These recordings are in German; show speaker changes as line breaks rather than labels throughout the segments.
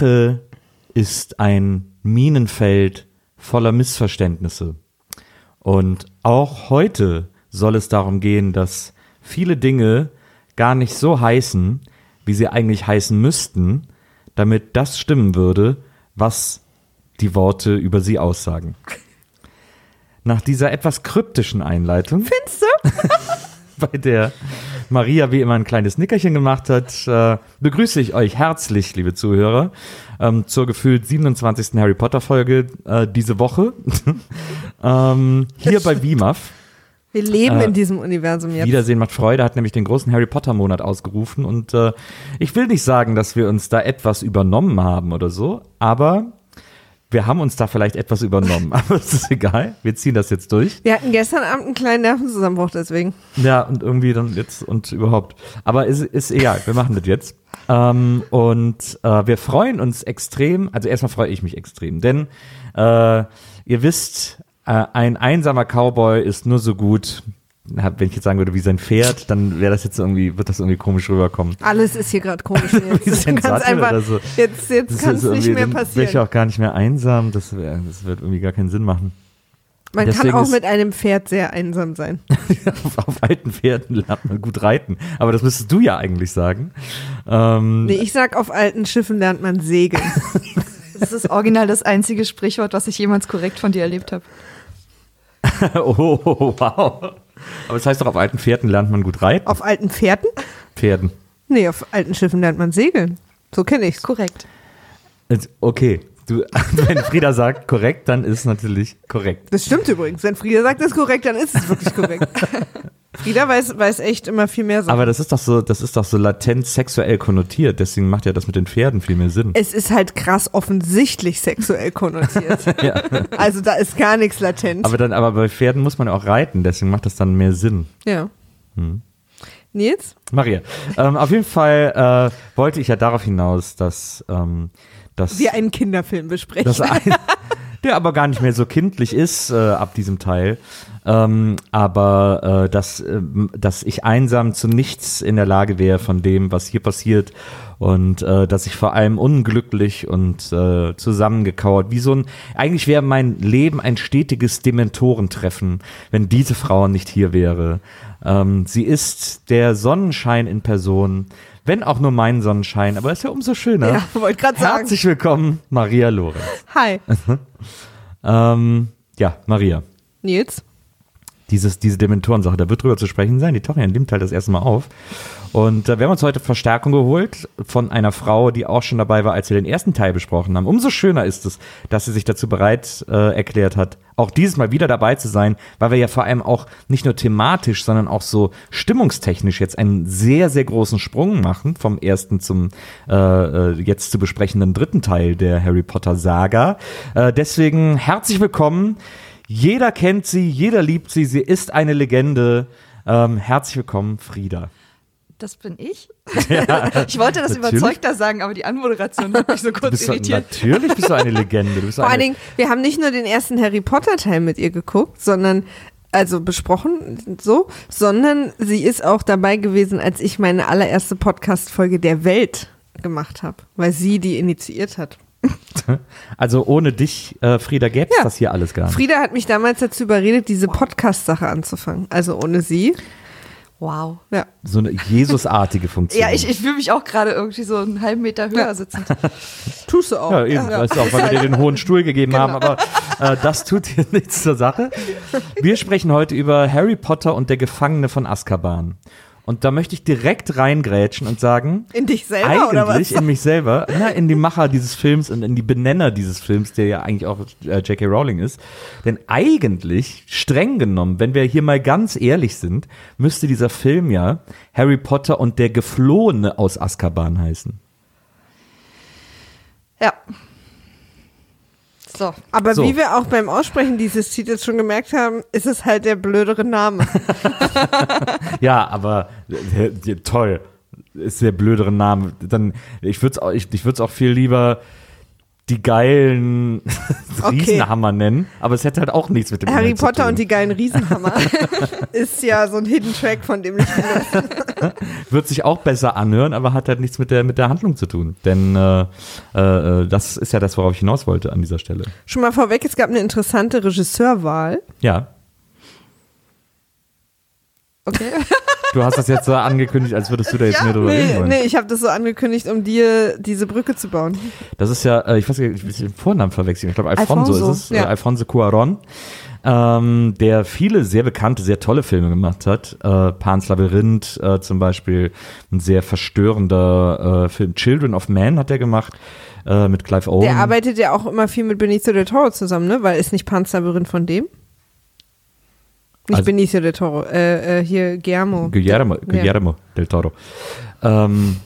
Sprache ist ein Minenfeld voller Missverständnisse. Und auch heute soll es darum gehen, dass viele Dinge gar nicht so heißen, wie sie eigentlich heißen müssten, damit das stimmen würde, was die Worte über sie aussagen. Nach dieser etwas kryptischen Einleitung,
Findest du?
bei der Maria wie immer ein kleines Nickerchen gemacht hat, äh, begrüße ich euch herzlich, liebe Zuhörer, ähm, zur gefühlt 27. Harry Potter Folge äh, diese Woche. ähm, hier bei WIMAF.
Wir leben
Äh,
in diesem Universum jetzt.
Wiedersehen macht Freude hat nämlich den großen Harry Potter Monat ausgerufen und äh, ich will nicht sagen, dass wir uns da etwas übernommen haben oder so, aber wir haben uns da vielleicht etwas übernommen. Aber es ist egal, wir ziehen das jetzt durch.
Wir hatten gestern Abend einen kleinen Nervenzusammenbruch deswegen.
Ja, und irgendwie dann jetzt und überhaupt. Aber ist, ist egal, wir machen das jetzt. Ähm, und äh, wir freuen uns extrem, also erstmal freue ich mich extrem, denn äh, ihr wisst, äh, ein einsamer Cowboy ist nur so gut, wenn ich jetzt sagen würde, wie sein Pferd, dann wäre das jetzt irgendwie, wird das irgendwie komisch rüberkommen.
Alles ist hier gerade komisch. Jetzt,
Sattel
einfach,
so.
jetzt jetzt kann es nicht mehr
dann Wäre ich
passieren.
auch gar nicht mehr einsam, das, wär, das wird irgendwie gar keinen Sinn machen.
Man
deswegen
kann auch
ist-
mit einem Pferd sehr einsam sein.
auf, auf alten Pferden lernt man gut reiten. Aber das müsstest du ja eigentlich sagen. Ähm,
Nee, ich sag, auf alten Schiffen lernt man segeln.
Das ist original das einzige Sprichwort, was ich jemals korrekt von dir erlebt habe.
Oh, wow. Aber das heißt doch, auf alten Pferden lernt man gut reiten.
auf alten Pferden?
Pferden.
Nee, auf alten Schiffen lernt man segeln. So kenne ich's.
Korrekt.
Jetzt- Okay. Du, wenn Frieda sagt korrekt, dann ist natürlich korrekt.
Das stimmt übrigens. Wenn Frieda sagt, das ist korrekt, dann ist es wirklich korrekt. Frieda weiß, weiß echt immer viel mehr Sachen.
Aber das ist doch so, das ist doch so latent sexuell konnotiert. Deswegen macht ja das mit den Pferden viel mehr Sinn.
es ist halt krass offensichtlich sexuell konnotiert.
Ja.
Also da ist gar nichts latent.
Aber dann, aber bei Pferden muss man ja auch reiten. Deswegen macht das dann mehr Sinn.
ja.
Hm.
Nils?
Maria. Ähm, auf jeden Fall äh, wollte ich ja darauf hinaus, dass, ähm, dass
Wir einen Kinderfilm besprechen.
ein, der aber gar nicht mehr so kindlich ist äh, ab diesem Teil. Ähm, aber äh, dass, ähm, dass ich einsam zu nichts in der Lage wäre von dem, was hier passiert und äh, dass ich vor allem unglücklich und äh, zusammengekauert, wie so ein, eigentlich wäre mein Leben ein stetiges Dementorentreffen, wenn diese Frau nicht hier wäre. Ähm, sie ist der Sonnenschein in Person, wenn auch nur mein Sonnenschein, aber ist ja umso schöner.
ja, wollte gerade sagen.
Herzlich willkommen, Maria Lorenz.
Hi.
Ähm, ja, Maria.
Nils?
Dieses, diese Dementoren-Sache, da wird drüber zu sprechen sein. Die in dem Teil das erste Mal auf. Und äh, wir haben uns heute Verstärkung geholt von einer Frau, die auch schon dabei war, als wir den ersten Teil besprochen haben. Umso schöner ist es, dass sie sich dazu bereit äh, erklärt hat, auch dieses Mal wieder dabei zu sein, weil wir ja vor allem auch nicht nur thematisch, sondern auch so stimmungstechnisch jetzt einen sehr, sehr großen Sprung machen vom ersten zum äh, äh, jetzt zu besprechenden dritten Teil der Harry Potter Saga. Äh, deswegen herzlich willkommen. Jeder kennt sie, jeder liebt sie, sie ist eine Legende. Ähm, herzlich willkommen, Frieda.
Das bin ich. ich wollte das
natürlich.
überzeugter sagen, aber die Anmoderation hat mich so kurz irritiert.
natürlich bist du eine Legende. Du bist
Vor
eine,
allen Dingen, wir haben nicht nur den ersten Harry Potter Teil mit ihr geguckt, sondern also besprochen so, sondern sie ist auch dabei gewesen, als ich meine allererste Podcast Folge der Welt gemacht habe, weil sie die initiiert hat.
also ohne dich, äh, Frieda, gäbe es
Ja.
das hier alles gar nicht.
Frieda hat mich damals dazu überredet, diese Podcast Sache anzufangen. Also ohne sie.
Wow.
Ja.
So eine Jesusartige Funktion.
Ja, ich, ich fühle mich auch gerade irgendwie so einen halben Meter höher
Ja.
sitzend.
Tust du auch.
Ja, eben, weißt du auch, weil wir dir den hohen Stuhl gegeben
Genau.
haben, aber äh, das tut hier nichts zur Sache. Wir sprechen heute über Harry Potter und der Gefangene von Azkaban. Und da möchte ich direkt reingrätschen und sagen,
In dich selber oder was?
eigentlich in mich selber, na, in die Macher dieses Films und in die Benenner dieses Films, der ja eigentlich auch äh, J.K. Rowling ist. Denn eigentlich, streng genommen, wenn wir hier mal ganz ehrlich sind, müsste dieser Film ja Harry Potter und der Geflohene aus Azkaban heißen.
Ja. So.
Aber
So.
wie wir auch beim Aussprechen dieses Titels schon gemerkt haben, ist es halt der blödere Name.
Ja, aber äh, äh, toll. ist der blödere Name. Dann, ich würde es auch, ich, ich auch viel lieber die geilen
Okay.
Riesenhammer nennen, aber es hätte halt auch nichts mit dem
Harry
Inhalt
Potter und die geilen Riesenhammer ist ja so ein Hidden Track, von dem
Wird sich auch besser anhören, aber hat halt nichts mit der, mit der Handlung zu tun. Denn äh, äh, das ist ja das, worauf ich hinaus wollte an dieser Stelle.
schon mal vorweg, es gab eine interessante Regisseurwahl.
Ja,
Okay.
Du hast das jetzt so angekündigt, als würdest du da jetzt mehr drüber reden
Nee,
wollen.
nee, ich habe das so angekündigt, um dir diese Brücke zu bauen.
Das ist ja, äh, ich weiß nicht, ich will den Vornamen verwechseln. Ich glaube, Alfonso,
Alfonso,
ist es.
ja.
Äh, Alfonso Cuaron. Ähm, der viele sehr bekannte, sehr tolle Filme gemacht hat. Äh, Pan's Labyrinth äh, zum Beispiel, ein sehr verstörender äh, Film. Children of Man hat er gemacht äh, mit Clive Owen.
Der arbeitet ja auch immer viel mit Benicio del Toro zusammen, ne? Weil ist nicht Pan's Labyrinth von dem? Nicht
Also-
Benicio del Toro, äh, äh, hier Guillermo.
Guillermo,
Ja.
Guillermo del Toro. Ähm,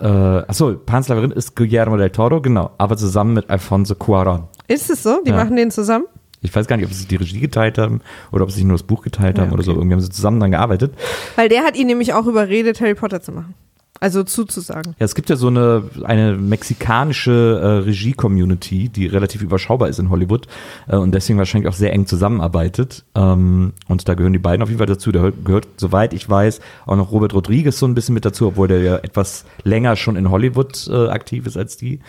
äh, achso, Pan's Labyrinth ist Guillermo del Toro, genau, aber zusammen mit Alfonso Cuaron.
Ist es so? Die
Ja.
machen den zusammen?
Ich weiß gar nicht, ob sie die Regie geteilt haben oder ob sie sich nur das Buch geteilt
Ja,
haben oder so.
okay.
Irgendwie haben sie zusammen dann gearbeitet.
Weil der hat ihn nämlich auch überredet, Harry Potter zu machen. Also zuzusagen.
Ja, es gibt ja so eine, eine mexikanische äh, Regie-Community, die relativ überschaubar ist in Hollywood äh, und deswegen wahrscheinlich auch sehr eng zusammenarbeitet. Ähm, und da gehören die beiden auf jeden Fall dazu. Da gehört, soweit ich weiß, auch noch Robert Rodriguez so ein bisschen mit dazu, obwohl der ja etwas länger schon in Hollywood äh, aktiv ist als die.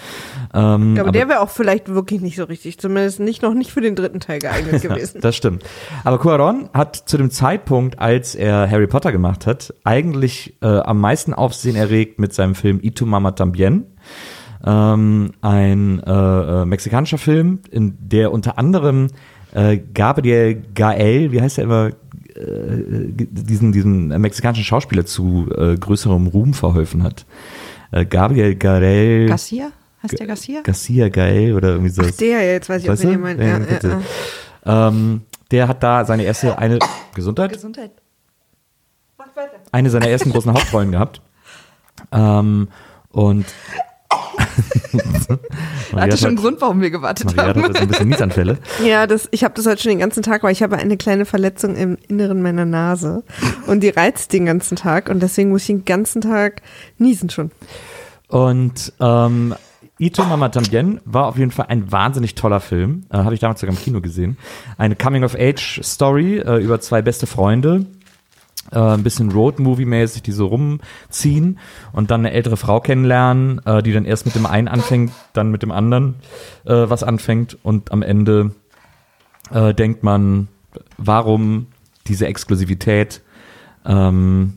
Ähm,
Aber, der wäre auch vielleicht wirklich nicht so richtig, zumindest nicht noch nicht für den dritten Teil geeignet gewesen.
Das stimmt. Aber Cuaron hat zu dem Zeitpunkt, als er Harry Potter gemacht hat, eigentlich äh, am meisten Aufsehen erregt mit seinem Film Y tu Mama Tambien. Ähm, ein äh, äh, mexikanischer Film, in der unter anderem äh, Gabriel Gael, wie heißt er immer, äh, diesen, diesen mexikanischen Schauspieler zu äh, größerem Ruhm verholfen hat. Äh, Gabriel Gael
Garcia? Heißt der Garcia?
Garcia Gael oder irgendwie so.
Ach, der, jetzt weiß ich
Weißt
wen
du?
ihr meint.
Ja,
ja, ja.
Ähm, der hat da seine erste, eine, Gesundheit?
Gesundheit.
Eine seiner ersten großen Hauptrollen gehabt. Ähm, und
Hatte schon einen
hat,
Grund, warum wir gewartet
Maria hat
haben.
so ein bisschen Niesanfälle.
Ja, das, ich habe das heute schon den ganzen Tag, weil ich habe eine kleine Verletzung im Inneren meiner Nase und die reizt den ganzen Tag und deswegen muss ich den ganzen Tag niesen schon.
Und ähm, Ito Mama Tambien war auf jeden Fall ein wahnsinnig toller Film. Äh, Habe ich damals sogar im Kino gesehen. Eine Coming-of-Age-Story äh, über zwei beste Freunde. Äh, ein bisschen Road-Movie-mäßig, die so rumziehen und dann eine ältere Frau kennenlernen, äh, die dann erst mit dem einen anfängt, dann mit dem anderen äh, was anfängt und am Ende äh, denkt man, warum diese Exklusivität ähm,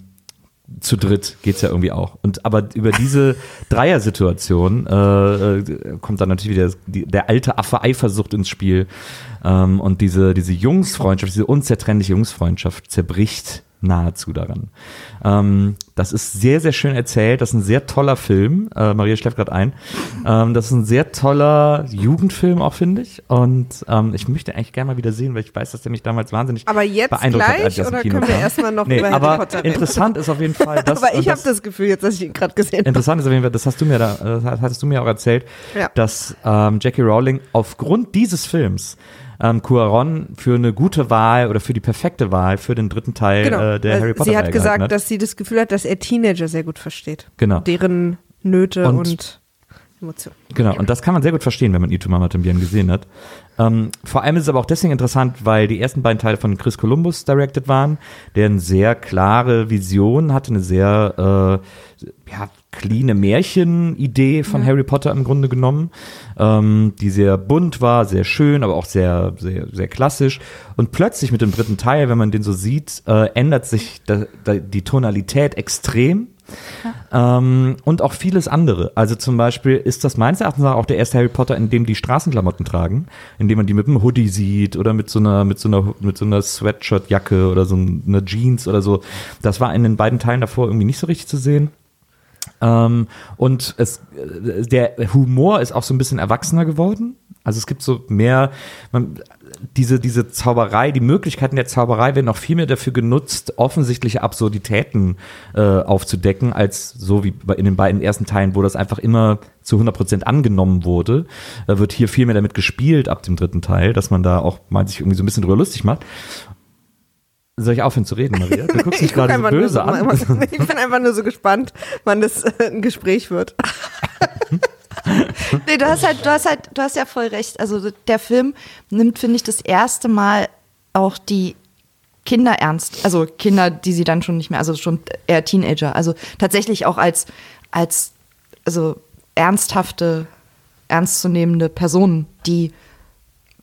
zu dritt geht's ja irgendwie auch. Und aber über diese Dreier-Situation äh, äh, kommt dann natürlich wieder der alte Affe Eifersucht ins Spiel. Ähm, und diese, diese Jungsfreundschaft, diese unzertrennliche Jungsfreundschaft zerbricht nahezu daran. Ähm, das ist sehr, sehr schön erzählt. Das ist ein sehr toller Film. Äh, Maria schläft gerade ein. Ähm, das ist ein sehr toller Jugendfilm auch, finde ich. Und ähm, ich möchte eigentlich gerne mal wieder sehen, weil ich weiß, dass der mich damals wahnsinnig
Aber jetzt
beeindruckt hat, als
gleich
ich aus dem
oder
Kino
können wir
kam.
erstmal noch
Nee,
über Harry
aber
Potter reden?
interessant ist auf jeden Fall, dass
Aber ich habe das Gefühl jetzt, dass ich ihn gerade gesehen habe.
Interessant ist auf jeden Fall, das hast du mir da, äh, hattest du mir auch erzählt,
Ja.
dass ähm, Jackie Rowling aufgrund dieses Films ähm, Cuaron für eine gute Wahl oder für die perfekte Wahl für den dritten Teil
Genau.
äh, der
Weil
Harry Potter
sie hat gesagt,
hat.
dass sie das Gefühl hat, dass er Teenager sehr gut versteht.
Genau.
Deren Nöte
Und-
und, Emotionen.
Genau, und das kann man sehr gut verstehen, wenn man Itu Mama Tambien gesehen hat. Ähm, vor allem ist es aber auch deswegen interessant, weil die ersten beiden Teile von Chris Columbus directed waren, der eine sehr klare Vision hatte, eine sehr äh, ja, cleane Märchenidee von Harry Potter im Grunde genommen, ähm, die sehr bunt war, sehr schön, aber auch sehr, sehr, sehr klassisch. Und plötzlich mit dem dritten Teil, wenn man den so sieht, äh, ändert sich da, da, die Tonalität extrem. Ähm, und auch vieles andere. Also zum Beispiel ist das meines Erachtens auch der erste Harry Potter, in dem die Straßenklamotten tragen, in dem man die mit einem Hoodie sieht oder mit so einer, mit so einer, mit so einer Sweatshirt-Jacke oder so einer Jeans oder so. Das war in den beiden Teilen davor irgendwie nicht so richtig zu sehen. Ähm, und es, äh, der Humor ist auch so ein bisschen erwachsener geworden. Also es gibt so mehr, man, diese, diese Zauberei, die Möglichkeiten der Zauberei werden auch viel mehr dafür genutzt, offensichtliche Absurditäten äh, aufzudecken, als so wie in den beiden ersten Teilen, wo das einfach immer zu 100% angenommen wurde, äh, wird hier viel mehr damit gespielt ab dem dritten Teil, dass man da auch mal sich irgendwie so ein bisschen drüber lustig macht. Soll ich aufhören zu reden, Maria? Du guckst mich gerade so böse
so,
an.
Ich bin einfach nur so gespannt, wann das äh, ein Gespräch wird.
Nee, du hast halt, du hast halt, du hast ja voll recht. Also der Film nimmt, finde ich, das erste Mal auch die Kinder ernst. Also Kinder, die sie dann schon nicht mehr, also schon eher Teenager. Also tatsächlich auch als, als also ernsthafte, ernstzunehmende Personen, die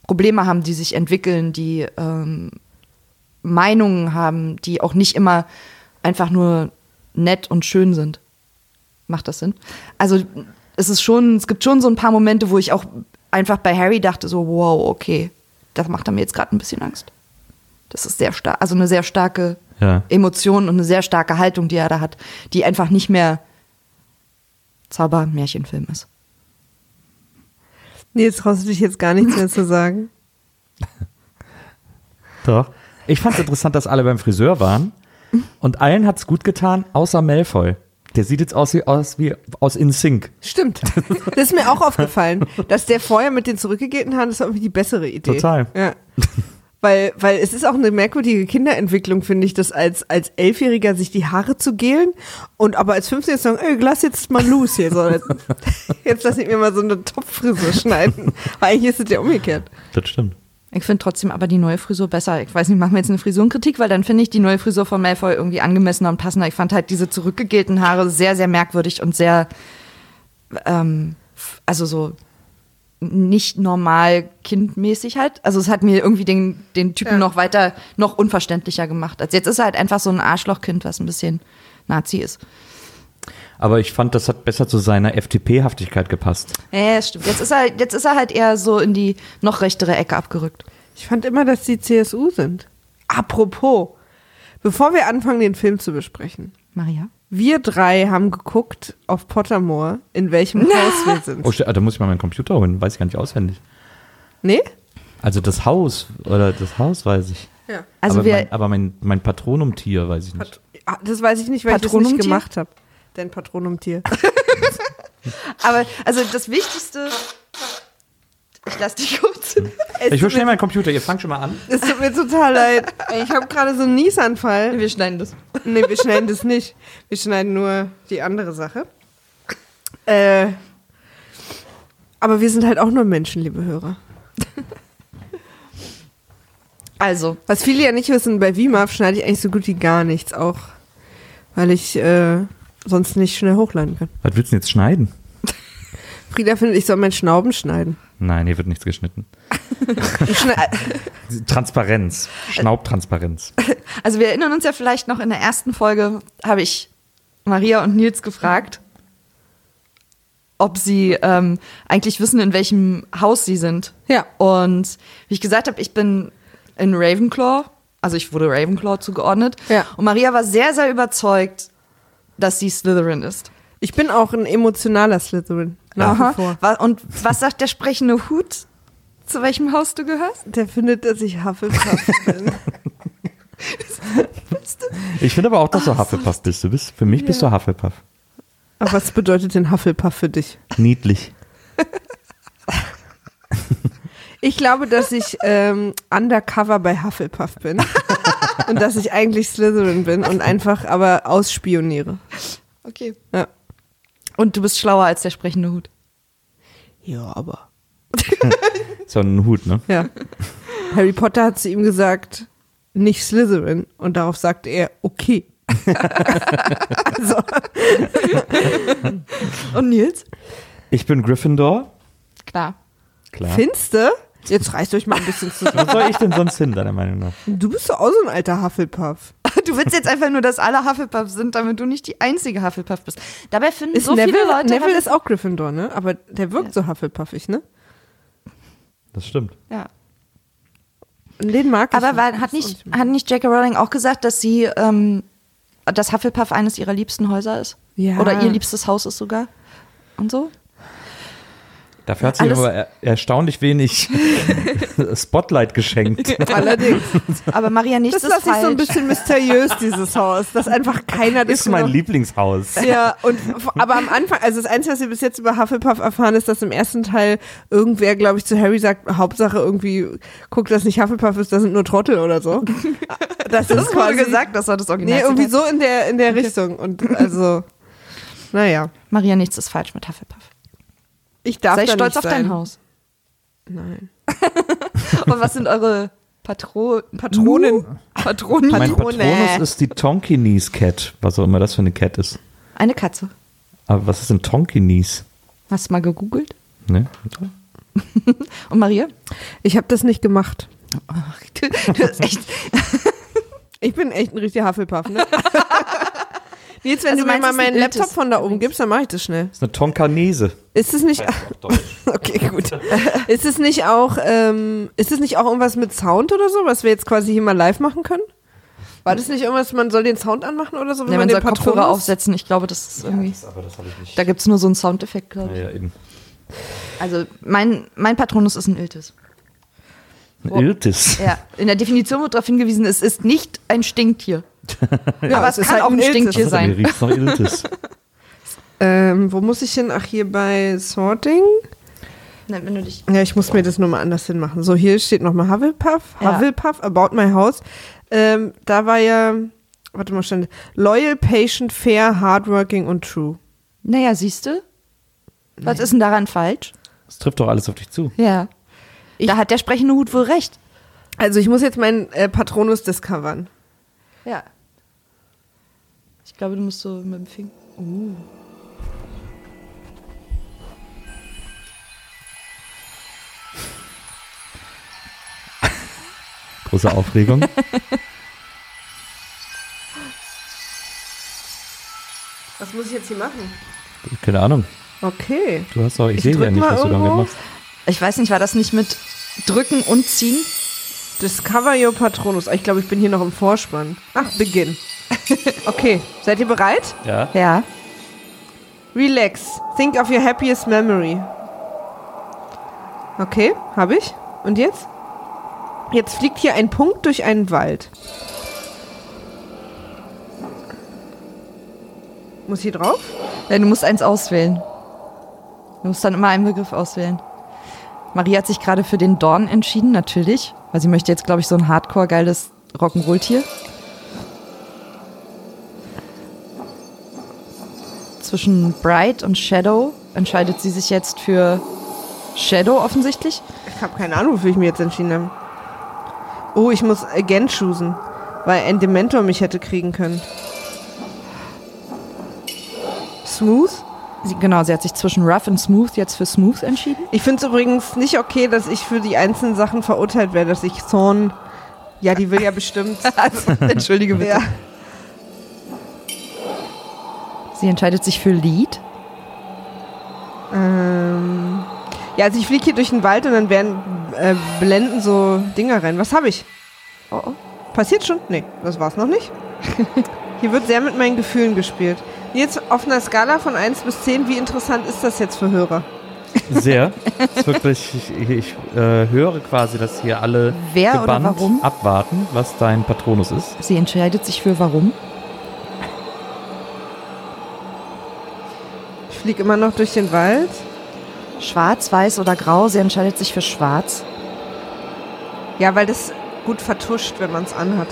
Probleme haben, die sich entwickeln, die ähm, Meinungen haben, die auch nicht immer einfach nur nett und schön sind. Macht das Sinn? Also es ist schon, es gibt schon so ein paar Momente, wo ich auch einfach bei Harry dachte so, wow, okay, das macht er mir jetzt gerade ein bisschen Angst. Das ist sehr stark, also eine sehr starke
Ja.
Emotion und eine sehr starke Haltung, die er da hat, die einfach nicht mehr Zauber-Märchenfilm ist.
Nee, jetzt traust du dich jetzt gar nichts mehr zu sagen.
Doch. Ich fand es interessant, dass alle beim Friseur waren. Und allen hat's gut getan, außer Malfoy. Der sieht jetzt aus wie aus, wie aus In Sync.
Stimmt. Das ist mir auch aufgefallen, dass der vorher mit den zurückgegelten Haaren, das war irgendwie die bessere Idee.
Total.
Ja. Weil, weil es ist auch eine merkwürdige Kinderentwicklung, finde ich, das als, als Elfjähriger sich die Haare zu gelen und aber als 15 sagen, ey, lass jetzt mal los hier. So, jetzt, jetzt lass ich mir mal so eine Topfrisur schneiden. Weil eigentlich ist es ja umgekehrt.
Das stimmt.
Ich finde trotzdem aber die neue Frisur besser. Ich weiß nicht, machen wir jetzt eine Frisurenkritik, weil dann finde ich die neue Frisur von Malfoy irgendwie angemessener und passender. Ich fand halt diese zurückgegelten Haare sehr, sehr merkwürdig und sehr, ähm, also so nicht normal kindmäßig halt. Also es hat mir irgendwie den, den Typen
Ja.
noch weiter, noch unverständlicher gemacht. Als jetzt ist er halt einfach so ein Arschlochkind, was ein bisschen Nazi ist.
Aber ich fand, das hat besser zu seiner FDP-Haftigkeit gepasst.
Ja, ja, stimmt. Jetzt ist er, jetzt ist er halt eher so in die noch rechtere Ecke abgerückt.
Ich fand immer, dass die CSU sind. Apropos, bevor wir anfangen, den Film zu besprechen.
Maria?
Wir drei haben geguckt auf Pottermore, in welchem Haus wir sind.
Oh, da muss ich mal meinen Computer holen, weiß ich gar nicht auswendig.
Nee?
Also das Haus, oder das Haus weiß ich.
Ja.
Also
aber
wir,
mein, aber mein, mein Patronumtier weiß ich nicht.
Pat Ah, das weiß ich nicht, weil ich das nicht gemacht habe. Dein Patronumtier.
Aber also das Wichtigste. Ich lass dich kurz.
Es
Ich
tut
schnell meinen Computer, ihr fangt schon mal an.
Es tut mir total leid. Ich habe gerade so einen Niesanfall.
Wir schneiden das.
Nee, wir schneiden das nicht. Wir schneiden nur die andere Sache. Äh, aber wir sind halt auch nur Menschen, liebe Hörer.
Also,
Was viele ja nicht wissen, bei VMAF schneide ich eigentlich so gut wie gar nichts auch. Weil ich äh, sonst nicht schnell hochladen kann.
Was willst du denn jetzt schneiden?
Frieda findet, ich soll mein Schnauben schneiden.
Nein, hier wird nichts geschnitten. Transparenz. Schnaubtransparenz.
also wir erinnern uns ja vielleicht noch in der ersten Folge habe ich Maria und Nils gefragt, ob sie ähm, eigentlich wissen, in welchem Haus sie sind.
Ja.
Und wie ich gesagt habe, ich bin in Ravenclaw, also ich wurde Ravenclaw zugeordnet.
Ja.
Und Maria war sehr, sehr überzeugt, dass sie Slytherin ist.
ich bin auch ein emotionaler Slytherin. Nach wie vor.
Wa- Und was sagt der sprechende Hut, zu welchem Haus du gehörst?
Der findet, dass ich Hufflepuff bin.
Ich finde aber auch, dass du Hufflepuff bist. Du bist. Für mich bist du Hufflepuff.
Aber was bedeutet denn Hufflepuff für dich?
Niedlich.
Ich glaube, dass ich ähm, undercover bei Hufflepuff bin. und dass ich eigentlich Slytherin bin und einfach aber ausspioniere.
Okay.
Ja.
Und du bist schlauer als der sprechende Hut.
Ja, aber.
So ein Hut, ne?
Ja. Harry Potter hat zu ihm gesagt, nicht Slytherin. Und darauf sagte er, okay. also,
Und Nils?
Ich bin Gryffindor.
Klar.
Klar.
Finste? Jetzt reißt euch mal ein bisschen zusammen.
Wo soll ich denn sonst hin, deiner Meinung nach?
Du bist doch auch so ein alter Hufflepuff.
Du willst jetzt einfach nur, dass alle Hufflepuff sind, damit du nicht die einzige Hufflepuff bist. Dabei finden
Ist
so
Neville,
viele Leute
Neville ist auch Gryffindor, ne? Aber der wirkt so Hufflepuffig, ne?
Das stimmt.
ja.
Den mag ich.
Aber war, hat, nicht, hat nicht J.K. Rowling auch gesagt, dass sie, ähm, dass Hufflepuff eines ihrer liebsten Häuser ist?
Ja.
Oder ihr liebstes Haus ist sogar? Und so?
Dafür hat sie
Alles-
aber er erstaunlich wenig Spotlight geschenkt.
Allerdings.
Aber Maria, nichts
Das
ist
lasse ich so ein
falsch.
bisschen mysteriös, dieses Haus. Dass einfach keiner das
Ist mein
noch-
Lieblingshaus.
Ja, und aber am Anfang, also das Einzige, was wir bis jetzt über Hufflepuff erfahren, ist, dass im ersten Teil irgendwer, glaube ich, zu Harry sagt, Hauptsache irgendwie, guck, dass nicht Hufflepuff ist, das sind nur Trottel oder so. Das
Das
ist quasi
gesagt, das war das Original.
Nee, irgendwie so in der, in der Richtung. Und also, naja.
Maria, nichts ist falsch mit Hufflepuff.
Ich darf
Sei
da
stolz
nicht
auf
sein.
dein Haus.
Nein.
Und was sind eure Patro
Patronen.
Patronen?
Mein. Patronus ist die Tonkinese Cat, was auch immer das für eine Cat ist.
Eine Katze.
Aber was ist denn Tonkinese?
Hast du mal gegoogelt?
Ne?
Und Maria?
Ich habe das nicht gemacht.
Du, du hast echt.
Ich bin echt ein richtiger Hufflepuff, ne? Jetzt, wenn
Also
du mir mal meinen
Iltis
Laptop von da oben gibst, dann mache ich das schnell.
Das ist eine Tonkanese.
Ist es nicht. Okay, gut. ist es nicht auch, ähm, ist es nicht auch irgendwas mit Sound oder so, was wir jetzt quasi hier mal live machen können? War das nicht irgendwas, man soll den Sound anmachen oder so? wenn
Ja, man
den
soll Kopfhörer
Patronus-
aufsetzen. Ich glaube, das ist irgendwie.
aber das habe ich nicht.
Da gibt es nur so einen Soundeffekt, glaube ich.
Ja, eben.
Also, mein, mein Patronus ist ein Iltis.
Ein Iltis.
Ja, in der Definition wird darauf hingewiesen, es ist nicht ein Stinktier.
Ja,
Aber es kann
halt
auch ein. Stinktier
Also, mir
sein.
riecht's nach Iltis.
Ähm, wo muss ich hin? Ach, hier bei Sorting.
Nein, wenn du dich.
Ja, ich muss mir das nur mal anders hinmachen. So, hier steht nochmal Hufflepuff.
Ja.
Hufflepuff, About My House. Ähm, da war ja, warte mal, stand Loyal, Patient, Fair, Hardworking und True.
Naja, siehst du? Was ist denn daran falsch?
Das trifft doch alles auf dich zu.
Ja. da hat der sprechende Hut wohl recht.
Also ich muss jetzt meinen äh, Patronus discovern.
Ja. Ich glaube, du musst so mit dem Finger. Uh.
Große Aufregung.
Was muss ich jetzt hier machen?
Keine Ahnung.
Okay.
Du hast doch, ich,
Ich
sehe ja nicht, was du damit
irgendwo.
machst.
Ich weiß nicht, war das nicht mit drücken und ziehen?
Discover your Patronus. Ich glaube, ich bin hier noch im Vorspann. Ach, Beginn. Okay, seid ihr bereit?
Ja.
Ja.
Relax. Think of your happiest memory. Okay, habe ich. Und jetzt? Jetzt fliegt hier ein Punkt durch einen Wald. Muss hier drauf?
ja. Du musst eins auswählen. Du musst dann immer einen Begriff auswählen. Maria hat sich gerade für den Dorn entschieden, natürlich. Weil sie möchte jetzt, glaube ich, so ein hardcore-geiles Rock'n'Roll-Tier. Zwischen Bright und Shadow entscheidet sie sich jetzt für Shadow offensichtlich.
Ich habe keine Ahnung, wofür ich mich jetzt entschieden habe. Oh, ich muss again choosen, weil ein Dementor mich hätte kriegen können. Smooth?
Sie, genau, sie hat sich zwischen Rough und Smooth jetzt für Smooth entschieden.
Ich finde es übrigens nicht okay, dass ich für die einzelnen Sachen verurteilt werde, dass ich Thorn. Ja, die will ja bestimmt.
Also, entschuldige bitte.
ja.
Sie entscheidet sich für Lead.
Ähm, ja, also ich fliege hier durch den Wald und dann werden äh, blenden so Dinger rein. Was habe ich?
Oh, oh.
Passiert schon? Nee, das war's noch nicht. Hier wird sehr mit meinen Gefühlen gespielt. Jetzt auf einer Skala von 1 bis 10, wie interessant ist das jetzt für Hörer?
Sehr. ist wirklich, ich, ich äh, höre quasi, dass hier alle
Wer oder
gebannt
warum?
abwarten, was dein Patronus ist.
Sie entscheidet sich für warum.
Ich fliege immer noch durch den Wald.
Schwarz, weiß oder grau. Sie entscheidet sich für schwarz.
Ja, weil das gut vertuscht, wenn man es anhat.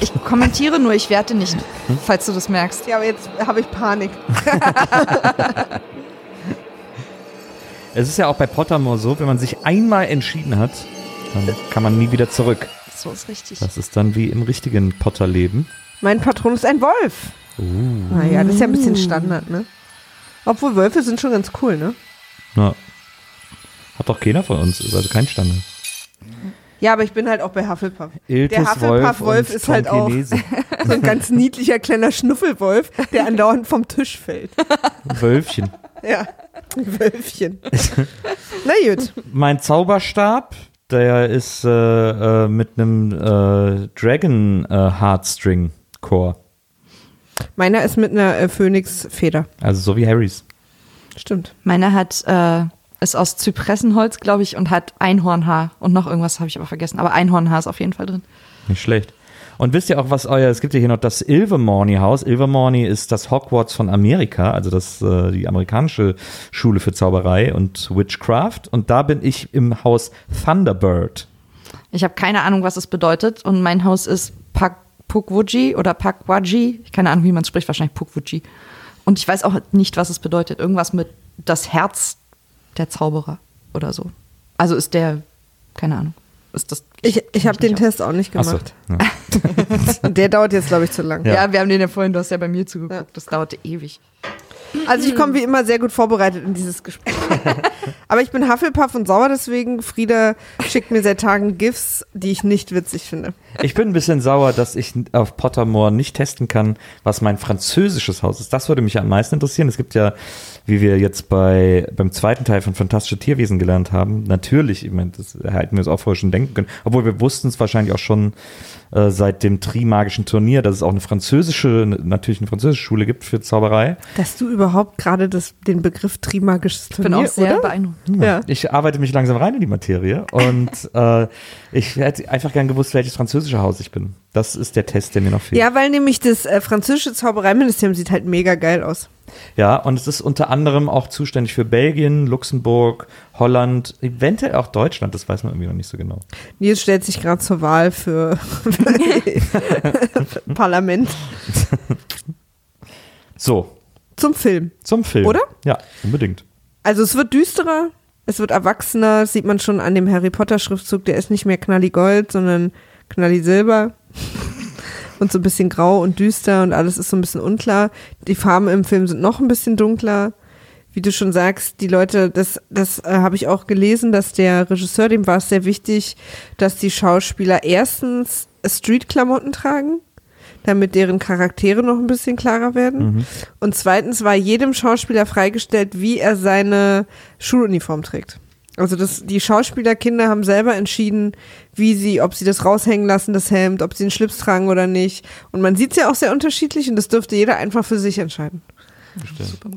Ich kommentiere nur, ich werte nicht, falls du das merkst.
Ja, aber jetzt habe ich Panik.
Es ist ja auch bei Pottermore so, wenn man sich einmal entschieden hat, dann kann man nie wieder zurück.
So ist richtig.
Das ist dann wie im richtigen Potterleben.
Mein Patron ist ein Wolf. Naja, das ist ja ein bisschen Standard, ne? Obwohl Wölfe sind schon ganz cool, ne?
Ja. Hat doch keiner von uns, ist also kein Standard.
Ja, aber ich bin halt auch bei Hufflepuff.
Iltis,
der Hufflepuff-Wolf ist halt auch so ein ganz niedlicher kleiner Schnuffelwolf, der andauernd vom Tisch fällt.
Wölfchen.
Ja, Wölfchen. Na gut.
Mein Zauberstab, der ist äh, äh, mit einem äh, Dragon äh, Heartstring Core.
Meiner ist mit einer äh, Phönixfeder.
Also so wie Harrys.
Stimmt.
Meiner hat, äh, ist aus Zypressenholz, glaube ich, und hat Einhornhaar. Und noch irgendwas habe ich aber vergessen. Aber Einhornhaar ist auf jeden Fall drin.
Nicht schlecht. Und wisst ihr auch, was euer, es gibt ja hier noch das Ilvermorny Haus. Ilvermorny ist das Hogwarts von Amerika, also das, äh, die amerikanische Schule für Zauberei und Witchcraft. Und da bin ich im Haus Thunderbird.
Ich habe keine Ahnung, was es bedeutet. Und mein Haus ist Pak Pukwuji oder Pakwaji. Keine Ahnung, wie man es spricht. Wahrscheinlich Pukwuji. Und ich weiß auch nicht, was es bedeutet. Irgendwas mit das Herz der Zauberer oder so. Also ist der, keine Ahnung. Ist das,
Ich, ich habe den Test auch nicht gemacht.
Ja.
Der dauert jetzt, glaube ich, zu lang.
aus. Ja. wir haben den ja vorhin, du hast ja bei mir zugeguckt.
Ja.
Das dauerte ewig.
Also ich komme wie immer sehr gut vorbereitet in dieses Gespräch. Aber ich bin Hufflepuff und sauer deswegen. Frieda schickt mir seit Tagen GIFs, die ich nicht witzig finde.
Ich bin ein bisschen sauer, dass ich auf Pottermore nicht testen kann, was mein französisches Haus ist. Das würde mich am meisten interessieren. Es gibt ja, wie wir jetzt bei, beim zweiten Teil von Fantastische Tierwesen gelernt haben, natürlich, ich meine, das hätten wir uns auch vorher schon denken können, obwohl wir wussten es wahrscheinlich auch schon äh, seit dem Trimagischen Turnier, dass es auch eine französische, natürlich eine französische Schule gibt für Zauberei.
Dass du überhaupt gerade das- den Begriff Trimagisches Turnier,
sehr
oder?
beeindruckt.
Ja.
Ich arbeite mich langsam rein in die Materie und äh, ich hätte einfach gern gewusst, welches französische Haus ich bin. Das ist der Test, der mir noch fehlt.
Ja, weil nämlich das äh, französische Zaubereiministerium sieht halt mega geil aus.
Ja, und es ist unter anderem auch zuständig für Belgien, Luxemburg, Holland, eventuell auch Deutschland, das weiß man irgendwie noch nicht so genau.
Nils stellt sich gerade zur Wahl für Parlament
So,
zum Film.
zum Film.
Oder?
Ja, unbedingt.
Also es wird düsterer, es wird erwachsener, das sieht man schon an dem Harry Potter Schriftzug, der ist nicht mehr knalli Gold, sondern knalli Silber. und so ein bisschen grau und düster und alles ist so ein bisschen unklar. Die Farben im Film sind noch ein bisschen dunkler. Wie du schon sagst, die Leute, das, das äh, habe ich auch gelesen, dass der Regisseur, dem war es sehr wichtig, dass die Schauspieler erstens Street-Klamotten tragen, damit deren Charaktere noch ein bisschen klarer werden. Und zweitens war jedem Schauspieler freigestellt, wie er seine Schuluniform trägt. Also das, die Schauspielerkinder haben selber entschieden, wie sie, ob sie das raushängen lassen, das Hemd, ob sie einen Schlips tragen oder nicht. Und man sieht es ja auch sehr unterschiedlich und das dürfte jeder einfach für sich entscheiden.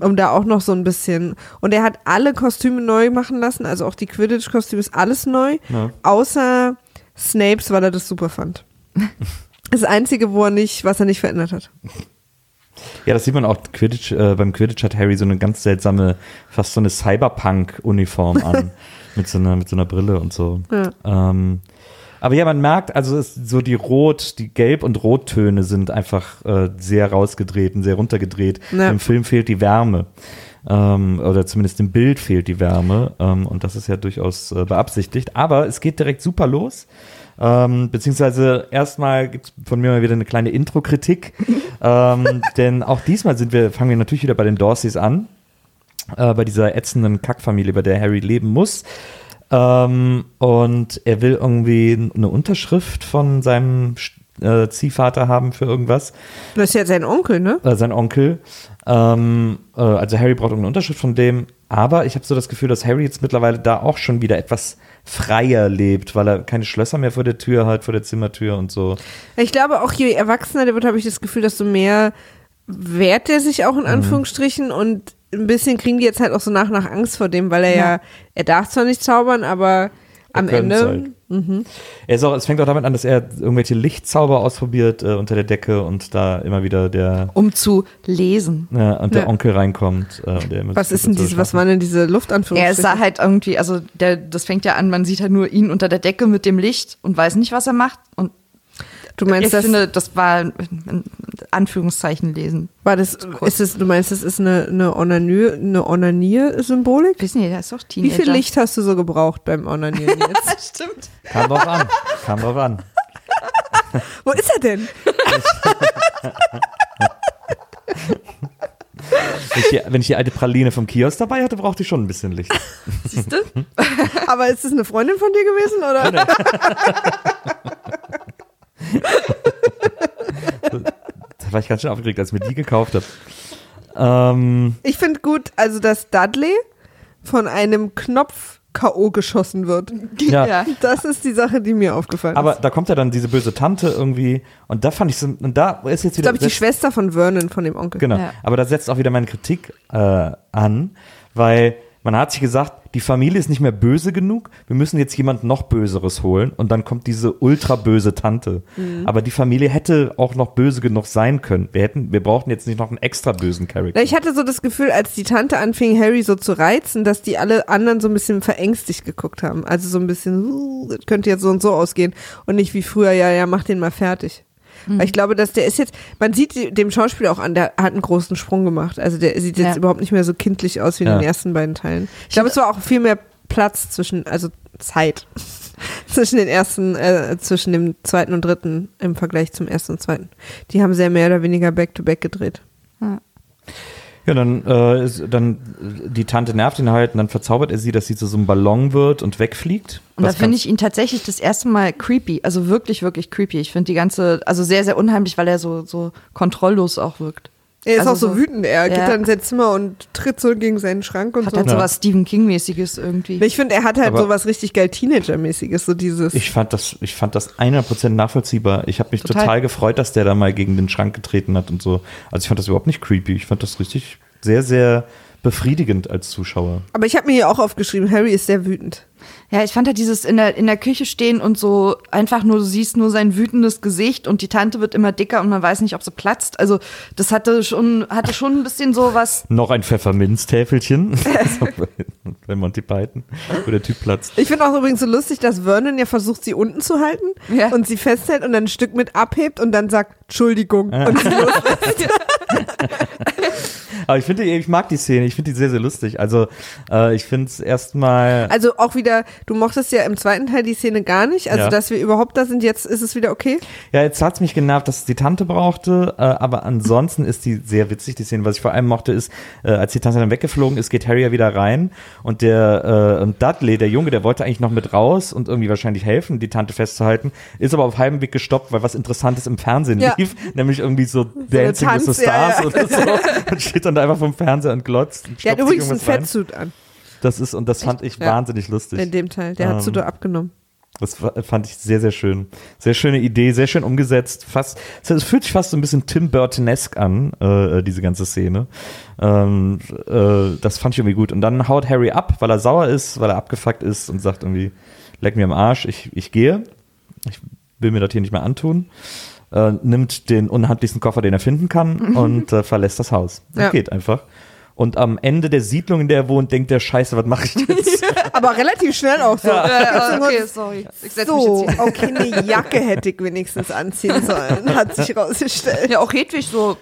Um da auch noch so ein bisschen. Und er hat alle Kostüme neu machen lassen, also auch die Quidditch-Kostüme ist alles neu,
Ja.
außer Snapes, weil er das super fand. Das Einzige, wo er nicht, was er nicht verändert hat.
Ja, das sieht man auch Quidditch, äh, beim Quidditch hat Harry so eine ganz seltsame, fast so eine Cyberpunk-Uniform an. mit, so einer, mit so einer Brille und so.
Ja.
Ähm, aber ja, man merkt, also es, so die Rot, die Gelb- und Rottöne sind einfach äh, sehr rausgedreht und sehr runtergedreht.
Ja.
Im Film fehlt die Wärme. Ähm, oder zumindest im Bild fehlt die Wärme. Ähm, und das ist ja durchaus äh, beabsichtigt. Aber es geht direkt super los. Ähm, beziehungsweise erstmal gibt es von mir mal wieder eine kleine Intro-Kritik. ähm, denn auch diesmal sind wir, fangen wir natürlich wieder bei den Dorseys an. Äh, bei dieser ätzenden Kackfamilie, bei der Harry leben muss. Ähm, und er will irgendwie eine Unterschrift von seinem äh, Ziehvater haben für irgendwas,
Das ist ja sein Onkel, ne?
äh, sein Onkel. Ähm, äh, also Harry braucht irgendeine Unterschrift von dem. Aber ich habe so das Gefühl, dass Harry jetzt mittlerweile da auch schon wieder etwas freier lebt, weil er keine Schlösser mehr vor der Tür hat, vor der Zimmertür und so.
Ich glaube auch, je erwachsener der wird, habe ich das Gefühl, desto mehr wehrt er sich
Mhm.
auch in Anführungsstrichen und ein bisschen kriegen die jetzt halt auch so nach nach Angst vor dem, weil er ja, er darf zwar nicht zaubern, aber am Ende.
halt.
Mhm.
Er ist auch, es fängt auch damit an, dass er irgendwelche Lichtzauber ausprobiert äh, unter der Decke und da immer wieder der,
Um zu lesen.
äh, und der
Ja.
Onkel reinkommt. Äh, und der immer
Was ist denn diese, was waren denn diese
Er
Luftanführungsstriche?
sah halt irgendwie, also der, das fängt ja an, man sieht halt nur ihn unter der Decke mit dem Licht und weiß nicht, was er macht. Und
du meinst,
ich
das
finde, das war ein Anführungszeichen lesen.
war das, ist es, du meinst, das ist eine, eine Onanier, eine Onanier-Symbolik?
Wissen Sie, der ist doch
Wie
Teenager.
viel Licht hast du so gebraucht beim Onanieren jetzt?
Stimmt.
Kam drauf an. Kam drauf an.
Wo ist er denn?
Wenn ich, die, wenn ich die alte Praline vom Kiosk dabei hatte, brauchte ich schon ein bisschen Licht.
Siehst du?
Aber ist es eine Freundin von dir gewesen, oder?
Da war ich ganz schön aufgeregt, als ich mir die gekauft habe. Ähm,
Ich finde gut, also dass Dudley von einem Knopf K.O. geschossen wird.
ja.
Ja.
Das ist die Sache, die mir aufgefallen
Aber
ist.
da kommt ja dann diese böse Tante irgendwie und da fand ich so, und da ist jetzt wieder.
Glaube ich, die Schwester von Vernon, von dem Onkel.
Genau.
Ja.
Aber da setzt auch wieder meine Kritik äh, an, weil man hat sich gesagt, die Familie ist nicht mehr böse genug, wir müssen jetzt jemand noch Böseres holen und dann kommt diese ultra böse Tante.
Mhm.
Aber die Familie hätte auch noch böse genug sein können. Wir hätten, wir brauchten jetzt nicht noch einen extra bösen Charakter.
Ich hatte so das Gefühl, als die Tante anfing, Harry so zu reizen, dass die alle anderen so ein bisschen verängstigt geguckt haben. Also so ein bisschen, uh, das könnte jetzt so und so ausgehen. Und nicht wie früher, ja, ja, mach den mal fertig. Weil ich glaube, dass der ist jetzt, man sieht dem Schauspieler auch an, der hat einen großen Sprung gemacht. Also der sieht jetzt
Ja.
überhaupt nicht mehr so kindlich aus wie in
Ja.
den ersten beiden Teilen. Ich glaube, es war auch viel mehr Platz zwischen, also Zeit zwischen den ersten, äh, zwischen dem zweiten und dritten im Vergleich zum ersten und zweiten. Die haben sehr mehr oder weniger back-to-back gedreht.
Ja, dann, äh, ist, dann die Tante nervt ihn halt und dann verzaubert er sie, dass sie zu so einem Ballon wird und wegfliegt.
Und da
Was
finde
ganz-
ich ihn tatsächlich das erste Mal creepy. Also wirklich, wirklich creepy. Ich finde die ganze, also sehr, sehr unheimlich, weil er so, so kontrolllos auch wirkt.
Er ist
Also
auch so,
so-
wütend. Er geht
Ja.
dann in sein Zimmer und tritt so gegen seinen Schrank und
Hat
so.
halt so was Stephen King-mäßiges irgendwie.
Ich finde, er hat halt
Aber-
so was richtig geil Teenager-mäßiges, so dieses.
Ich fand das, ich fand das 100% nachvollziehbar. Ich habe mich total.
Total.
gefreut, dass der da mal gegen den Schrank getreten hat und so. Also ich fand das überhaupt nicht creepy. Ich fand das richtig sehr, sehr befriedigend als Zuschauer.
aber ich habe mir hier auch aufgeschrieben, Harry ist sehr wütend.
Ja, ich fand halt dieses in der, in der Küche stehen und so einfach nur, du siehst nur sein wütendes Gesicht und die Tante wird immer dicker und man weiß nicht, ob sie platzt. Also das hatte schon, hatte schon ein bisschen so was.
Noch ein Pfefferminztäfelchen. Bei Monty Python, wo der Typ platzt.
Ich finde auch übrigens so lustig, dass Vernon ja versucht, sie unten zu halten
Ja.
und sie festhält und dann ein Stück mit abhebt und dann sagt, Entschuldigung. Und sie loslässt.
Aber ich finde, ich mag die Szene. Ich finde die sehr, sehr lustig. Also äh, ich finde es erstmal.
Also auch wieder, du mochtest ja im zweiten Teil die Szene gar nicht, also
Ja.
dass wir überhaupt da sind, jetzt ist es wieder okay.
Ja, jetzt hat's mich genervt, dass es die Tante brauchte, äh, aber ansonsten ist die sehr witzig, die Szene. Was ich vor allem mochte, ist, äh, als die Tante dann weggeflogen ist, geht Harry ja wieder rein und der äh, und Dudley, der Junge, der wollte eigentlich noch mit raus und irgendwie wahrscheinlich helfen, die Tante festzuhalten, ist aber auf halbem Weg gestoppt, weil was Interessantes im Fernsehen
Ja.
lief, nämlich irgendwie so Dancing with
Tanz,
the
ja,
Stars
ja.
oder so und steht dann da einfach vom Fernseher und glotzt. Und
Der hat übrigens einen. Fettsuit an,
Das ist, und das fand ich
Ja.
wahnsinnig lustig.
in dem Teil. Der hat
Ähm,
Sudo abgenommen.
Das fand ich sehr, sehr schön. Sehr schöne Idee, sehr schön umgesetzt. Fast, es fühlt sich fast so ein bisschen Tim Burtonesque an, äh, diese ganze Szene. Ähm, äh, das fand ich irgendwie gut. Und dann haut Harry ab, weil er sauer ist, weil er abgefuckt ist und sagt irgendwie, leck mir am Arsch, ich, ich gehe. Ich will mir das hier nicht mehr antun. Äh, nimmt den unhandlichsten Koffer, den er finden kann und äh, verlässt das Haus. Und
Ja.
geht einfach. Und am Ende der Siedlung, in der er wohnt, denkt der Scheiße, was mache ich jetzt?
Aber relativ schnell auch so.
okay, sorry. Ich setz mich
So,
jetzt hier.
okay, eine Jacke hätte ich wenigstens anziehen sollen, hat sich rausgestellt.
Ja, auch Hedwig so.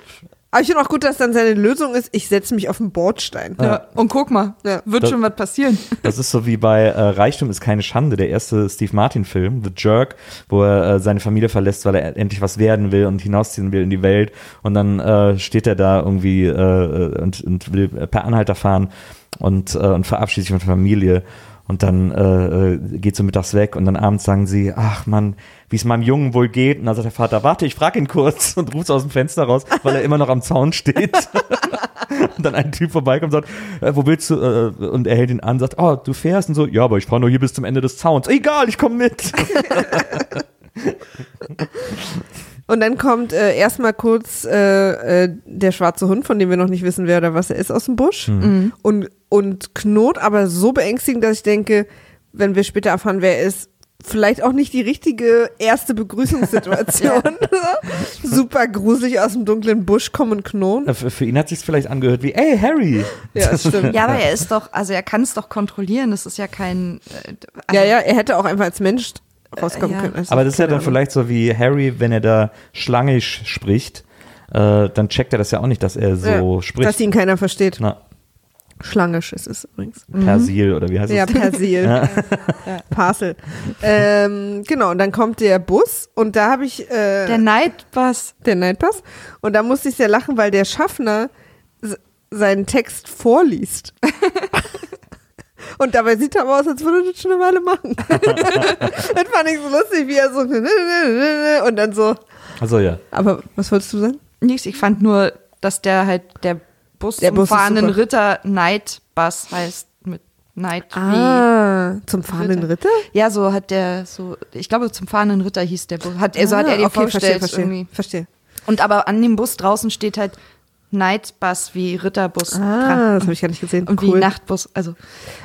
Aber ich finde auch gut, dass dann seine Lösung ist, ich setze mich auf den Bordstein.
Ja. Und guck mal,
Ja.
wird
Das-
schon was passieren.
Das ist so wie bei äh, Reichtum ist keine Schande, der erste Steve Martin-Film, The Jerk, wo er äh, seine Familie verlässt, weil er endlich was werden will und hinausziehen will in die Welt. Und dann äh, steht er da irgendwie äh, und, und will per Anhalter fahren und, äh, und verabschiedet sich von der Familie. Und dann äh, äh, geht so mittags weg und dann abends sagen sie, ach Mann, wie es meinem Jungen wohl geht. Und dann sagt der Vater, warte, ich frag ihn kurz und ruft aus dem Fenster raus, weil er immer noch am Zaun steht. Und dann ein Typ vorbeikommt und sagt, äh, wo willst du? Äh, und er hält ihn an und sagt, oh, du fährst und so, ja, aber ich fahre nur hier bis zum Ende des Zauns. Egal, ich komme mit.
Und dann kommt äh, erstmal kurz äh, äh, der schwarze Hund, von dem wir noch nicht wissen, wer oder was er ist, aus dem Busch.
Mhm.
Und, und knurrt aber so beängstigend, dass ich denke, wenn wir später erfahren, wer er ist, vielleicht auch nicht die richtige erste Begrüßungssituation. Super gruselig aus dem dunklen Busch kommen und knurren.
Äh, Für, für ihn hat sich's vielleicht angehört wie, ey, Harry.
Ja, stimmt.
Ja, aber er ist doch, also er kann es doch kontrollieren. Das ist ja kein. Äh, also,
Ja, ja, er hätte auch einfach als Mensch rauskommen
ja.
können. Also,
Aber das ist ja dann
Ahnung.
vielleicht so wie Harry, wenn er da schlangisch spricht, äh, dann checkt er das ja auch nicht, dass er so
ja,
spricht.
Dass ihn keiner versteht.
Na,
Schlangisch ist es übrigens.
Persil oder wie heißt
Ja,
es?
Persil. Parcel. Ähm, genau, und dann kommt der Bus und da habe ich äh,
Der Neidbass.
der Nightbus und da musste ich sehr lachen, weil der Schaffner seinen Text vorliest. Und dabei sieht er aber aus, als würde er das schon eine Weile machen. das fand ich so lustig, wie er so und dann so.
Also ja.
Aber was wolltest du sagen?
Nix, ich fand nur, dass der halt der Bus
Der
zum
Bus
fahrenden. Ritter Neidbass heißt mit Neid wie.
Ah, zum fahrenden Ritter?
Ja, so hat der so, ich glaube zum fahrenden Ritter hieß der Bus. Hat, also hat er
Ah,
dir
okay,
vorgestellt
verstehe, verstehe,
irgendwie.
verstehe.
Und aber an dem Bus draußen steht halt Nightbus wie Ritterbus
Ah, das habe ich gar nicht gesehen.
und wie Nachtbus. Also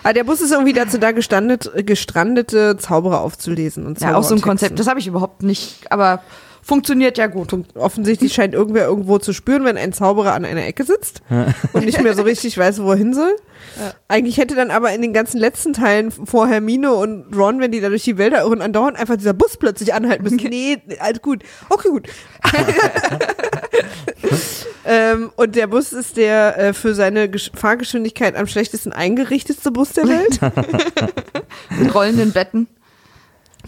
Ah, der Bus ist irgendwie dazu da, gestandet, gestrandete Zauberer aufzulesen. Und
ja, auch so ein Konzept. Das habe ich überhaupt nicht, aber funktioniert ja gut.
Texten. Offensichtlich scheint irgendwer irgendwo zu spüren, wenn ein Zauberer an einer Ecke sitzt und nicht mehr so richtig weiß, wo er hin soll. Eigentlich hätte dann aber in den ganzen letzten Teilen vor Hermine und Ron, wenn die da durch die Wälder irren, andauernd einfach dieser Bus plötzlich anhalten müssen. Nee, alles gut. Okay, gut. ähm, und der Bus ist der äh, für seine Gesch Fahrgeschwindigkeit am schlechtesten eingerichtete Bus der Welt.
Mit rollenden Betten.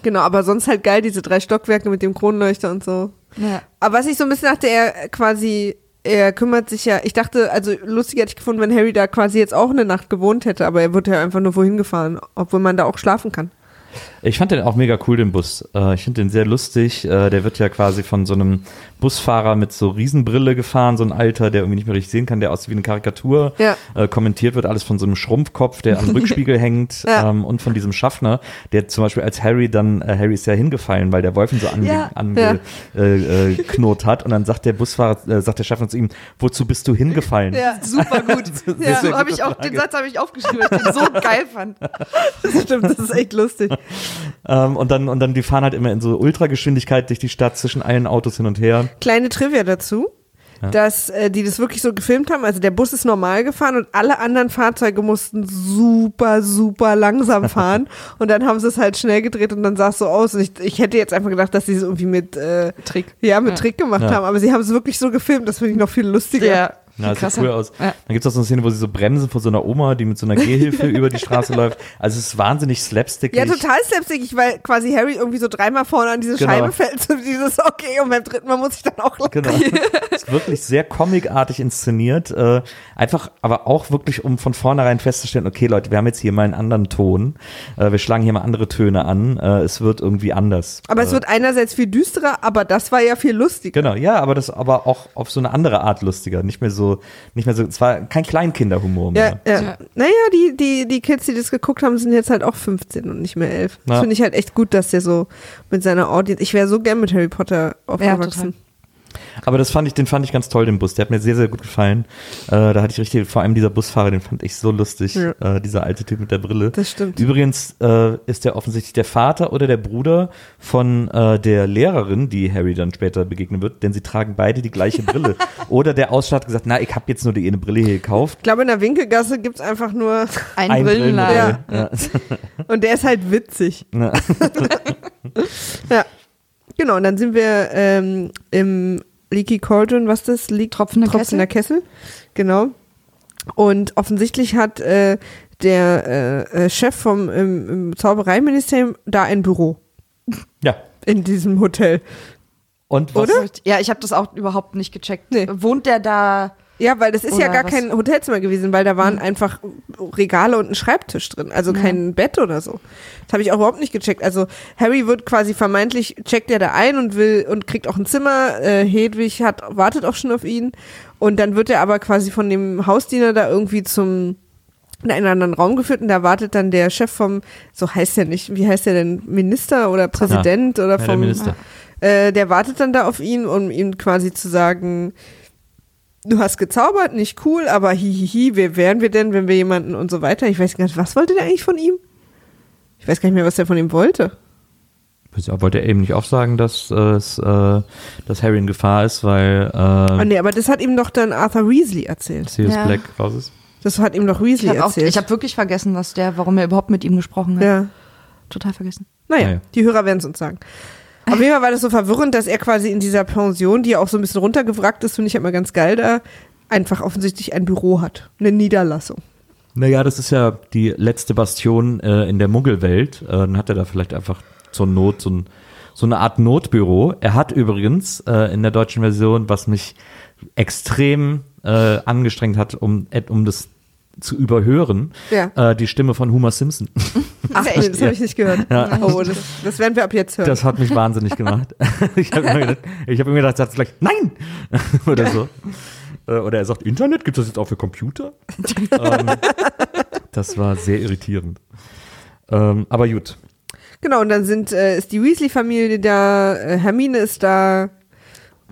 Genau, aber sonst halt geil, diese drei Stockwerke mit dem Kronleuchter und so.
Ja.
Aber was ich so ein bisschen dachte, er quasi, er kümmert sich ja, ich dachte, also lustig hätte ich gefunden, wenn Harry da quasi jetzt auch eine Nacht gewohnt hätte, aber er wird ja einfach nur wohin gefahren, obwohl man da auch schlafen kann.
Ich fand den auch mega cool, den Bus. Äh, ich finde den sehr lustig. Äh, der wird ja quasi von so einem Busfahrer mit so Riesenbrille gefahren, so ein Alter, der irgendwie nicht mehr richtig sehen kann, der aussieht wie eine Karikatur.
Ja.
Äh, kommentiert wird alles von so einem Schrumpfkopf, der am Rückspiegel hängt
Ja.
ähm, und von diesem Schaffner, der zum Beispiel als Harry dann, Harry ist ja hingefallen, weil der Wolf ihn so ange
Ja.
ange knurrt hat und dann sagt der Busfahrer, sagt der Schaffner zu ihm, wozu bist du hingefallen?
Ja,
Super gut.
Ja.
so ich auch, den Satz habe ich aufgeschrieben, weil ich den so geil fand.
das stimmt, das ist echt lustig.
Ähm, und dann und dann die fahren halt immer in so Ultrageschwindigkeit durch die Stadt zwischen allen Autos hin und her.
Kleine Trivia dazu. Dass äh, die das wirklich so gefilmt haben. Also der Bus ist normal gefahren und alle anderen Fahrzeuge mussten super, super langsam fahren. und dann haben sie es halt schnell gedreht und dann sah es so aus. Und ich, ich hätte jetzt einfach gedacht, dass sie es irgendwie mit äh,
Trick.
Ja, mit
Ja.
Trick gemacht
Ja.
haben. Aber sie haben es wirklich so gefilmt. Das finde ich noch viel lustiger.
Ja,
Ja, das sieht cool aus.
Ja.
Dann gibt es auch so eine Szene, wo sie so bremsen von so einer Oma, die mit so einer Gehhilfe über die Straße läuft. Also es ist wahnsinnig slapstickig.
Ja, total slapstickig, weil quasi Harry irgendwie so dreimal vorne an diese
Genau.
Scheibe fällt. So dieses, okay, und beim dritten Mal muss ich dann auch lachen.
Genau. ist wirklich sehr comicartig inszeniert. Äh, einfach, aber auch wirklich, um von vornherein festzustellen, okay, Leute, wir haben jetzt hier mal einen anderen Ton. Äh, wir schlagen hier mal andere Töne an. Äh, es wird irgendwie anders.
Aber
äh,
es wird einerseits viel düsterer, aber das war ja viel lustiger.
Genau, ja, aber das aber auch auf so eine andere Art lustiger. Nicht mehr so, nicht mehr so, es war kein Kleinkinderhumor mehr.
Ja, ja. Naja, die, die, die Kids, die das geguckt haben, sind jetzt halt auch 15 und nicht mehr 11. Das
Ja.
finde ich halt echt gut, dass der so mit seiner Audience. Ich wäre so gern mit Harry Potter aufgewachsen.
Aber das fand ich, den fand ich ganz toll, den Bus. Der hat mir sehr, sehr gut gefallen. Äh, da hatte ich richtig, vor allem dieser Busfahrer, den fand ich so lustig.
Ja.
Äh, dieser alte Typ mit der Brille.
Das stimmt.
Übrigens äh, ist der offensichtlich der Vater oder der Bruder von äh, der Lehrerin, die Harry dann später begegnen wird, denn sie tragen beide die gleiche Brille. oder der Ausstatter hat gesagt, na, ich habe jetzt nur die eine Brille hier gekauft.
Ich glaube, in der Winkelgasse gibt's einfach nur.
Ein,
Ein
Brillenladen.
Brillenmodell. Ja.
Und der ist halt witzig.
Ja.
Genau, und dann sind wir ähm, im Leaky Cauldron, was das? Leak
Tropfender
Tropfender Kessel. Genau. Und offensichtlich hat äh, der äh, äh, Chef vom im, im Zaubereiministerium da ein Büro
ja.
in diesem Hotel.
Und was?
Oder?
Ja, ich habe das auch überhaupt nicht gecheckt.
Nee.
Wohnt der da?
Ja, weil das ist ja gar
was?
kein Hotelzimmer gewesen, weil da waren einfach Regale und ein Schreibtisch drin, also kein Bett oder so. Das habe ich auch überhaupt nicht gecheckt. Also Harry wird quasi vermeintlich checkt er da ein und will und kriegt auch ein Zimmer. Äh, Hedwig hat wartet auch schon auf ihn und dann wird er aber quasi von dem Hausdiener da irgendwie zum in einen anderen Raum geführt und da wartet dann der Chef vom, so heißt er nicht, wie heißt der denn, Minister oder Präsident oder
Ja, der
vom
Minister.
äh, der wartet dann da auf ihn, um ihm quasi zu sagen, du hast gezaubert, nicht cool, aber hihihi, wer wären wir denn, wenn wir jemanden und so weiter. Ich weiß gar nicht, was wollte der eigentlich von ihm? Ich weiß gar nicht mehr, was der von ihm wollte.
Ja, wollte er eben nicht auch sagen, dass, äh, äh, dass Harry in Gefahr ist, weil
Ah,
äh,
nee, aber das hat ihm doch dann Arthur Weasley erzählt.
Sirius
Ja.
Black raus ist?
Das hat ihm doch
Ich
Weasley
habe
erzählt.
hab wirklich vergessen, was der, warum er überhaupt mit ihm gesprochen hat.
ja.
Total vergessen.
Naja,
Naja.
die Hörer werden es uns sagen. Auf jeden Fall war das so verwirrend, dass er quasi in dieser Pension, die auch so ein bisschen runtergewrackt ist, finde ich immer ganz geil da, einfach offensichtlich ein Büro hat. Eine Niederlassung.
Naja, das ist ja die letzte Bastion äh, in der Muggelwelt. Äh, dann hat er da vielleicht einfach zur Not so, ein, so eine Art Notbüro. Er hat übrigens äh, in der deutschen Version, was mich extrem äh, angestrengt hat, um, äh, um das zu überhören,
Ja.
äh, die Stimme von Homer Simpson.
Ach, nee, das habe ich nicht gehört. Oh, das, das werden wir ab jetzt hören.
Das hat mich wahnsinnig gemacht. ich habe immer gedacht, ich hab gedacht, sagt gleich, nein! Oder so. Äh, Oder er sagt, Internet, gibt es das jetzt auch für Computer? ähm, das war sehr irritierend. Ähm, aber gut.
Genau, und dann sind, äh, ist die Weasley-Familie da, äh, Hermine ist da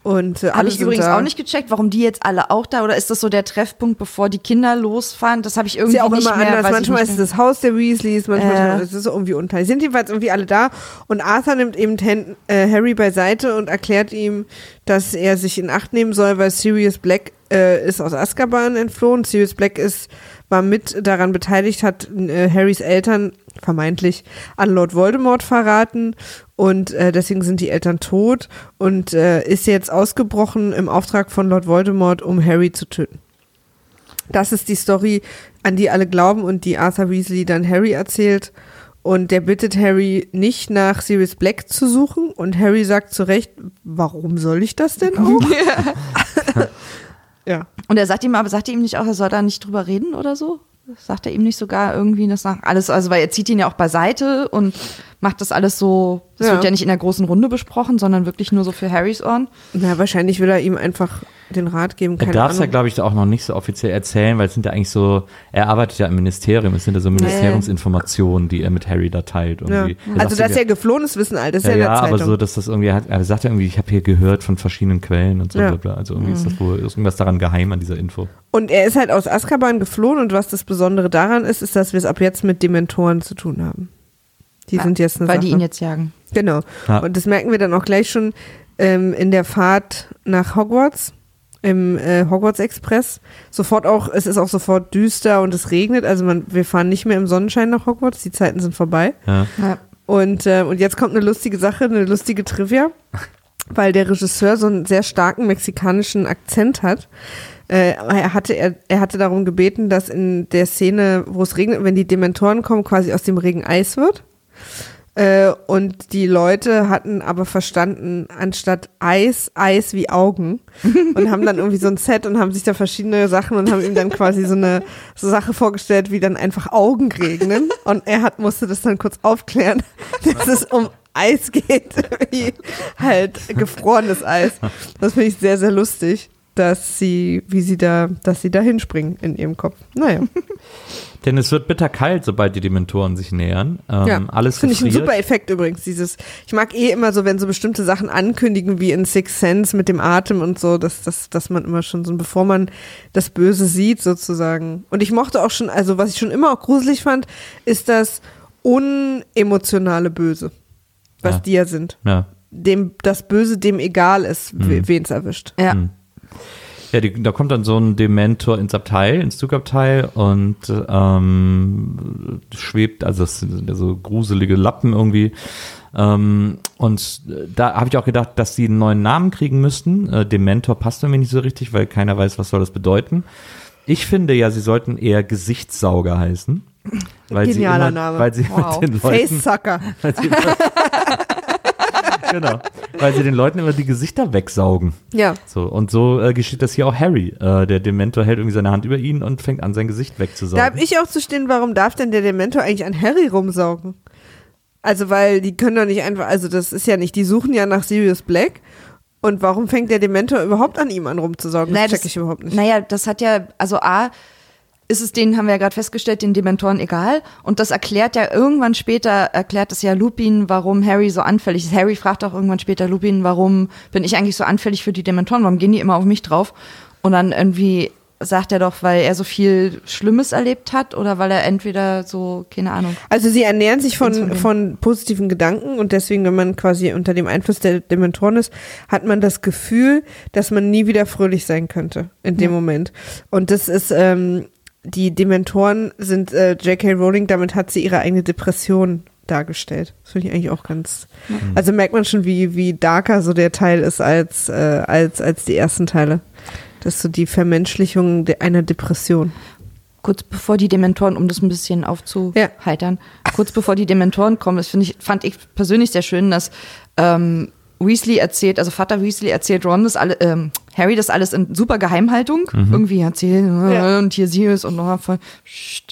Und äh,
Habe ich übrigens auch nicht gecheckt, warum die jetzt alle auch da oder ist das so der Treffpunkt, bevor die Kinder losfahren? Das habe ich
Ist
irgendwie
ja auch
nicht
immer
mehr.
anders. Manchmal ist das Haus der Weasleys, manchmal
Äh.
ist es irgendwie unter. Die sind jedenfalls irgendwie alle da und Arthur nimmt eben Ten, äh, Harry beiseite und erklärt ihm, dass er sich in Acht nehmen soll, weil Sirius Black äh, ist aus Azkaban entflohen. Sirius Black ist war mit daran beteiligt, hat äh, Harrys Eltern vermeintlich an Lord Voldemort verraten und äh, deswegen sind die Eltern tot und äh, ist jetzt ausgebrochen im Auftrag von Lord Voldemort, um Harry zu töten. Das ist die Story, an die alle glauben und die Arthur Weasley dann Harry erzählt. Und der bittet Harry nicht nach Sirius Black zu suchen. Und Harry sagt zu Recht, warum soll ich das denn auch? ja.
Und er sagt ihm aber, sagt er ihm nicht auch, er soll da nicht drüber reden oder so? Sagt er ihm nicht sogar irgendwie das nach alles, also weil er zieht ihn ja auch beiseite und macht das alles so, das
Ja.
wird ja nicht in der großen Runde besprochen, sondern wirklich nur so für Harrys Ohren.
Na, wahrscheinlich will er ihm einfach den Rat geben.
Er
Keine
darf es ja, glaube ich, auch noch nicht so offiziell erzählen, weil es sind ja eigentlich so, er arbeitet ja im Ministerium, es sind ja so Ministeriumsinformationen, die er mit Harry da teilt.
ja.
Irgendwie. Er
Also, dass
ja-
er geflohen ist, wissen alle. Das ist
ja,
ja, in
ja,
der
aber
Zeitung.
so, dass das irgendwie, er, hat, er sagt ja irgendwie, ich habe hier gehört von verschiedenen Quellen und so,
Ja.
bla, bla. also irgendwie ist das wohl ist irgendwas daran geheim an dieser Info.
Und er ist halt aus Azkaban geflohen und was das Besondere daran ist, ist, dass wir es ab jetzt mit Dementoren zu tun haben. Die sind jetzt eine
Weil
Sache.
die ihn jetzt jagen.
Genau.
Ja.
Und das merken wir dann auch gleich schon ähm, in der Fahrt nach Hogwarts, im äh, Hogwarts Express. Sofort auch, es ist auch sofort düster und es regnet. Also man, wir fahren nicht mehr im Sonnenschein nach Hogwarts, die Zeiten sind vorbei.
Ja.
Ja.
Und, äh, und jetzt kommt eine lustige Sache, eine lustige Trivia, weil der Regisseur so einen sehr starken mexikanischen Akzent hat. Äh, er, hatte, er, er hatte darum gebeten, dass in der Szene, wo es regnet, wenn die Dementoren kommen, quasi aus dem Regen Eis wird. Äh, und die Leute hatten aber verstanden, anstatt Eis, Eis wie Augen. Und haben dann irgendwie so ein Set und haben sich da verschiedene Sachen und haben ihm dann quasi so eine so Sache vorgestellt, wie dann einfach Augen regnen. Und er hat, musste das dann kurz aufklären, dass es um Eis geht, wie halt gefrorenes Eis. Das finde ich sehr, sehr lustig, dass sie, wie sie da, dass sie da hinspringen in ihrem Kopf. Naja.
Denn es wird bitterkalt, sobald die Dementoren sich nähern. Ähm,
Ja,
alles
finde ich ein
gefriert.
super Effekt übrigens. Dieses, ich mag eh immer so, wenn so bestimmte Sachen ankündigen, wie in Six Sense mit dem Atem und so, dass, dass, dass man immer schon so, bevor man das Böse sieht, sozusagen. Und ich mochte auch schon, also was ich schon immer auch gruselig fand, ist das unemotionale Böse, was
Ja.
die ja sind.
Ja.
Dem, das Böse dem egal ist, we- wen es erwischt.
Ja.
Hm. Ja, die, da kommt dann so ein Dementor ins Abteil, ins Zugabteil und ähm, schwebt, also es sind ja so gruselige Lappen irgendwie. Ähm, und da habe ich auch gedacht, dass die einen neuen Namen kriegen müssten. Äh, Dementor passt mir nicht so richtig, weil keiner weiß, was soll das bedeuten. Ich finde ja, sie sollten eher Gesichtssauger heißen. Weil
Genialer
sie immer,
Name.
Weil sie
Wow.
mit den Leuten,
Facesucker.
weil sie, genau, weil sie den Leuten immer die Gesichter wegsaugen.
Ja.
So, und so äh, geschieht das hier auch Harry. Äh, der Dementor hält irgendwie seine Hand über ihn und fängt an, sein Gesicht
Da
wegzusaugen.
habe ich auch zu stehen, warum darf denn der Dementor eigentlich an Harry rumsaugen? Also, weil die können doch nicht einfach, also das ist ja nicht, die suchen ja nach Sirius Black. Und warum fängt der Dementor überhaupt an ihm an rumzusaugen? Das
Naja,
check ich überhaupt nicht.
Naja, das hat ja, also A, ist es denen, haben wir ja gerade festgestellt, den Dementoren egal. Und das erklärt ja irgendwann später, erklärt es ja Lupin, warum Harry so anfällig ist. Harry fragt auch irgendwann später Lupin, warum bin ich eigentlich so anfällig für die Dementoren? Warum gehen die immer auf mich drauf? Und dann irgendwie sagt er doch, weil er so viel Schlimmes erlebt hat oder weil er entweder so, keine Ahnung.
Also sie ernähren sich von, von positiven Gedanken und deswegen, wenn man quasi unter dem Einfluss der Dementoren ist, hat man das Gefühl, dass man nie wieder fröhlich sein könnte in dem Moment. Und das ist, ähm, die Dementoren sind äh, J.K. Rowling, damit hat sie ihre eigene Depression dargestellt. Das finde ich eigentlich auch ganz. Also merkt man schon, wie, wie darker so der Teil ist als, äh, als, als die ersten Teile. Das ist so die Vermenschlichung einer Depression.
kurz bevor die Dementoren, um das ein bisschen aufzuheitern, kurz bevor die Dementoren kommen, das finde ich, fand ich persönlich sehr schön, dass ähm, Weasley erzählt, also Vater Weasley erzählt Ron das alle, ähm, Harry das alles in super Geheimhaltung irgendwie erzählen äh,
Ja.
und hier sie ist und noch voll,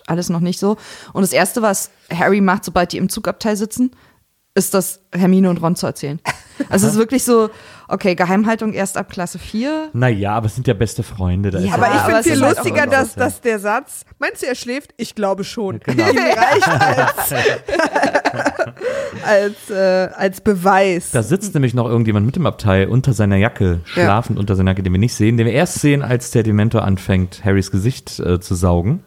alles noch nicht so. Und das erste, was Harry macht, sobald die im Zugabteil sitzen, ist das Hermine und Ron zu erzählen. Also es ist wirklich so, okay, Geheimhaltung erst ab Klasse 4.
Naja, aber es sind ja beste Freunde. Da
Ja,
ist
Aber ich
aber
finde
es
viel
halt
lustiger, dass,
ja.
dass der Satz, meinst du, er schläft? Ich glaube schon.
Genau.
Ihm reicht als, als, äh, als Beweis.
Da sitzt nämlich noch irgendjemand mit dem Abteil unter seiner Jacke,
Ja.
schlafend unter seiner Jacke, den wir nicht sehen, den wir erst sehen, als der Dementor anfängt, Harrys Gesicht äh, zu saugen.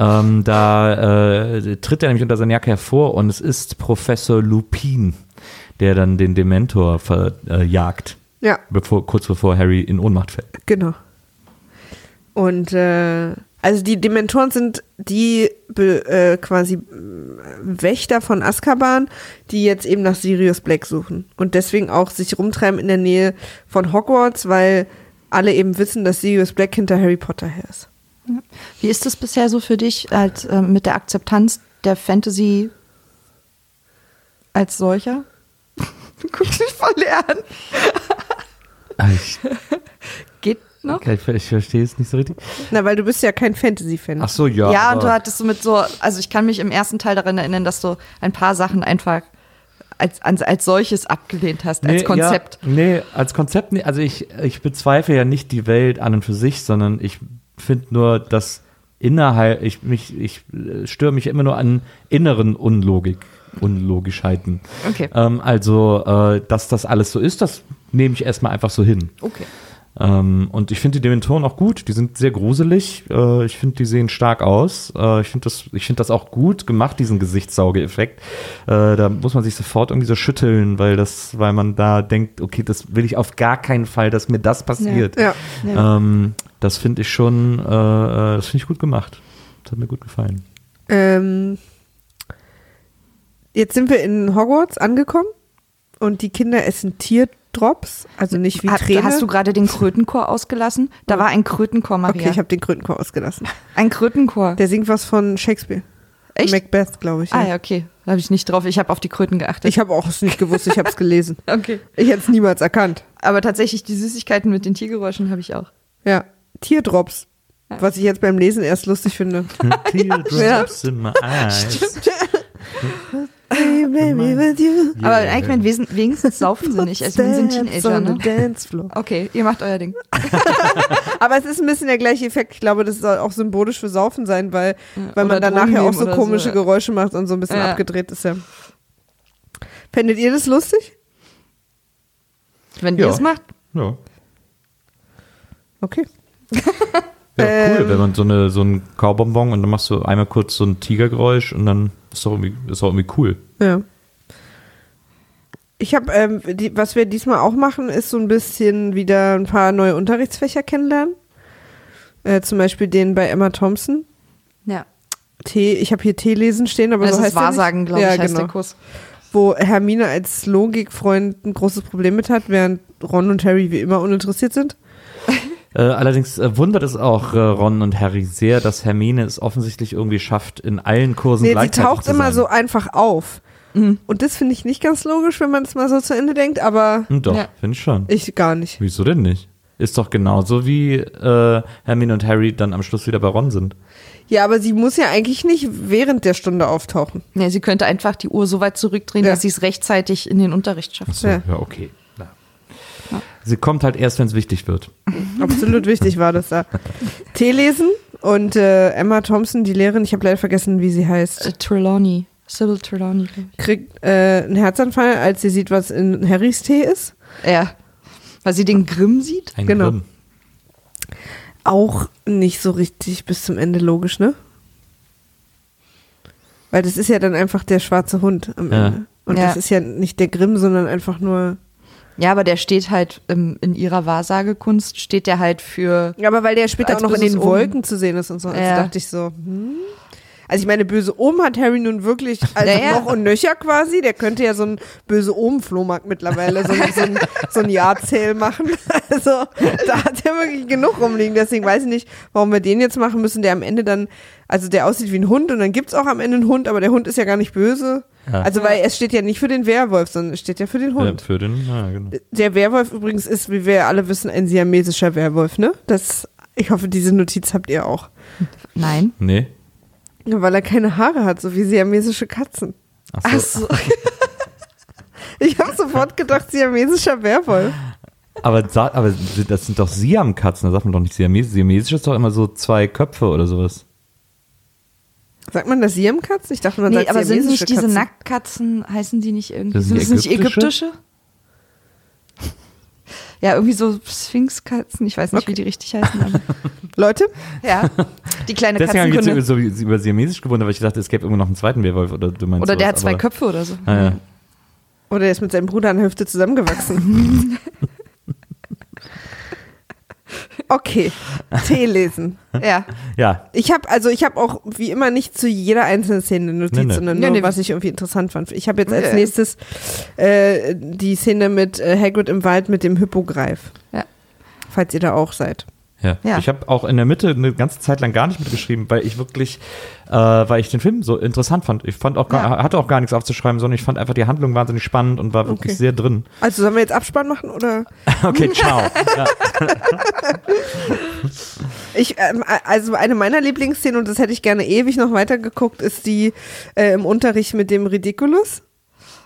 Ähm, da äh, tritt er nämlich unter seiner Jacke hervor und es ist Professor Lupin, der dann den Dementor verjagt, äh,
ja,
bevor, kurz bevor Harry in Ohnmacht fällt.
genau. Und äh, also die Dementoren sind die äh, quasi äh, Wächter von Azkaban, die jetzt eben nach Sirius Black suchen und deswegen auch sich rumtreiben in der Nähe von Hogwarts, weil alle eben wissen, dass Sirius Black hinter Harry Potter her ist.
Wie ist das bisher so für dich als, äh, mit der Akzeptanz der Fantasy als solcher? Du guckst mich voll leer an.
Ah, Ich,
Geht noch?
ich, ich verstehe es nicht so richtig.
Na, weil du bist ja kein Fantasy-Fan.
Ach so, ja.
Ja, und du hattest so mit so, also ich kann mich im ersten Teil daran erinnern, dass du ein paar Sachen einfach als, als, als solches abgelehnt hast, als
Nee,
Konzept.
Ja, nee, als Konzept, nee, also ich, ich bezweifle ja nicht die Welt an und für sich, sondern ich finde nur, dass innerhalb, ich, mich, ich äh, störe mich immer nur an inneren Unlogik, Unlogischheiten.
Okay.
Ähm, also, äh, dass das alles so ist, das nehme ich erstmal einfach so hin.
Okay.
Ähm, und ich finde die Dementoren auch gut. Die sind sehr gruselig. Äh, ich finde, die sehen stark aus. Äh, ich finde das, ich finde das auch gut gemacht, diesen Gesichtssaugeeffekt. Äh, da muss man sich sofort irgendwie so schütteln, weil das, weil man da denkt, okay, das will ich auf gar keinen Fall, dass mir das passiert.
Ja.
Ja.
Ähm, das finde ich schon, äh, äh, das finde ich gut gemacht. Das hat mir gut gefallen.
Ähm, jetzt sind wir in Hogwarts angekommen und die Kinder essen Tierdrops, also nicht wie
Hat,
Träne.
hast du gerade den Krötenchor ausgelassen? Da war ein Krötenchor, Maria.
okay, ich habe den Krötenchor ausgelassen.
ein Krötenchor.
Der singt was von Shakespeare.
Echt?
Macbeth, glaube ich.
ah
Ja.
ja, okay. Da habe ich nicht drauf. Ich habe auf die Kröten geachtet.
Ich habe auch es nicht gewusst, ich habe es gelesen.
okay.
Ich hätte es niemals erkannt.
Aber tatsächlich die Süßigkeiten mit den Tiergeräuschen habe ich auch.
Ja, Tierdrops. Was ich jetzt beim Lesen erst lustig finde.
Teardrops in my eyes.
Hey, baby, with you.
Aber eigentlich mein Wesen, wenigstens saufen sie nicht. Also wir sind Teenager, ne?
dance floor.
Okay, ihr macht euer Ding.
Aber es ist ein bisschen der gleiche Effekt. Ich glaube, das soll auch symbolisch für Saufen sein, weil, weil man dann nachher auch so komische
so, ja.
Geräusche macht und so ein bisschen
Ja.
abgedreht ist. Ja. Fändet ihr das lustig?
Wenn
Ja.
ihr es macht,
Ja.
Okay.
Ja, cool,
Ähm.
wenn man so, eine, so ein Kaubonbon und dann machst du einmal kurz so ein Tigergeräusch und dann ist doch irgendwie, ist doch irgendwie cool.
Ja. Ich habe, ähm, die, was wir diesmal auch machen, ist so ein bisschen wieder ein paar neue Unterrichtsfächer kennenlernen. Äh, zum Beispiel den bei Emma Thompson.
ja.
T, ich habe hier T lesen stehen, aber
Das
so heißt der
Wahrsagen, glaube
ja,
ich, heißt
genau.
der Kurs.
Wo Hermine als Logikfreund ein großes Problem mit hat, während Ron und Harry wie immer uninteressiert sind.
Äh, allerdings äh, wundert es auch äh, Ron und Harry sehr, dass Hermine es offensichtlich irgendwie schafft, in allen Kursen
Nee, sie
gleichzeitig
taucht
zu
immer
sein.
so einfach auf. Und das finde ich nicht ganz logisch, wenn man es mal so zu Ende denkt, aber
Hm, Doch,
Ja.
finde ich schon.
ich gar nicht.
Wieso denn nicht? Ist doch genauso wie äh, Hermine und Harry dann am Schluss wieder bei Ron sind.
Ja, aber sie muss ja eigentlich nicht während der Stunde auftauchen.
Nee, sie könnte einfach die Uhr so weit zurückdrehen,
Ja.
dass sie es rechtzeitig in den Unterricht schafft.
Achso,
Ja.
ja, okay. Ja. Sie kommt halt erst, wenn es wichtig wird.
Absolut wichtig war das da. Tee lesen und äh, Emma Thompson, die Lehrerin, ich habe leider vergessen, wie sie heißt,
Äh, Trelawney. Sybil Trelawney,
kriegt äh, einen Herzanfall, als sie sieht, was in Harrys Tee ist.
Ja. Weil sie den Grimm sieht?
Ein
Genau.
Grimm.
Auch nicht so richtig bis zum Ende logisch, ne? Weil das ist ja dann einfach der schwarze Hund am
Ja.
Ende. Und
Ja.
das ist ja nicht der Grimm, sondern einfach nur.
Ja, aber der steht halt ähm, in ihrer Wahrsagekunst, steht der halt für.
Ja, aber weil der später auch noch in den
Omen.
Wolken zu sehen ist und so. Also
Ja.
dachte ich so, hm. Also ich meine, böse Omen hat Harry nun wirklich also
Ja, ja.
noch und nöcher quasi. Der könnte ja so ein böse Omen-Flohmarkt mittlerweile, so, ein- so, ein, so ein Jahrzähl machen. Also da hat er wirklich genug rumliegen. Deswegen weiß ich nicht, warum wir den jetzt machen müssen, der am Ende dann, also der aussieht wie ein Hund und dann gibt's auch am Ende einen Hund, aber der Hund ist ja gar nicht böse.
Ja.
Also weil es steht ja nicht für den Werwolf, sondern es steht ja für den
Ja,
Hund.
für den, ja, genau.
Der Werwolf übrigens ist, wie wir alle wissen, ein siamesischer Werwolf, ne? Das, ich hoffe, diese Notiz habt ihr auch.
Nein.
Nee.
Weil er keine Haare hat, so wie siamesische Katzen.
Ach so.
Ach so.
Ich habe sofort gedacht, siamesischer Werwolf.
Aber, aber das sind doch Siam-Katzen, da sagt man doch nicht Siamesisch. Siamesisch ist doch immer so zwei Köpfe oder sowas.
Sagt man das Siamkatz? Ich dachte, man
Nee,
sagt
aber sind nicht diese
Katzen.
Nacktkatzen, heißen die nicht irgendwie?
Das
sind
sind
das nicht
ägyptische?
Ja, irgendwie so Sphinxkatzen, ich weiß nicht, wie die richtig heißen. Aber
Leute,
ja, die kleine
Deswegen habe ich
Katzenkunde.
jetzt so über- Siamesisch gewundert, weil ich dachte, es gäbe irgendwo noch einen zweiten Werwolf. Oder, du meinst
Oder der
sowas,
hat zwei
aber-
Köpfe oder so.
Ah, ja.
oder er ist mit seinem Bruder an der Hüfte zusammengewachsen. okay, Tee lesen.
Ja.
ja,
Ich habe also ich habe auch wie immer nicht zu jeder einzelnen Szene eine Notiz,
Nee, nee.
sondern nur
nee.
was ich irgendwie interessant fand. Ich habe jetzt als nächstes äh, die Szene mit äh, Hagrid im Wald mit dem Hippogreif.
Ja.
Falls ihr da auch seid.
Ja.
Ja.
Ich habe auch in der Mitte eine ganze Zeit lang gar nicht mitgeschrieben, weil ich wirklich, äh, weil ich den Film so interessant fand. Ich fand auch gar,
Ja.
hatte auch gar nichts aufzuschreiben, sondern ich fand einfach die Handlung wahnsinnig spannend und war wirklich
Okay.
sehr drin.
Also sollen wir jetzt Abspann machen oder?
Okay, ciao.
Ich, ähm, also eine meiner Lieblingsszenen, und das hätte ich gerne ewig noch weitergeguckt, ist die äh, im Unterricht mit dem Ridiculous.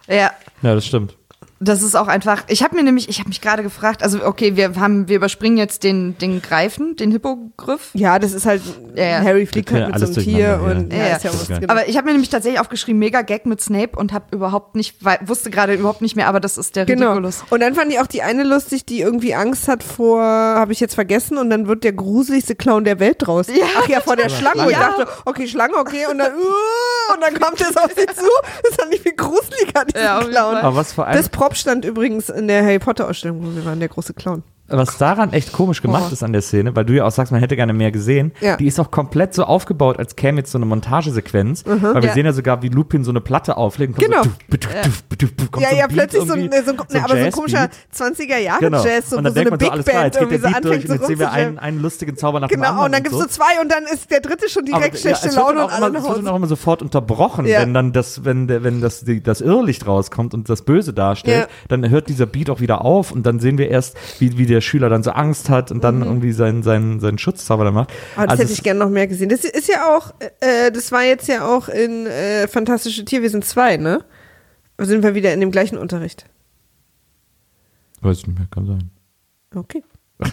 Ja.
ja, das stimmt.
Das ist auch einfach. Ich habe mir nämlich, ich habe mich gerade gefragt, also okay, wir haben, wir überspringen jetzt den, den Greifen, den Hippogriff.
Ja, das ist halt,
Ja, ja.
Harry fliegt
Ja,
halt mit so einem Tier und
ja.
ja,
Ja,
ist ja
ja. Geil.
genau.
Aber ich habe mir nämlich tatsächlich aufgeschrieben, mega Gag mit Snape und habe überhaupt nicht, wusste gerade überhaupt nicht mehr, aber das ist der
Genau.
Ridiculous.
Und dann fand ich auch die eine lustig, die irgendwie Angst hat vor, habe ich jetzt vergessen, und dann wird der gruseligste Clown der Welt draus.
Ja,
Ach ja, vor der Schlange. Und ich
Ja.
dachte, okay, Schlange, okay, und dann, uh, und dann kommt es auf sie zu. Das fand ich viel gruseliger, diesen
Ja,
Clown.
Aber was vor allem,
Das Prop stand übrigens in der Harry Potter Ausstellung, wo wir waren, der große Clown.
Was daran echt komisch gemacht
Oh.
ist an der Szene, weil du ja auch sagst, man hätte gerne mehr gesehen,
Ja.
die ist auch komplett so aufgebaut, als käme jetzt so eine Montagesequenz, weil wir
Mhm. Ja.
sehen ja sogar, wie Lupin so eine Platte auflegt.
Genau.
So, duf, duf, kommt
Ja,
so ein
ja, plötzlich so ein, so ein,
so
aber so ein komischer 20er Jahre
Genau.
Jazz, so,
und dann
so eine
denkt man so,
Big
alles klar,
Band
jetzt geht
irgendwie
der
so
Beat durch und jetzt sehen wir einen, lustigen Zauber nach dem anderen.
Genau, und dann
und
gibt's
so.
zwei und dann ist der dritte schon direkt schlechte
es
Laune und alle
immer, es wird dann auch immer sofort unterbrochen, wenn dann das, wenn, der, wenn das, das Irrlicht rauskommt und das Böse darstellt, dann hört dieser Beat auch wieder auf und dann sehen wir erst, wie, wie der Schüler dann so Angst hat und dann irgendwie seinen, seinen, seinen Schutzzauber dann macht.
Aber das
Also
hätte ich gerne noch mehr gesehen. Das ist ja auch, äh, das war jetzt ja auch in äh, Fantastische Tierwesen 2, ne? Da sind wir wieder in dem gleichen Unterricht.
Weiß ich nicht mehr, kann sein.
Okay.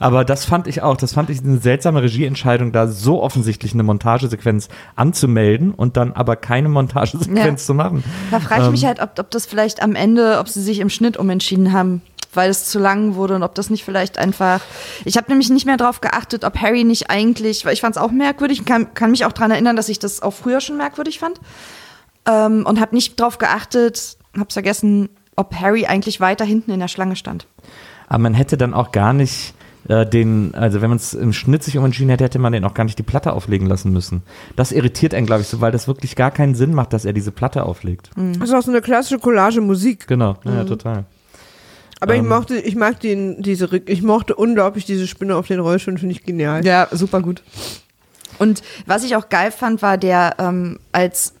Aber das fand ich auch, das fand ich eine seltsame Regieentscheidung, da so offensichtlich eine Montagesequenz anzumelden und dann aber keine Montagesequenz
Ja.
zu machen.
Da frage ich mich
Ähm,
halt, ob, ob das vielleicht am Ende, ob sie sich im Schnitt umentschieden haben, weil es zu lang wurde und ob das nicht vielleicht einfach. Ich habe nämlich nicht mehr drauf geachtet, ob Harry nicht eigentlich, weil ich fand es auch merkwürdig, und kann, kann mich auch daran erinnern, dass ich das auch früher schon merkwürdig fand. Ähm, und habe nicht drauf geachtet, hab's vergessen, ob Harry eigentlich weiter hinten in der Schlange stand.
Aber man hätte dann auch gar nicht äh, den, also wenn man es im Schnitt sich umentschieden hätte, hätte man den auch gar nicht die Platte auflegen lassen müssen. Das irritiert einen, glaube ich, so, weil das wirklich gar keinen Sinn macht, dass er diese Platte auflegt.
Das ist auch so eine klassische Collage-Musik.
Genau, ja, total.
Aber ich
Ähm.
mochte, ich mag den, diese, Rück- ich mochte unglaublich diese Spinne auf den Rollstuhl, finde ich genial.
Ja, super gut. Und was ich auch geil fand, war der ähm, als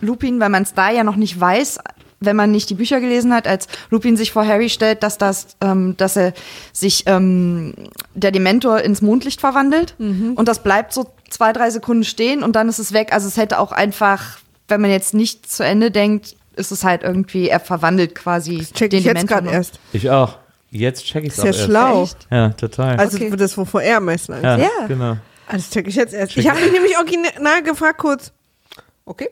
Lupin, weil man es da ja noch nicht weiß, wenn man nicht die Bücher gelesen hat, als Lupin sich vor Harry stellt, dass das, ähm, dass er sich ähm, der Dementor ins Mondlicht verwandelt und das bleibt so zwei, drei Sekunden stehen und dann ist es weg. Also es hätte auch einfach, wenn man jetzt nicht zu Ende denkt, ist es halt irgendwie, er verwandelt quasi
Check
den
ich jetzt
Dementor.
gerade
nur.
erst.
Ich auch. Jetzt check ich es
Ist
auch
ja
erst.
schlau.
Echt?
Ja, total.
Also
Okay.
das, wovor er am meisten Angst
ja,
hat.
Ja.
genau.
Ah, Das check ich jetzt erst. Ich habe mich nämlich original gefragt, kurz, okay,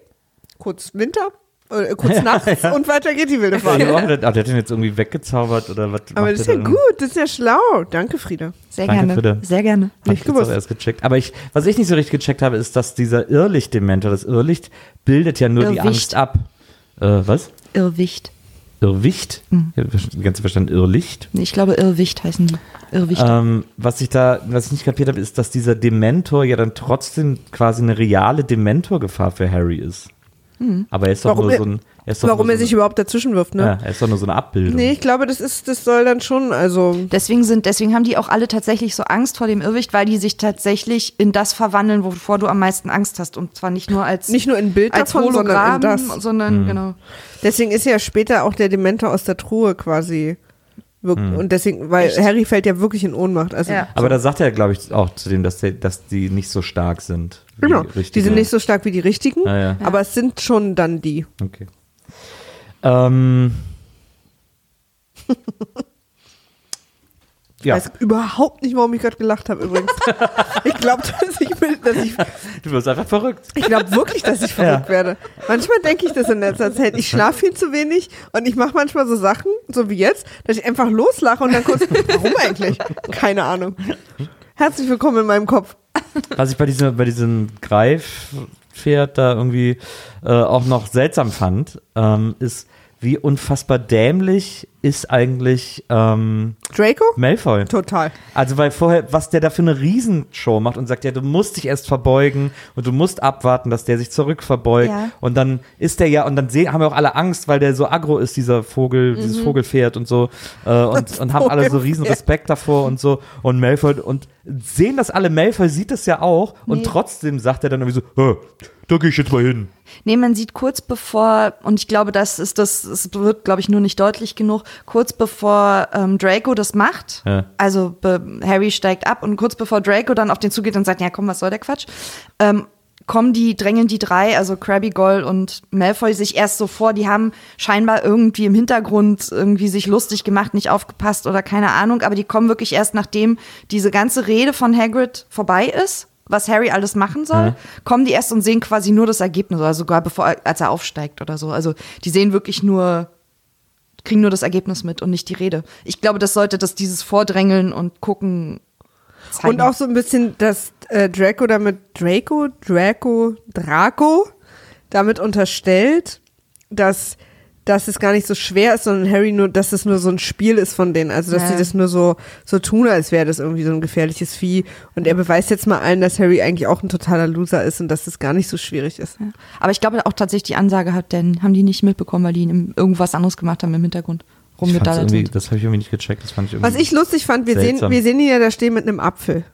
kurz Winter, äh, kurz nachts und weiter geht die wilde
Ja,
Fahrt.
die auch, der, der hat den jetzt irgendwie weggezaubert oder was
Aber das ist ja gut, das ist ja schlau. Danke, Frieda.
Sehr
Danke,
gerne.
Frieda.
Sehr gerne.
Hab
Nicht
ich jetzt auch
gewusst.
erst gecheckt. Aber ich, was ich nicht so richtig gecheckt habe, ist, dass dieser Irrlicht-Dementor, das Irrlicht bildet ja nur die
Irrwicht.
Angst ab. Äh, was?
Irrwicht.
Irrwicht?
Mhm.
Ich habe die ganze verstanden, Irrlicht.
Ich glaube, Irrwicht heißen die. Irrwicht.
Ähm, was ich da, was ich nicht kapiert habe, ist, dass dieser Dementor ja dann trotzdem quasi eine reale Dementor-Gefahr für Harry ist. Aber er ist doch.
Warum
nur
er-
so ein, er
Warum er
so
sich überhaupt dazwischen wirft,
eine,
ne?
ja, er ist doch nur so eine Abbildung.
Nee, ich glaube, das ist, das soll dann schon, also.
Deswegen sind, deswegen haben die auch alle tatsächlich so Angst vor dem Irrwicht, weil die sich tatsächlich in das verwandeln, wovor du am meisten Angst hast. Und zwar nicht nur als,
Nicht nur in Bild
als
davon, sondern
Hologramm,
in das.
sondern genau.
Deswegen ist ja später auch der Dementor aus der Truhe quasi. wirk- Und deswegen, weil
Echt?
Harry fällt ja wirklich in Ohnmacht. Also,
Ja.
Aber da sagt er, glaube ich, auch zu dem, dass, der, dass die nicht so stark sind.
Genau.
richtige-
Die sind nicht so stark wie die richtigen,
Ah, ja.
aber es sind schon dann die.
Okay. Ähm, Ja,
weiß überhaupt nicht, warum ich gerade gelacht habe übrigens. ich glaube, dass ich, bin- dass ich,
du wirst einfach verrückt.
ich glaube wirklich, dass ich verrückt werde. Manchmal denke ich das in letzter Zeit. Ich schlafe viel zu wenig und ich mache manchmal so Sachen, so wie jetzt, dass ich einfach loslache und dann kurz, warum eigentlich? Keine Ahnung. Herzlich willkommen in meinem Kopf.
Was ich bei diesem, bei diesem Greifpferd da irgendwie äh, auch noch seltsam fand, ähm, ist, wie unfassbar dämlich ist eigentlich ähm,
Draco?
Malfoy.
Total.
Also weil vorher, was der da für eine Riesenshow macht und sagt, ja, du musst dich erst verbeugen und du musst abwarten, dass der sich zurückverbeugt
Ja.
und dann ist der ja und dann seh, haben wir auch alle Angst, weil der so aggro ist, dieser Vogel, dieses Vogelpferd und so äh, und, und haben alle so riesen. Respekt davor und so und Malfoy und sehen das alle, Malfoy sieht das ja auch und
Nee.
trotzdem sagt er dann irgendwie so, "Hä, da gehe ich jetzt mal hin.
Nee, man sieht kurz bevor, und ich glaube, das ist das, es wird, glaube ich, nur nicht deutlich genug, kurz bevor ähm, Draco das macht,
Ja.
also Harry steigt ab und kurz bevor Draco dann auf den zugeht und sagt, ja komm, was soll der Quatsch, ähm, kommen die, drängen die drei, also Krabby, Goyle und Malfoy sich erst so vor, die haben scheinbar irgendwie im Hintergrund irgendwie sich lustig gemacht, nicht aufgepasst oder keine Ahnung, aber die kommen wirklich erst nachdem diese ganze Rede von Hagrid vorbei ist, was Harry alles machen soll, kommen die erst und sehen quasi nur das Ergebnis, oder sogar bevor, als er aufsteigt oder so. Also die sehen wirklich nur, kriegen nur das Ergebnis mit und nicht die Rede. Ich glaube, das sollte das dieses Vordrängeln und gucken zeigen.
Und auch so ein bisschen, dass äh, Draco damit, Draco, Draco, Draco damit unterstellt, dass, dass es gar nicht so schwer ist, sondern Harry nur, dass es nur so ein Spiel ist von denen. Also, dass
Ja.
sie das nur so, so tun, als wäre das irgendwie so ein gefährliches Vieh. Und er beweist jetzt mal allen, dass Harry eigentlich auch ein totaler Loser ist und dass das gar nicht so schwierig ist.
Aber ich glaube auch tatsächlich die Ansage hat, denn haben die nicht mitbekommen, weil die im- irgendwas anderes gemacht haben im Hintergrund. Sind.
das habe ich irgendwie nicht gecheckt. Das fand ich irgendwie
Was ich lustig fand, wir sehen, wir sehen ihn ja da stehen mit einem Apfel.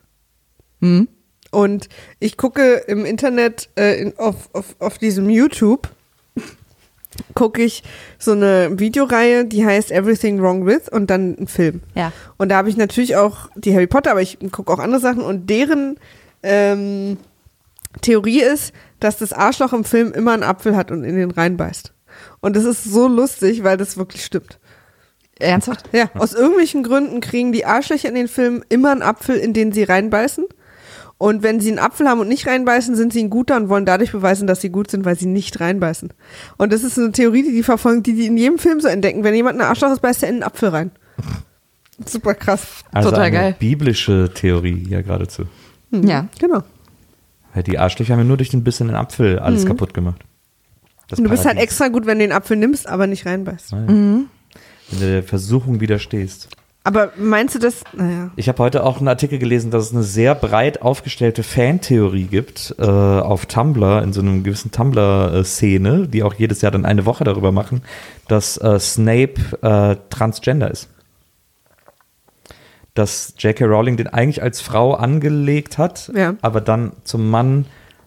Hm?
Und ich gucke im Internet äh, in, auf, auf, auf diesem YouTube, gucke ich so eine Videoreihe, die heißt Everything Wrong With und dann ein Film.
Ja.
Und da habe ich natürlich auch die Harry Potter, aber ich gucke auch andere Sachen und deren ähm, Theorie ist, dass das Arschloch im Film immer einen Apfel hat und in den reinbeißt. Und das ist so lustig, weil das wirklich stimmt.
Ernsthaft?
Ja, aus irgendwelchen Gründen kriegen die Arschlöcher in den Filmen immer einen Apfel, in den sie reinbeißen. Und wenn sie einen Apfel haben und nicht reinbeißen, sind sie ein guter und wollen dadurch beweisen, dass sie gut sind, weil sie nicht reinbeißen. Und das ist eine Theorie, die die verfolgen, die die in jedem Film so entdecken. Wenn jemand ein Arschloch ist, beißt er in einen Apfel rein. Super krass.
also
Total
eine
geil.
biblische Theorie ja geradezu.
Ja.
Genau.
Weil die Arschlöcher haben ja nur durch den Biss in den Apfel alles kaputt gemacht. Das
Und du bist halt
Paradies.
extra gut, wenn du den Apfel nimmst, aber nicht reinbeißt.
Wenn du der Versuchung widerstehst.
Aber meinst du das? Naja.
Ich habe heute auch einen Artikel gelesen, dass es eine sehr breit aufgestellte Fantheorie gibt äh, auf Tumblr, in so einem gewissen Tumblr-Szene, die auch jedes Jahr dann eine Woche darüber machen, dass äh, Snape äh, transgender ist. Dass J.K. Rowling den eigentlich als Frau angelegt hat,
Ja.
aber dann zum Mann,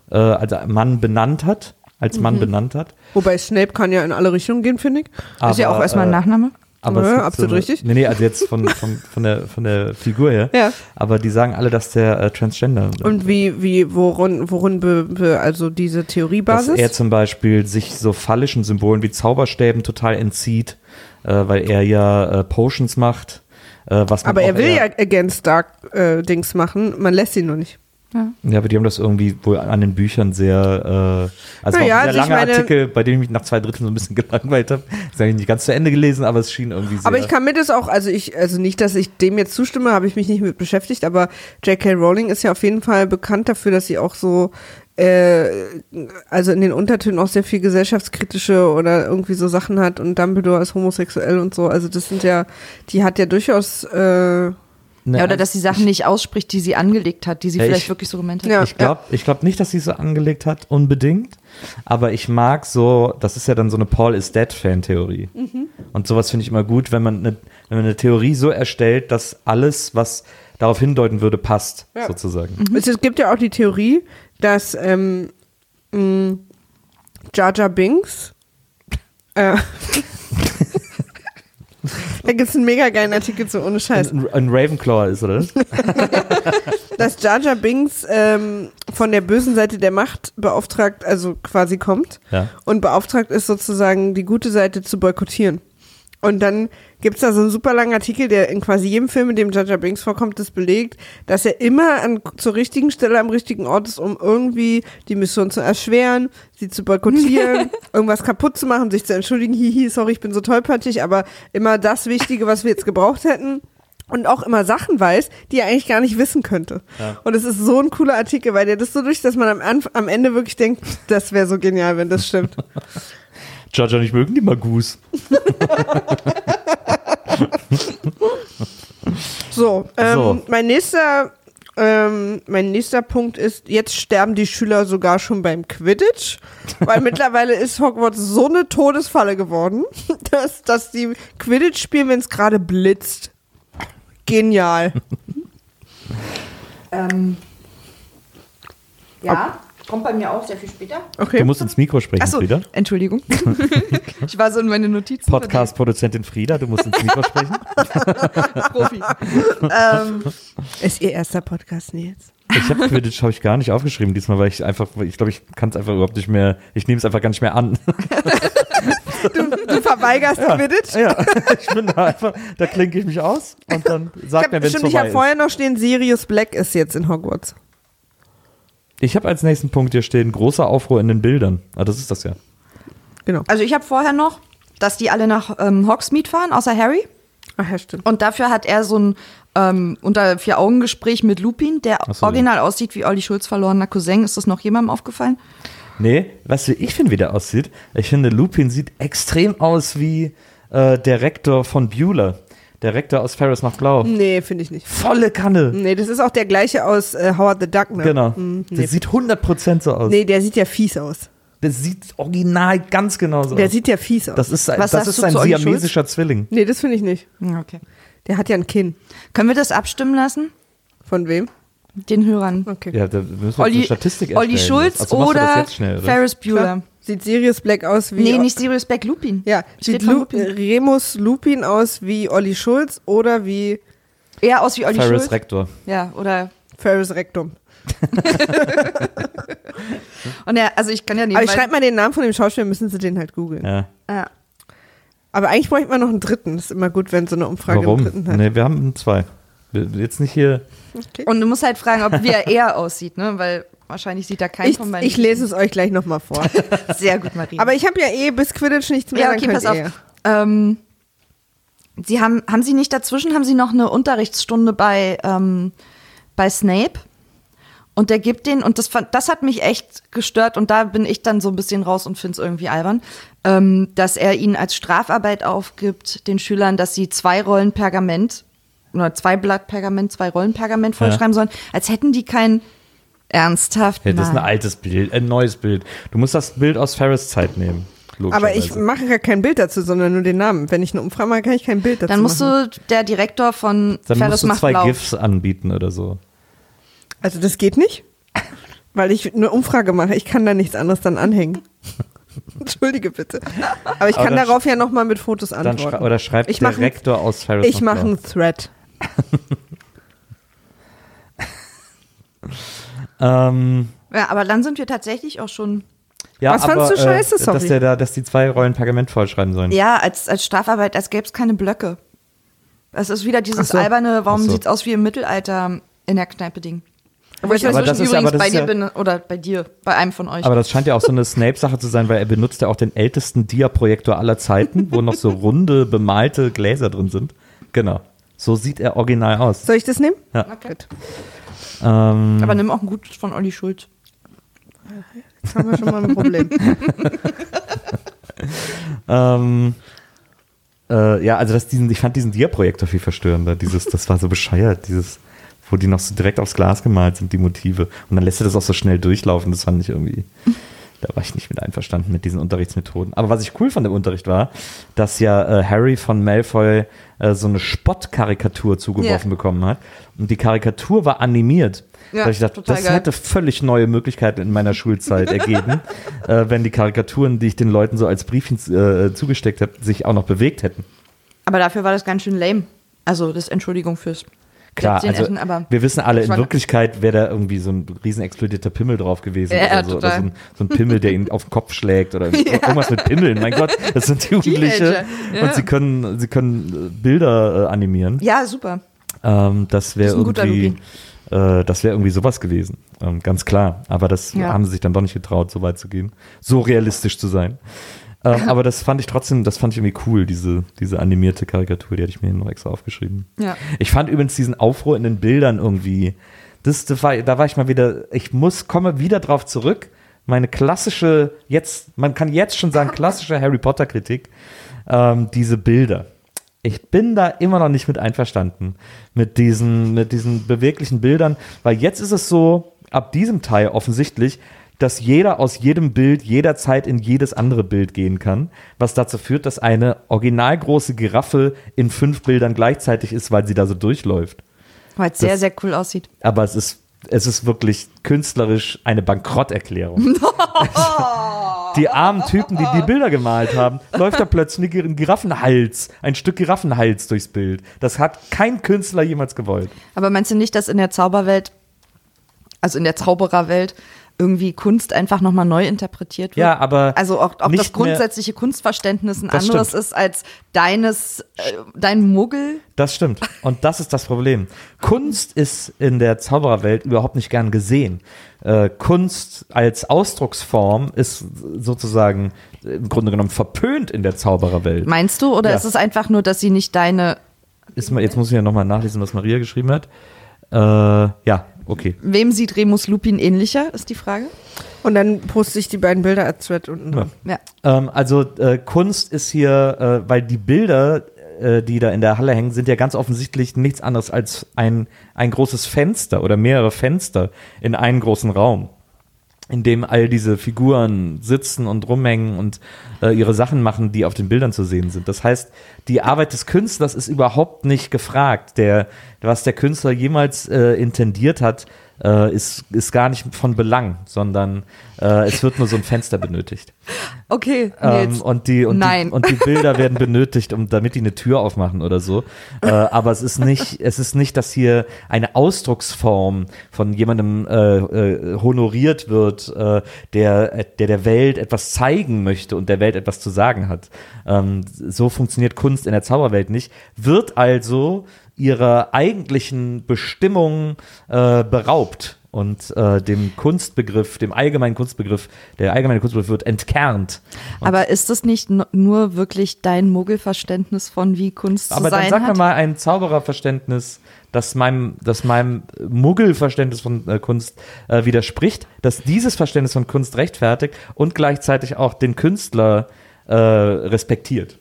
äh, also Mann benannt hat, als Mann benannt hat.
Wobei Snape kann ja in alle Richtungen gehen, finde ich.
ist ja
Aber,
auch erstmal ein
äh,
Nachname.
Aber
Ja, absolut
so
richtig.
Nee, nee, also jetzt von, von, von, der, von der Figur her.
Ja.
Aber die sagen alle, dass der äh, Transgender
Und wie, wie, worin, worin be, be, also diese
dass
Theoriebasis?
er zum Beispiel sich so phallischen Symbolen wie Zauberstäben total entzieht, äh, weil er ja äh, Potions macht. Äh, was man
Aber er will ja Against Dark äh, Dings machen, man lässt ihn nur nicht.
Ja, aber die haben das irgendwie wohl an den Büchern sehr, äh, also
ja,
ein sehr
also
langer
meine-
Artikel, bei dem ich mich nach zwei Dritteln so ein bisschen gelangweilt habe. Das habe ich nicht ganz zu Ende gelesen, aber es schien irgendwie sehr.
Aber ich kann mir das auch, also ich, also nicht, dass ich dem jetzt zustimme, habe ich mich nicht mit beschäftigt, aber J.K. Rowling ist ja auf jeden Fall bekannt dafür, dass sie auch so, äh, also in den Untertönen auch sehr viel gesellschaftskritische oder irgendwie so Sachen hat und Dumbledore ist homosexuell und so. Also das sind ja, die hat ja durchaus, äh,
Ja, oder dass sie Sachen nicht ausspricht, die sie angelegt hat, die sie
Ja,
vielleicht
ich-
wirklich so gemeint hat.
Ja.
Ich glaube ich glaub nicht, dass sie so angelegt hat, unbedingt. Aber ich mag so, das ist ja dann so eine Paul is dead Fan-Theorie.
Mhm.
Und sowas finde ich immer gut, wenn man, eine, wenn man eine Theorie so erstellt, dass alles, was darauf hindeuten würde, passt,
Ja.
sozusagen.
Es, es gibt ja auch die Theorie, dass ähm, mh, Jar Jar Binks äh, da gibt es einen mega geilen Artikel zu, ohne Scheiß.
Ein, ein Ravenclaw ist, oder?
Dass Jar Jar Binks ähm, von der bösen Seite der Macht beauftragt, also quasi kommt
Ja.
und beauftragt ist sozusagen die gute Seite zu boykottieren. Und dann gibt's da so einen super langen Artikel, der in quasi jedem Film, in dem Jaja Binks vorkommt, das belegt, dass er immer an, zur richtigen Stelle am richtigen Ort ist, um irgendwie die Mission zu erschweren, sie zu boykottieren, irgendwas kaputt zu machen, sich zu entschuldigen, hihi, sorry, ich bin so tollpatschig, aber immer das Wichtige, was wir jetzt gebraucht hätten. Und auch immer Sachen weiß, die er eigentlich gar nicht wissen könnte. Und es ist so ein cooler Artikel, weil der das so durch, dass man am, Anf am Ende wirklich denkt, das wäre so genial, wenn das stimmt.
Jaja nicht mögen die Magus.
So, ähm,
So.
mein nächster, ähm, mein nächster Punkt ist, jetzt sterben die Schüler sogar schon beim Quidditch, weil mittlerweile ist Hogwarts so eine Todesfalle geworden, dass, dass die Quidditch spielen, wenn es gerade blitzt. Genial.
Ähm, ja, kommt bei mir auch sehr viel später.
Okay.
Du musst ins Mikro sprechen,
Achso,
Frieda.
Entschuldigung. ich war so in meine Notizen.
Podcast-Produzentin Frieda, du musst ins Mikro sprechen.
Profi. ähm,
Ist ihr erster Podcast, Nils?
Ich habe Quidditch habe ich gar nicht aufgeschrieben diesmal, weil ich einfach, ich glaube, ich kann es einfach überhaupt nicht mehr, ich nehme es einfach gar nicht mehr an.
Du verweigerst Quidditch?
Ja, ich bin da einfach, da klinke ich mich aus und dann
Ich
sag
hab,
mir, wenn es
stimmt, ich
vorbei
habe vorher noch stehen, Sirius Black ist jetzt in Hogwarts.
Ich habe als nächsten Punkt hier stehen, großer Aufruhr in den Bildern. Ah, das ist das ja.
Genau.
also ich habe vorher noch, dass die alle nach ähm, Hogsmeade fahren, außer Harry.
Ach ja, stimmt.
Und dafür hat er so ein ähm, unter vier Augen Gespräch mit Lupin, der
so,
original aussieht wie Olli Schulz verlorener Cousin. Ist das noch jemandem aufgefallen?
Nee, weißt du, wie ich finde, wie der aussieht? Ich finde, Lupin sieht extrem aus wie äh, der Rektor von Bueller. Der Rektor aus Ferris macht Blau.
Nee, finde ich nicht.
Volle Kanne.
Nee, das ist auch der gleiche aus äh, Howard the Duck, ne?
Genau.
Hm,
Der
nee.
sieht 100% so aus.
nee, der sieht ja fies aus.
Der sieht original ganz genauso
Der
aus.
sieht ja fies aus.
das ist, ein-
Was
das ist ein siamesischer Zwilling.
nee, das finde ich nicht.
Okay.
Der hat ja ein Kinn.
Können wir das abstimmen lassen?
Von wem?
Den Hörern.
Okay.
Ja, da müssen wir
Olli,
eine Statistik erstellen.
Olli Schulz
Also
oder
oder?
Ferris
Klar. Sieht Sirius Black aus wie.
Nee, nicht Sirius Black, Lupin.
Ja,
Steht
sieht Lu
Lupin.
Remus Lupin aus wie Olli Schulz oder wie
Eher aus wie Olli
Ferris
Schulz.
Rektor.
Ja, oder.
Ferris Rectum.
Und er, also ich kann ja
Aber
nebenbei.
ich schreibe mal den Namen von dem Schauspieler, müssen Sie den halt googeln.
Ja.
ja.
Aber eigentlich bräuchte man noch einen dritten. Das ist immer gut, wenn so eine Umfrage einen
Warum?
dritten hat.
Nee, wir haben zwei. Wir- Jetzt nicht hier.
Und du musst halt fragen, ob wie er eher aussieht, ne? Weil wahrscheinlich sieht da kein
Ich,
von beiden.
ich lese es euch gleich nochmal vor.
Sehr gut, Marie.
Aber ich habe ja eh bis Quidditch nichts mehr.
ja, okay, pass auf.
ihr.
Ähm, Sie haben, haben Sie nicht dazwischen, haben Sie noch eine Unterrichtsstunde bei, ähm, bei Snape? Und der gibt den, und das, das hat mich echt gestört, und da bin ich dann so ein bisschen raus und finde es irgendwie albern, ähm, dass er ihnen als Strafarbeit aufgibt, den Schülern, dass sie zwei Rollen Pergament oder zwei Blatt Pergament, zwei Rollen Pergament vollschreiben sollen, als hätten die kein ernsthaft.
Ja, das ist ein altes Bild, ein neues Bild. Du musst das Bild aus Ferris Zeit nehmen.
Aber ich mache ja kein Bild dazu, sondern nur den Namen. Wenn ich eine Umfrage mache, kann ich kein Bild dazu
Dann musst
machen.
du der Direktor von
Dann
Ferris
musst du
macht
zwei
blau.
GIFs anbieten oder so.
Also das geht nicht, weil ich eine Umfrage mache. Ich kann da nichts anderes dann anhängen. Entschuldige bitte. Aber ich
Aber
kann
dann
darauf ja nochmal mit Fotos
Dann
antworten.
schrei oder schreibt
Ich
der
mach ein-
Rektor aus Ferris
ich mache einen Thread.
Ähm,
Ja, aber dann sind wir tatsächlich auch schon.
ja,
Was
aber,
fandst du scheiße,
äh,
sorry?
Dass, der da, dass die zwei Rollen Pergament vollschreiben sollen.
Ja, als, als Strafarbeit, als gäbe es keine Blöcke. Das ist wieder dieses
so.
alberne, warum
so.
sieht's aus wie im Mittelalter in der Kneipe-Ding. Wo ich
Aber
das ist
übrigens
aber das
bei
ist
dir
ja-
bin oder bei dir, bei einem von euch.
Aber das scheint ja auch so eine Snape-Sache zu sein, weil er benutzt ja auch den ältesten Dia-Projektor aller Zeiten, wo noch so runde, bemalte Gläser drin sind. Genau. So sieht er original aus.
Soll ich das nehmen?
Ja.
Okay.
Ähm,
Aber nimm auch ein gutes von Olli Schulz.
Jetzt haben wir schon mal ein Problem.
ähm, äh, ja, also das, diesen, ich fand diesen Dia-Projektor viel verstörender. Dieses, das war so bescheuert, dieses, wo die noch so direkt aufs Glas gemalt sind, die Motive. Und dann lässt er das auch so schnell durchlaufen. Das fand ich irgendwie. Da war ich nicht mit einverstanden mit diesen Unterrichtsmethoden. Aber was ich cool fand im Unterricht war, dass ja äh, Harry von Malfoy äh, so eine Spottkarikatur zugeworfen
Ja.
bekommen hat. Und die Karikatur war animiert.
Ja,
da ich
total
das
geil.
hätte völlig neue Möglichkeiten in meiner Schulzeit ergeben, äh, wenn die Karikaturen, die ich den Leuten so als Briefchen äh, zugesteckt habe, sich auch noch bewegt hätten.
Aber dafür war das ganz schön lame. Also, das Entschuldigung fürs.
Klar, also
aber
wir wissen alle, in Wirklichkeit wäre da irgendwie so ein riesen explodierter Pimmel drauf gewesen
Ja,
oder, so, oder so, ein, so ein Pimmel, der ihn auf den Kopf schlägt oder irgendwas mit Pimmeln. Mein Gott, das sind Jugendliche
ja.
und sie können, sie können äh, Bilder äh, animieren.
ja, super.
Ähm, das wäre irgendwie, äh, das wäre irgendwie sowas gewesen, ähm, ganz klar. Aber das
Ja.
haben sie sich dann doch nicht getraut, so weit zu gehen, so realistisch zu sein. Ähm, aber das fand ich trotzdem, das fand ich irgendwie cool, diese, diese animierte Karikatur, die hatte ich mir noch extra aufgeschrieben.
Ja.
Ich fand übrigens diesen Aufruhr in den Bildern irgendwie, das, das war, da war ich mal wieder, ich muss, komme wieder drauf zurück. Meine klassische, jetzt, man kann jetzt schon sagen, klassische Harry Potter Kritik, ähm, diese Bilder. Ich bin da immer noch nicht mit einverstanden mit diesen, mit diesen beweglichen Bildern, weil jetzt ist es so, ab diesem Teil offensichtlich, dass jeder aus jedem Bild jederzeit in jedes andere Bild gehen kann, was dazu führt, dass eine originalgroße Giraffe in fünf Bildern gleichzeitig ist, weil sie da so durchläuft.
Weil es sehr, sehr cool aussieht.
Aber es ist, es ist wirklich künstlerisch eine Bankrotterklärung. die armen Typen, die die Bilder gemalt haben, läuft da plötzlich ein Giraffenhals, ein Stück Giraffenhals durchs Bild. Das hat kein Künstler jemals gewollt.
Aber meinst du nicht, dass in der Zauberwelt, also in der Zaubererwelt, irgendwie Kunst einfach nochmal neu interpretiert wird?
Ja, aber
Also auch, auch das grundsätzliche Kunstverständnis ein anderes
stimmt.
ist als deines, äh, dein Muggel.
Das stimmt. Und das ist das Problem. Kunst ist in der Zaubererwelt überhaupt nicht gern gesehen. Äh, Kunst als Ausdrucksform ist sozusagen im Grunde genommen verpönt in der Zaubererwelt.
Meinst du? Oder
Ja.
ist es einfach nur, dass sie nicht deine,
Ist, jetzt muss ich ja nochmal nachlesen, was Maria geschrieben hat. Äh, ja, okay.
wem sieht Remus Lupin ähnlicher, ist die Frage?
Und dann poste ich die beiden Bilder als Thread unten dran.
Ja.
Ähm, also äh, Kunst ist hier, äh, weil die Bilder, äh, die da in der Halle hängen, sind ja ganz offensichtlich nichts anderes als ein, ein großes Fenster oder mehrere Fenster in einen großen Raum, in dem all diese Figuren sitzen und rumhängen und äh, ihre Sachen machen, die auf den Bildern zu sehen sind. Das heißt, die Arbeit des Künstlers ist überhaupt nicht gefragt. Der, was der Künstler jemals äh, intendiert hat, äh, ist, ist gar nicht von Belang, sondern äh, es wird nur so ein Fenster benötigt.
Okay,
Ähm, und, die, und,
Nein.
Die, und die Bilder werden benötigt, um, damit die eine Tür aufmachen oder so. Äh, aber es ist nicht, es ist nicht, dass hier eine Ausdrucksform von jemandem äh, äh, honoriert wird, äh, der, der der Welt etwas zeigen möchte und der Welt etwas zu sagen hat. Ähm, so funktioniert Kunst in der Zauberwelt nicht. Wird also ihrer eigentlichen Bestimmung äh, beraubt und äh, dem Kunstbegriff, dem allgemeinen Kunstbegriff, der allgemeine Kunstbegriff wird entkernt.
Aber ist das nicht nur wirklich dein Muggelverständnis von wie Kunst
Aber
zu sein
dann sag
hat?
mir mal ein Zaubererverständnis, das meinem, das meinem Muggelverständnis von äh, Kunst äh, widerspricht, dass dieses Verständnis von Kunst rechtfertigt und gleichzeitig auch den Künstler äh, respektiert.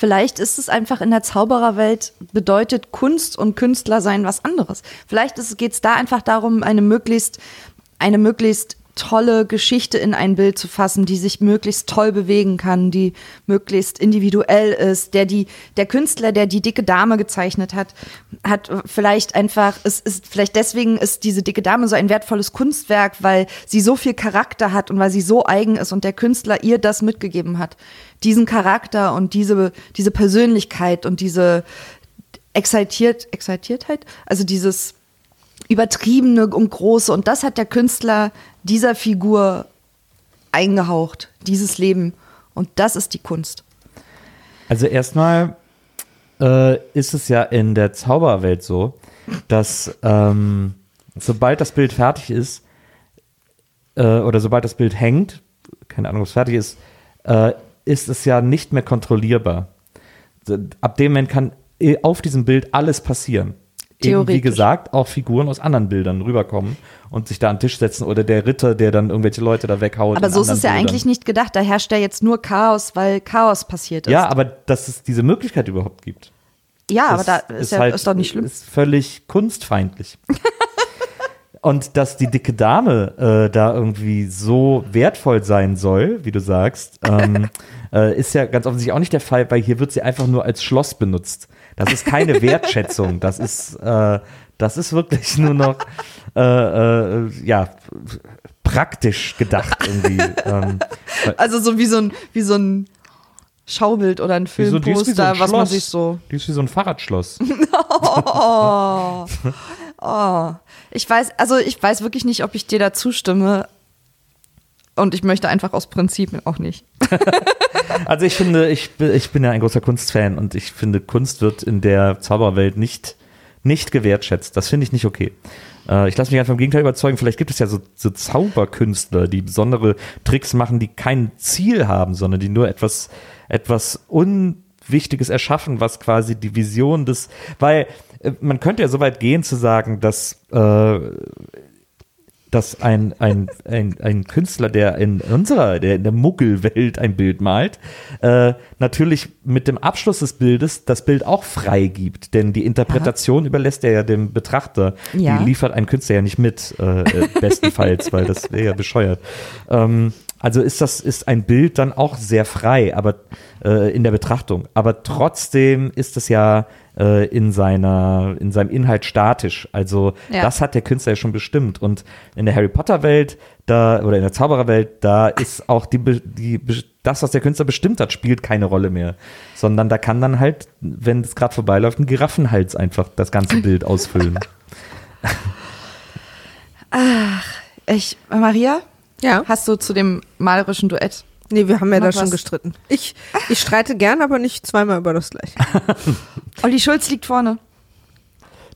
Vielleicht ist es einfach in der Zaubererwelt bedeutet Kunst und Künstler sein was anderes. Vielleicht geht es da einfach darum, eine möglichst, eine möglichst tolle Geschichte in ein Bild zu fassen, die sich möglichst toll bewegen kann, die möglichst individuell ist. Der die der Künstler, der die dicke Dame gezeichnet hat, hat vielleicht einfach es ist vielleicht deswegen ist diese dicke Dame so ein wertvolles Kunstwerk, weil sie so viel Charakter hat und weil sie so eigen ist und der Künstler ihr das mitgegeben hat, diesen Charakter und diese diese Persönlichkeit und diese excitiert Excitiertheit, also dieses übertriebene und große. Und das hat der Künstler dieser Figur eingehaucht, dieses Leben. Und das ist die Kunst.
Also erstmal äh, ist es ja in der Zauberwelt so, dass ähm, sobald das Bild fertig ist äh, oder sobald das Bild hängt, keine Ahnung, was fertig ist, äh, ist es ja nicht mehr kontrollierbar. Ab dem Moment kann äh, auf diesem Bild alles passieren. Eben, wie gesagt, auch Figuren aus anderen Bildern rüberkommen und sich da an den Tisch setzen oder der Ritter, der dann irgendwelche Leute da weghaut.
Aber so ist es ja
Bildern.
eigentlich nicht gedacht. Da herrscht ja jetzt nur Chaos, weil Chaos passiert ist.
Ja, aber dass es diese Möglichkeit überhaupt gibt.
ja aber
das
da ist, ja, ist doch nicht schlimm.
Ist völlig kunstfeindlich. Und dass die dicke Dame äh, da irgendwie so wertvoll sein soll, wie du sagst, ähm, äh, ist ja ganz offensichtlich auch nicht der Fall, weil hier wird sie einfach nur als Schloss benutzt. Das ist keine Wertschätzung. Das ist, äh, das ist wirklich nur noch äh, äh, ja praktisch gedacht irgendwie. ähm,
Also so wie so ein, wie so ein Schaubild oder ein
wie so
Filmposter,
ein
was man sich so.
Die ist wie so ein Fahrradschloss.
Oh. Oh. Ich weiß, also ich weiß wirklich nicht, ob ich dir da zustimme. Und ich möchte einfach aus Prinzip auch nicht.
Also ich finde, ich, bin- ich bin ja ein großer Kunstfan und ich finde, Kunst wird in der Zauberwelt nicht, nicht gewertschätzt. Das finde ich nicht okay. Äh, Ich lasse mich einfach im Gegenteil überzeugen. Vielleicht gibt es ja so, so Zauberkünstler, die besondere Tricks machen, die kein Ziel haben, sondern die nur etwas, etwas Unwichtiges erschaffen, was quasi die Vision des, weil man könnte ja so weit gehen zu sagen, dass äh, dass ein, ein, ein, ein Künstler, der in unserer, der in der Muggelwelt ein Bild malt, äh, natürlich mit dem Abschluss des Bildes das Bild auch freigibt. Denn die Interpretation überlässt er ja dem Betrachter.
Ja.
Die liefert ein Künstler ja nicht mit, äh, äh, bestenfalls, weil das wäre ja bescheuert. Ähm, also ist das, ist ein Bild dann auch sehr frei, aber äh, in der Betrachtung. Aber trotzdem ist es ja äh, in seiner, in seinem Inhalt statisch. Also
Ja.
das hat der Künstler ja schon bestimmt. Und in der Harry Potter Welt, da, oder in der Zaubererwelt, da ist auch die, die, das, was der Künstler bestimmt hat, spielt keine Rolle mehr. Sondern da kann dann halt, wenn es gerade vorbeiläuft, ein Giraffenhals einfach das ganze Bild ausfüllen.
Ich, Maria,
Ja.
hast du zu dem malerischen Duett?
Nee, wir haben ja da schon
was?
gestritten. Ich, ich streite gern, aber nicht zweimal über das gleiche.
Olli Schulz liegt vorne.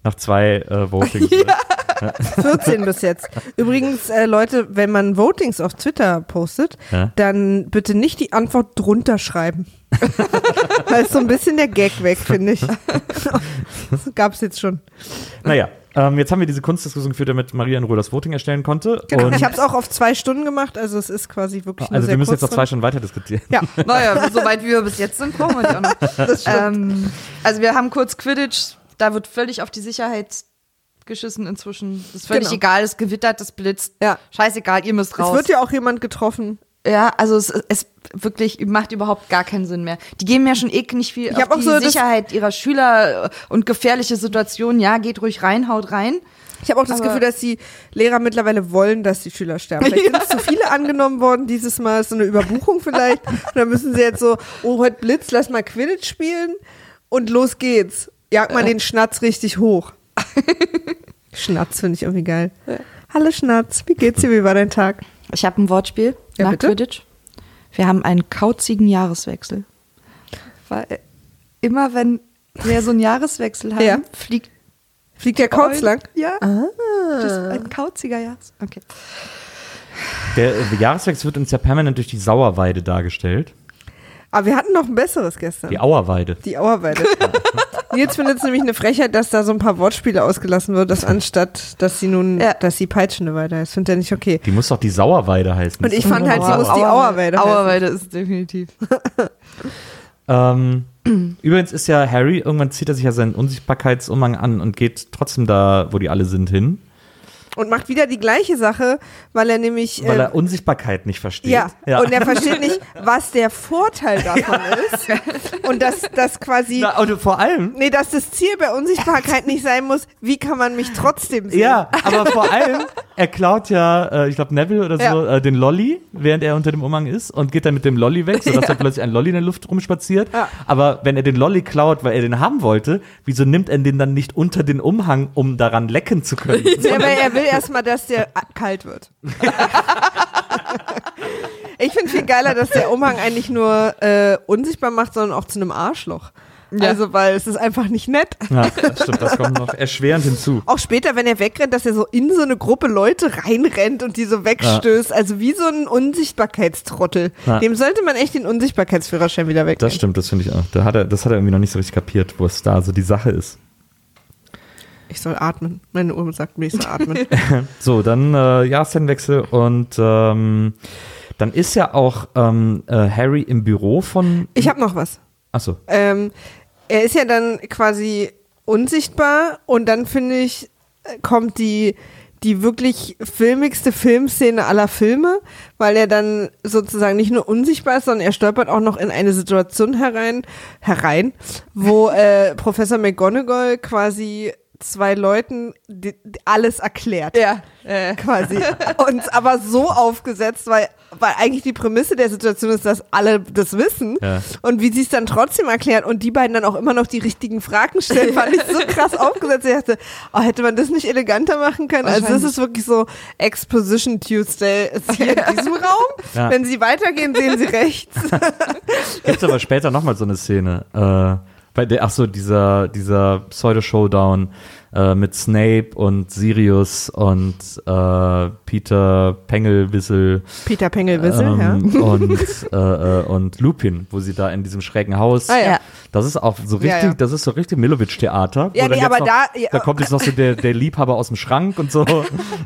Nach zwei äh, Votings.
14 bis jetzt. Übrigens, äh, Leute, wenn man Votings auf Twitter postet,
Ja.
dann bitte nicht die Antwort drunter schreiben. Weil ist so ein bisschen der Gag weg, finde ich. das gab's jetzt schon.
Naja, ähm, jetzt haben wir diese Kunstdiskussion geführt, damit Maria in Ruhe das Voting erstellen konnte.
Genau.
Und,
Ich habe es auch auf zwei Stunden gemacht, also es ist quasi wirklich
also
sehr
wir müssen jetzt noch zwei. Stunden weiter diskutieren.
Ja,
Naja, soweit wie wir bis jetzt sind, brauchen wir auch noch. ähm, also wir haben kurz Quidditch, da wird völlig auf die Sicherheit geschissen inzwischen. Das ist völlig
Genau.
egal, es gewittert, es blitzt.
Ja.
Scheißegal, ihr müsst
es
raus.
wird ja auch jemand getroffen.
Ja, also es, es wirklich macht überhaupt gar keinen Sinn mehr. Die geben ja schon eh nicht viel
Ich
auf
hab auch
die
so
Sicherheit ihrer Schüler und gefährliche Situationen. Ja, geht ruhig rein, haut rein.
Ich habe auch das
Aber-
Gefühl, dass die Lehrer mittlerweile wollen, dass die Schüler sterben. Vielleicht sind zu viele angenommen worden dieses Mal, ist so eine Überbuchung vielleicht. Und dann müssen sie jetzt so, oh, heute Blitz, lass mal Quidditch spielen und los geht's. Jag mal den Schnatz richtig hoch. Schnatz finde ich irgendwie geil. Hallo Schnatz, wie geht's dir, wie war dein Tag?
Ich habe ein Wortspiel
Ja,
nach
bitte?
Quidditch. Wir haben einen kauzigen Jahreswechsel. Weil immer wenn wir so einen Jahreswechsel haben,
Ja.
fliegt
Fliegt der Kauz lang?
Ja,
Ah.
das ist ein kauziger Jahres. Okay.
Der äh, Jahreswechsel wird uns ja permanent durch die Sauerweide dargestellt.
Aber wir hatten noch ein besseres gestern.
Die Auerweide.
Die Auerweide. Nils findet es nämlich eine Frechheit, dass da so ein paar Wortspiele ausgelassen wird, dass anstatt, dass sie nun,
Ja.
dass sie peitschende Weide heißt. Findet er nicht okay.
Die muss doch die Sauerweide heißen.
Und ich fand halt, sie muss die Auerweide heißen.
Auerweide ist definitiv.
Ähm, übrigens ist ja Harry, irgendwann zieht er sich ja seinen Unsichtbarkeitsumhang an und geht trotzdem da, wo die alle sind, hin,
Und macht wieder die gleiche Sache, weil er nämlich.
weil
äh,
er Unsichtbarkeit nicht versteht.
ja, und er versteht nicht, was der Vorteil davon ist. Und dass das quasi.
Na, und vor allem,
Nee, dass das Ziel bei Unsichtbarkeit nicht sein muss, wie kann man mich trotzdem sehen?
ja, aber vor allem, er klaut ja, äh, ich glaube Neville oder so,
Ja.
äh, den Lolly, während er unter dem Umhang ist und geht dann mit dem Lolly weg, sodass er plötzlich ein Lolly in der Luft rumspaziert.
Ja.
Aber wenn er den Lolly klaut, weil er den haben wollte, wieso nimmt er den dann nicht unter den Umhang, um daran lecken zu können?
Ja, weil er will erstmal, dass der kalt wird. ich finde viel geiler, dass der Umhang eigentlich nur äh, unsichtbar macht, sondern auch zu einem Arschloch.
Ja.
Also, weil es ist einfach nicht nett.
Ja, das stimmt, das kommt noch erschwerend hinzu.
Auch später, wenn er wegrennt, dass er so in so eine Gruppe Leute reinrennt und die so wegstößt. Also wie so ein Unsichtbarkeitstrottel.
Ja.
Dem sollte man echt den Unsichtbarkeitsführerschein wieder wegnehmen.
Das stimmt, das finde ich auch. Da hat er, das hat er irgendwie noch nicht so richtig kapiert, wo es da so die Sache ist.
Ich soll atmen. Meine Uhr sagt mir, ich soll atmen.
So, dann äh, Jahreszeitenwechsel und ähm, dann ist ja auch ähm, äh, Harry im Büro von.
Ich habe noch was.
Achso.
Ähm, er ist ja dann quasi unsichtbar und dann finde ich, kommt die, die wirklich filmigste Filmszene aller Filme, weil er dann sozusagen nicht nur unsichtbar ist, sondern er stolpert auch noch in eine Situation herein, herein, wo äh, Professor McGonagall quasi zwei Leuten die, die alles erklärt.
Ja. Äh.
Quasi. Und aber so aufgesetzt, weil, weil eigentlich die Prämisse der Situation ist, dass alle das wissen.
Ja.
Und wie sie es dann trotzdem erklärt und die beiden dann auch immer noch die richtigen Fragen stellen, fand ich so krass aufgesetzt. Ich dachte, oh, hätte man das nicht eleganter machen können? Also das ist wirklich so Exposition Tuesday ist hier in diesem Raum.
Ja.
Wenn sie weitergehen, sehen sie rechts.
Gibt aber später nochmal so eine Szene. Äh, bei der, ach so, dieser, dieser Pseudo-Showdown äh, mit Snape und Sirius und äh, Peter Pengelwissel
Peter Pengelwissel,
ähm,
ja.
und, äh, äh, und Lupin, wo sie da in diesem schrägen Haus.
Ah, ja.
Das ist auch so richtig,
Ja, ja.
das ist so richtig Milovic-Theater.
Ja, nee, aber
noch,
da- ja.
da kommt jetzt noch so der, der Liebhaber aus dem Schrank und so.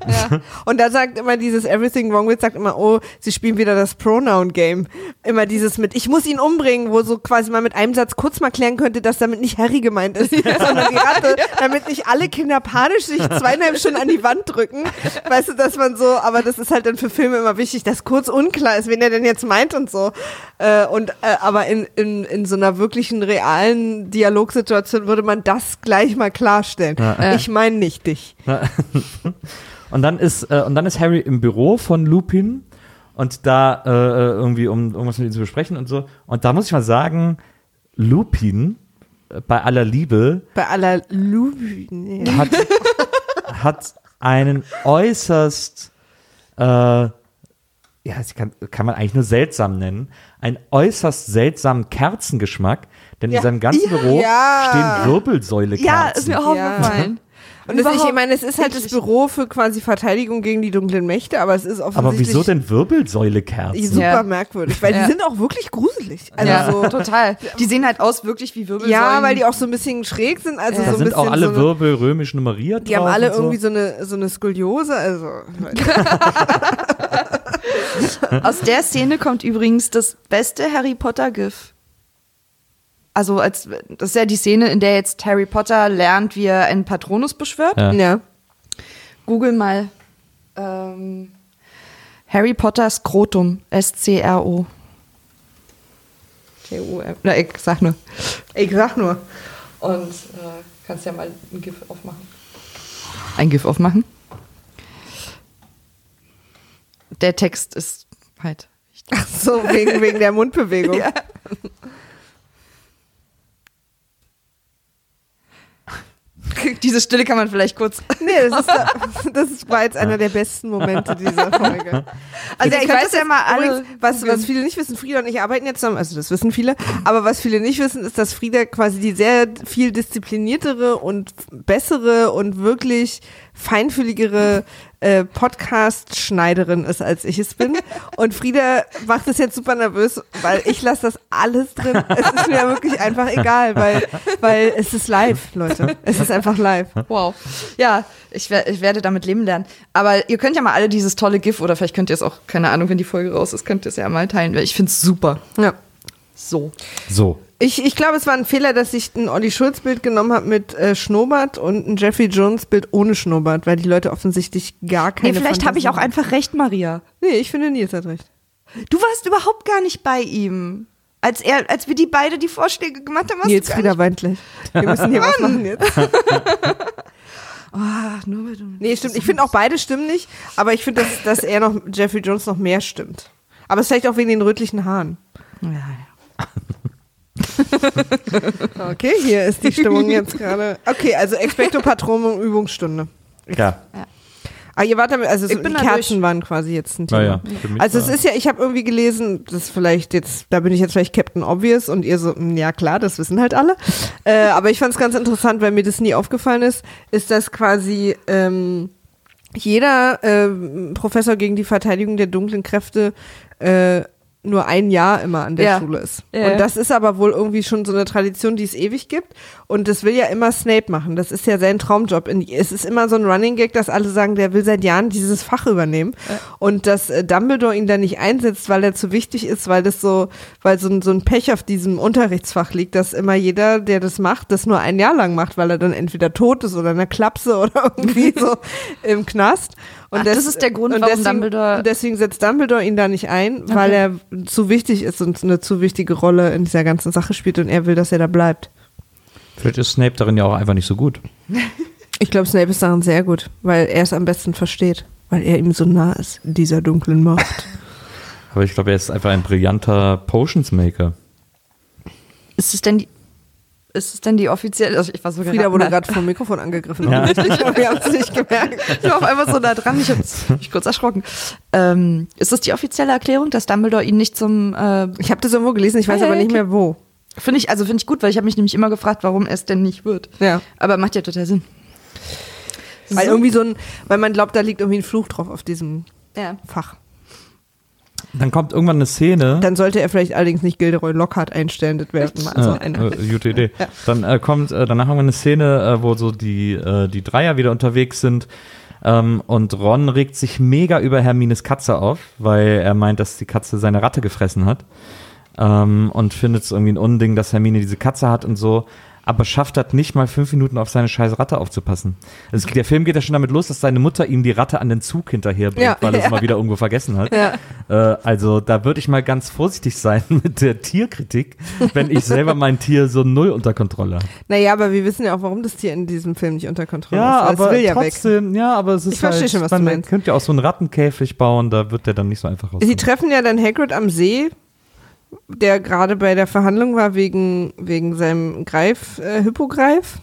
Ja. Und da sagt immer dieses Everything Wrong With, sagt immer, oh, sie spielen wieder das Pronoun-Game. Immer dieses mit, ich muss ihn umbringen, wo so quasi mal mit einem Satz kurz mal klären könnte, dass damit nicht Harry gemeint ist, sondern die Ratte, damit nicht alle Kinder panisch sich zweieinhalb Stunden an die Wand drücken. Weißt du, dass man so, aber das ist halt dann für Filme immer wichtig, dass kurz unklar ist, wen er denn jetzt meint und so. Äh, und, äh, aber in, in, in so einer wirklichen realen Dialogsituation würde man das gleich mal klarstellen.
Ja.
Ich meine nicht dich.
Und dann ist, äh, und dann ist Harry im Büro von Lupin und da äh, äh, irgendwie, um irgendwas mit ihm zu besprechen und so. Und da muss ich mal sagen, Lupin, äh, bei aller Liebe,
Bei aller. Nee.
hat, hat einen äußerst, äh, ja, das kann, kann man eigentlich nur seltsam nennen, einen äußerst seltsamen Kerzengeschmack, denn
Ja.
in seinem ganzen
Ja.
Büro
Ja.
stehen Wirbelsäule-Kerzen.
Ja, ist mir auch
Ja.
aufgefallen.
Und das, ich meine, es ist halt das. Büro für quasi Verteidigung gegen die dunklen Mächte, aber es ist
Aber
offensichtlich
wieso denn Wirbelsäule-Kerzen?
super
Ja.
merkwürdig, weil
Ja.
die sind auch wirklich gruselig. Also
ja,
so,
total. Die sehen halt aus wirklich wie Wirbelsäulen.
ja, weil die auch so ein bisschen schräg sind, also
Ja.
so
Da
ein
sind
bisschen
auch alle
so eine,
Wirbel römisch nummeriert
die
drauf
haben alle
und so.
irgendwie so eine so eine Skoliose, also
Aus der Szene kommt übrigens das beste Harry Potter GIF. Also als das ist ja die Szene, in der jetzt Harry Potter lernt, wie er einen Patronus beschwört.
Ja.
ja.
Google mal ähm, Harry Potter Skrotum S C R O. T U M. Na, ich sag nur.
Ich sag nur.
Und äh, kannst ja mal ein GIF aufmachen. Ein GIF aufmachen. Der Text ist halt.
Ach so, wegen, wegen der Mundbewegung.
Ja. Diese Stille kann man vielleicht kurz.
Nee, das, ist, das war jetzt einer der besten Momente dieser Folge.
Also
Ihr
ich weiß ja mal
übrigens, was, was viele nicht wissen, Frieda und ich arbeiten jetzt zusammen, also das wissen viele, aber was viele nicht wissen, ist, dass Frieda quasi die sehr viel diszipliniertere und bessere und wirklich feinfühligere äh, Podcast-Schneiderin ist, als ich es bin. Und Frieda macht es jetzt super nervös, weil ich lasse das alles drin. Es ist mir wirklich einfach egal, weil, weil es ist live, Leute. Es ist einfach live.
Wow. Ja, ich, wer- ich werde damit leben lernen. Aber ihr könnt ja mal alle dieses tolle GIF oder vielleicht könnt ihr es auch, keine Ahnung, wenn die Folge raus ist, könnt ihr es ja mal teilen, weil ich finde es super.
Ja.
So.
So.
Ich, ich glaube, es war ein Fehler, dass ich ein Olli Schulz-Bild genommen habe mit äh, Schnurrbart und ein Jeffrey Jones-Bild ohne Schnurrbart, weil die Leute offensichtlich gar keine
Nee, vielleicht habe ich auch einfach recht, Maria.
Nee, ich finde, Nils hat recht.
Du warst überhaupt gar nicht bei ihm. Als er, als wir die beide die Vorschläge gemacht haben, warst
Nils
du gar
Frieda weint gleich. Wir müssen hier was machen jetzt.
Ah, nur
Nee, stimmt. Ich finde auch beide stimmen nicht, aber ich finde, dass, dass er noch, Jeffrey Jones noch mehr stimmt. Aber es ist vielleicht auch wegen den rötlichen Haaren.
Ja, ja.
Okay, hier ist die Stimmung jetzt gerade. Okay, also Expecto Patronum Übungsstunde.
Ja.
Ah, ihr wart damit, also so, die Kerzen waren quasi jetzt ein Thema.
Mich
Also es ist ja, ich habe irgendwie gelesen, das ist vielleicht jetzt, da bin ich jetzt vielleicht Captain Obvious und ihr so, "Mm, ja klar, das wissen halt alle. äh, aber ich fand es ganz interessant, weil mir das nie aufgefallen ist, ist, dass quasi ähm, jeder ähm, Professor gegen die Verteidigung der dunklen Kräfte äh, nur ein Jahr immer an der
Ja.
Schule ist.
Ja.
Und das ist aber wohl irgendwie schon so eine Tradition, die es ewig gibt. Und das will ja immer Snape machen. Das ist ja sein Traumjob. Es ist immer so ein Running Gag, dass alle sagen, der will seit Jahren dieses Fach übernehmen. Und dass äh, Dumbledore ihn da nicht einsetzt, weil er zu wichtig ist, weil das so, weil so ein, so ein Pech auf diesem Unterrichtsfach liegt, dass immer jeder, der das macht, das nur ein Jahr lang macht, weil er dann entweder tot ist oder in der Klapse oder irgendwie so im Knast. Und
Ach, das ist der Grund,
und
warum
deswegen,
Dumbledore-
Und deswegen setzt Dumbledore ihn da nicht ein, weil er zu wichtig ist und eine zu wichtige Rolle in dieser ganzen Sache spielt und er will, dass er da bleibt.
Vielleicht ist Snape darin ja auch einfach nicht so gut.
Ich glaube, Snape ist daran sehr gut, weil er es am besten versteht, weil er ihm so nah ist in dieser dunklen Macht.
Aber ich glaube, er ist einfach ein brillanter Potions-Maker.
Ist es denn die, ist es denn die offizielle, also ich war sogar
Frieda wurde gerade vom Mikrofon angegriffen.
Ja.
aber wir haben es nicht gemerkt.
Ich war auf einmal so nah dran, ich habe mich kurz erschrocken. Ähm, ist das die offizielle Erklärung, dass Dumbledore ihn nicht zum, äh,
Ich habe das irgendwo gelesen, ich weiß
Ah, ja,
aber nicht
okay.
mehr wo.
Finde ich, also finde ich gut, weil ich habe mich nämlich immer gefragt, warum es denn nicht wird.
Ja.
Aber macht ja total Sinn.
Weil
So.
irgendwie so ein, weil man glaubt, da liegt irgendwie ein Fluch drauf auf diesem
Ja.
Fach.
Dann kommt irgendwann eine Szene.
Dann sollte er vielleicht allerdings nicht Gilderoy Lockhart einstellen, das wäre mal so
äh,
eine.
äh, gute Idee. Dann äh, kommt äh, danach irgendwann eine Szene, äh, wo so die, äh, die Dreier wieder unterwegs sind. Ähm, und Ron regt sich mega über Hermines Katze auf, weil er meint, dass die Katze seine Ratte gefressen hat. Ähm, und findet es irgendwie ein Unding, dass Hermine diese Katze hat und so. Aber schafft hat nicht mal fünf Minuten auf seine scheiß Ratte aufzupassen. Also der Film geht ja schon damit los, dass seine Mutter ihm die Ratte an den Zug hinterherbringt,
Ja,
weil er es
ja.
mal wieder irgendwo vergessen hat.
Ja.
Äh, also da würde ich mal ganz vorsichtig sein mit der Tierkritik, wenn ich selber mein Tier so null unter Kontrolle habe.
Naja, aber wir wissen ja auch, warum das Tier in diesem Film nicht unter Kontrolle
Ja,
ist. weil es
aber
will ja weg.
trotzdem, ja, aber es ist
Ich verstehe
halt,
schon, was
man
du meinst.
könnte ja auch so einen Rattenkäfig bauen, da wird der dann nicht so einfach raus.
Sie treffen ja dann Hagrid am See, der gerade bei der Verhandlung war wegen, wegen seinem Greif, äh, Hippogreif.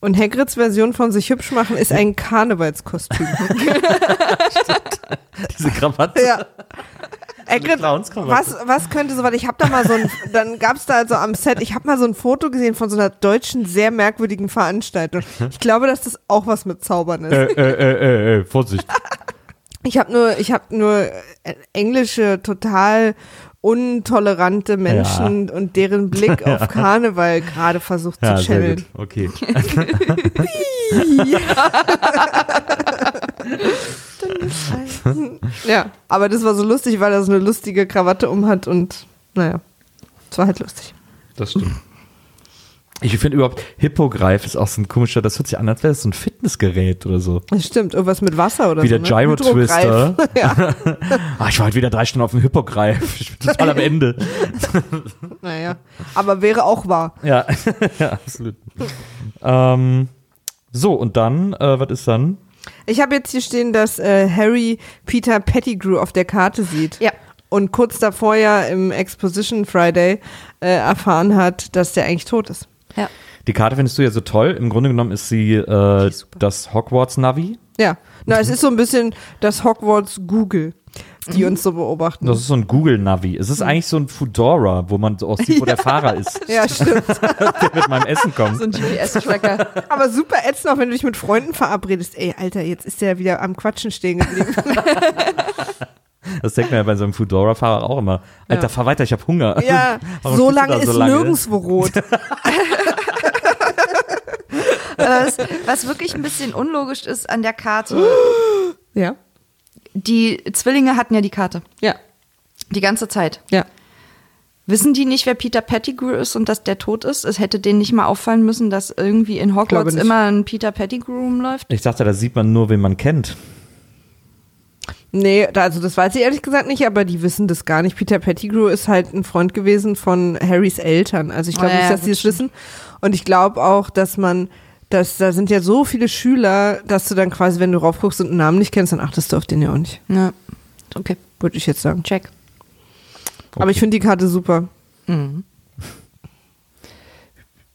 Und Hagrids Version von sich hübsch machen ist ein Karnevalskostüm.
Diese Krawatte.
ja. Hagrid, was, was könnte so was? Ich habe da mal so ein, dann gab es da also am Set, ich habe mal so ein Foto gesehen von so einer deutschen, sehr merkwürdigen Veranstaltung. Ich glaube, dass das auch was mit Zaubern ist.
Äh, äh, äh, äh, äh, Vorsicht.
Ich habe nur, ich habe nur äh, englische, total untolerante Menschen und deren Blick auf Karneval gerade versucht
Ja,
zu
sehr
channeln.
gut. Okay.
Ja, aber das war so lustig, weil er so eine lustige Krawatte umhat und naja, es war halt lustig.
Das stimmt. Ich finde überhaupt, Hippogreif ist auch so ein komischer, das hört sich an, als wäre das so ein Fitnessgerät oder so.
Das stimmt, irgendwas mit Wasser oder
Wie
so.
der Gyro-Twister.
Ja,
Ah, ich war halt wieder drei Stunden auf dem Hippogreif. Ich bin total am Ende.
naja. Aber wäre auch wahr.
Ja, ja absolut. ähm, so, und dann, äh, was ist dann?
Ich habe jetzt hier stehen, dass äh, Harry Peter Pettigrew auf der Karte sieht.
Ja.
Und kurz davor ja im Exposition Friday äh, erfahren hat, dass der eigentlich tot ist.
Ja.
Die Karte findest du ja so toll. Im Grunde genommen ist sie äh,
ist
das Hogwarts-Navi.
Ja. Na, es ist so ein bisschen das Hogwarts Google, die uns so beobachten.
Das ist so ein Google-Navi. Es ist eigentlich so ein Fudora, wo man so auch sieht, wo der Fahrer ist,
ja, stimmt.
der mit meinem Essen kommt.
So ein GPS-Tracker.
Aber super ätzend, auch wenn du dich mit Freunden verabredest. Ey, Alter, jetzt ist der wieder am Quatschen stehen geblieben.
Das denkt man ja bei so einem Fudora-Fahrer auch immer. Alter,
Ja.
fahr weiter, ich hab Hunger.
ja,
Warum
so lange ist
so lange?
nirgendwo rot.
Was, was wirklich ein bisschen unlogisch ist an der Karte.
Ja.
Die Zwillinge hatten ja die Karte.
Ja.
Die ganze Zeit.
Ja.
Wissen die nicht, wer Peter Pettigrew ist und dass der tot ist? Es hätte denen nicht mal auffallen müssen, dass irgendwie in Hogwarts immer ein Peter Pettigrew rumläuft.
Ich dachte, da sieht man nur, wen man kennt.
Nee, also das weiß ich ehrlich gesagt nicht, aber die wissen das gar nicht. Peter Pettigrew ist halt ein Freund gewesen von Harrys Eltern. Also ich glaube
Oh ja,
nicht, dass die
gut,
es wissen. Und ich glaube auch, dass man, dass da sind ja so viele Schüler, dass du dann quasi, wenn du raufguckst und einen Namen nicht kennst, dann achtest du auf den ja auch nicht.
Ja. Okay,
Würde ich jetzt sagen.
check.
Aber ich finde die Karte super.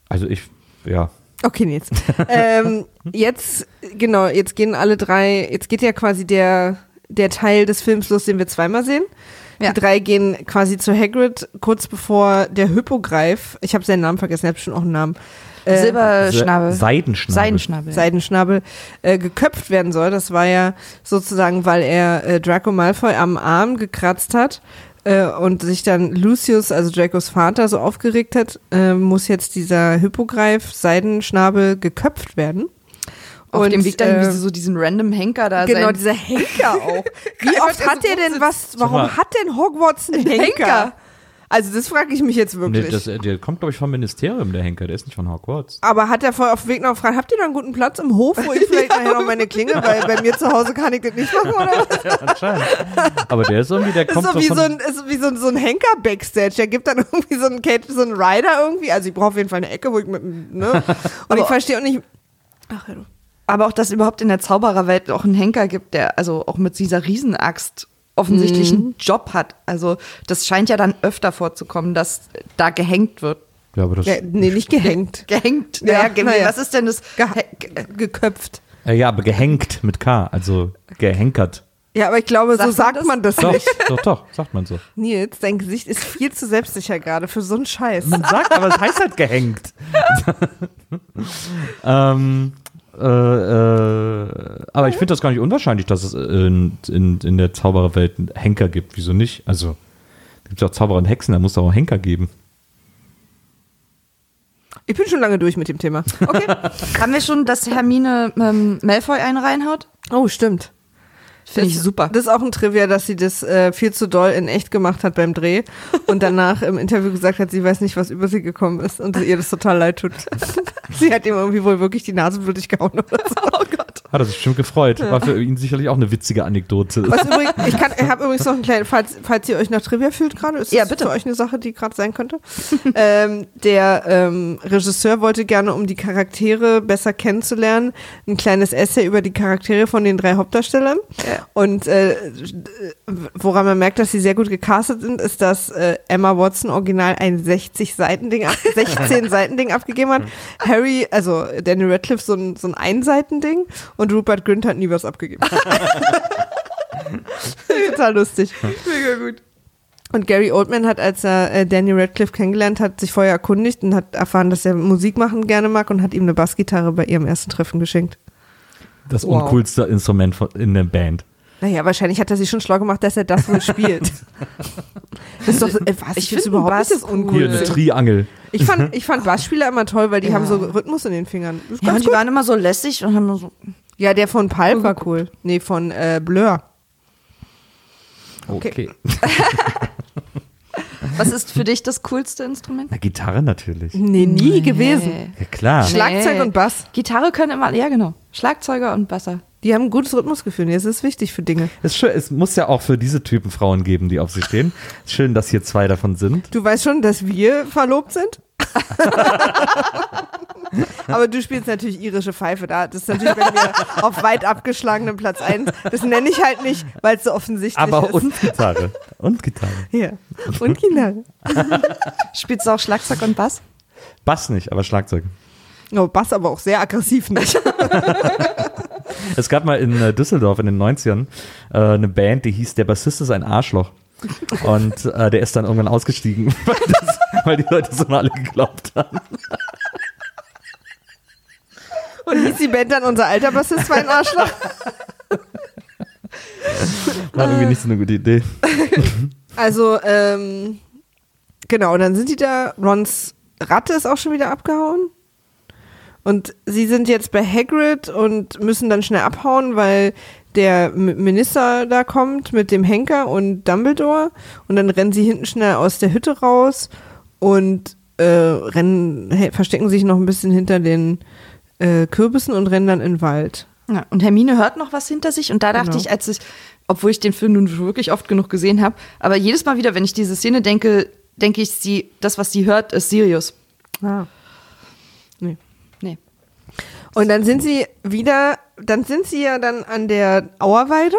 Also ich, ja.
Okay, Nils. ähm, jetzt, genau, jetzt gehen alle drei, jetzt geht ja quasi der, der Teil des Films los, den wir zweimal sehen.
Ja.
Die drei gehen quasi zu Hagrid, kurz bevor der Hippogreif, ich habe seinen Namen vergessen, er hat schon auch einen Namen, äh,
Silberschnabel.
Seidenschnabel.
Seidenschnabel.
Seidenschnabel, äh, geköpft werden soll. Das war ja sozusagen, weil er äh, Draco Malfoy am Arm gekratzt hat äh, und sich dann Lucius, also Dracos Vater, so aufgeregt hat, äh, muss jetzt dieser Hippogreif Seidenschnabel geköpft werden.
Auf
Und,
dem Weg dann,
äh,
wie sie so diesen random Henker da
Genau, dieser Henker auch. Wie oft hat der denn was, warum hat denn Hogwarts einen Henker?
Henker?
Also das frage ich mich jetzt
Nee,
wirklich.
das, der kommt, glaube ich, vom Ministerium, der Henker. Der ist nicht von Hogwarts.
Aber hat er vorher auf dem Weg noch gefragt, habt ihr da einen guten Platz im Hof, wo ich vielleicht nachher noch meine Klinge, weil bei mir zu Hause kann ich das nicht machen, oder was?
Ja, anscheinend. Aber der ist irgendwie, der
Ist
kommt
so
doch
wie so ein, ist wie so ein, so ein Henker Backstage. Der gibt dann irgendwie so einen, Kate, so einen Rider irgendwie. Also ich brauche auf jeden Fall eine Ecke, wo ich mit, ne? Und ich verstehe auch nicht, ach, ja, du.
Aber auch, dass es überhaupt in der Zaubererwelt auch einen Henker gibt, der also auch mit dieser Riesenaxt offensichtlich einen Job hat. Also das scheint ja dann öfter vorzukommen, dass da gehängt wird.
Ja, aber das,
Ja, nee, nicht gehängt.
Gehängt?
Ja,
Ja, ge
ja.
was ist denn das?
Ge ge geköpft.
äh, ja, aber gehängt mit K, also gehenkert.
Ja, aber ich glaube,
Sagt
so
man
sagt
das?
man das
Doch,
nicht.
doch, doch, sagt man so.
Nils, dein Gesicht ist viel zu selbstsicher gerade für so einen Scheiß.
Man sagt, aber es heißt halt gehängt. ähm, äh, äh, aber ich finde das gar nicht unwahrscheinlich, dass es in, in, in der Zaubererwelt einen Henker gibt. Wieso nicht? Also, gibt ja auch Zauberer und Hexen, da muss es auch einen Henker geben.
Ich bin schon lange durch mit dem Thema.
Okay. Haben wir schon, dass Hermine ähm, Malfoy einen reinhaut?
Oh, stimmt.
Finde ich super.
Das ist auch ein Trivia, dass sie das äh, viel zu doll in echt gemacht hat beim Dreh und danach im Interview gesagt hat, sie weiß nicht, was über sie gekommen ist und ihr das total leid tut. sie hat ihm irgendwie wohl wirklich die Nase blutig gehauen oder so.
Oh Gott.
Hat er sich bestimmt gefreut. War für ihn sicherlich auch eine witzige Anekdote.
Was übrigens, ich, kann- ich habe übrigens noch einen kleinen, falls, falls ihr euch nach Trivia fühlt gerade, ist
Ja,
das
bitte.
für euch eine Sache, die gerade sein könnte. ähm, der ähm, Regisseur wollte gerne, um die Charaktere besser kennenzulernen, ein kleines Essay über die Charaktere von den drei Hauptdarstellern. Und äh, woran man merkt, dass sie sehr gut gecastet sind, ist, dass äh, Emma Watson original ein 60 Seiten-Ding, ab- 16 Seiten-Ding abgegeben hat. Harry, also Daniel Radcliffe so ein, so ein Einseiten-Ding und Rupert Grint hat nie was abgegeben. Total lustig.
Mega gut.
Und Gary Oldman hat, als er äh, Daniel Radcliffe kennengelernt hat, sich vorher erkundigt und hat erfahren, dass er Musik machen gerne mag und hat ihm eine Bassgitarre bei ihrem ersten Treffen geschenkt.
Das
Wow.
uncoolste Instrument in der Band.
Naja, wahrscheinlich hat er sich schon schlau gemacht, dass er das wohl spielt. das ist doch, äh, was,
Ich
finde
find
überhaupt
Bass
nicht das
Hier
uncool.
eine Triangel.
Ich fand, ich fand Bassspieler immer toll, weil die
Ja.
haben so Rhythmus in den Fingern. Ist
Ja, und die
gut.
waren immer so lässig und haben nur so.
ja, der von Pulp war cool. Nee, von äh, Blur.
Okay.
Was ist für dich das coolste Instrument?
Na, Gitarre natürlich.
Nee, nie gewesen.
Ja, klar.
Schla- Schlagzeug
Nee.
und Bass.
Gitarre können immer, ja genau. Schlagzeuger und Basser.
Die haben ein gutes Rhythmusgefühl. Das ist wichtig für Dinge.
Es, ist schön, es muss ja auch für diese Typen Frauen geben, die auf sie stehen. Schön, dass hier zwei davon sind.
Du weißt schon, dass wir verlobt sind? Aber du spielst natürlich irische Pfeife da. Das ist natürlich bei mir auf weit abgeschlagenem Platz 1. Das nenne ich halt nicht, weil es so offensichtlich
Aber
ist.
und Gitarre. Und Gitarre.
Ja. Und Gitarre.
Spielst du auch Schlagzeug und Bass?
Bass nicht, aber Schlagzeug.
Oh, Bass aber auch sehr aggressiv nicht.
Es gab mal in äh, Düsseldorf in den 90ern äh, eine Band, die hieß Der Bassist ist ein Arschloch. Und äh, der ist dann irgendwann ausgestiegen, weil, das, weil die Leute so mal alle geglaubt haben.
Und hieß die Band dann unser alter Bassist war ein Arschloch?
War irgendwie nicht so eine gute Idee.
Also, ähm, genau, dann sind die da. Rons Ratte ist auch schon wieder abgehauen. Und sie sind jetzt bei Hagrid und müssen dann schnell abhauen, weil der Minister da kommt mit dem Henker und Dumbledore. Und dann rennen sie hinten schnell aus der Hütte raus und äh, rennen, verstecken sich noch ein bisschen hinter den äh, Kürbissen und rennen dann in den Wald.
Ja, und Hermine hört noch was hinter sich und da dachte
Genau.
ich, als ich, obwohl ich den Film nun wirklich oft genug gesehen habe, aber jedes Mal wieder, wenn ich diese Szene denke, denke ich, sie, das, was sie hört, ist Sirius.
Ah. Und dann sind sie wieder, dann sind sie ja dann an der Auerweide.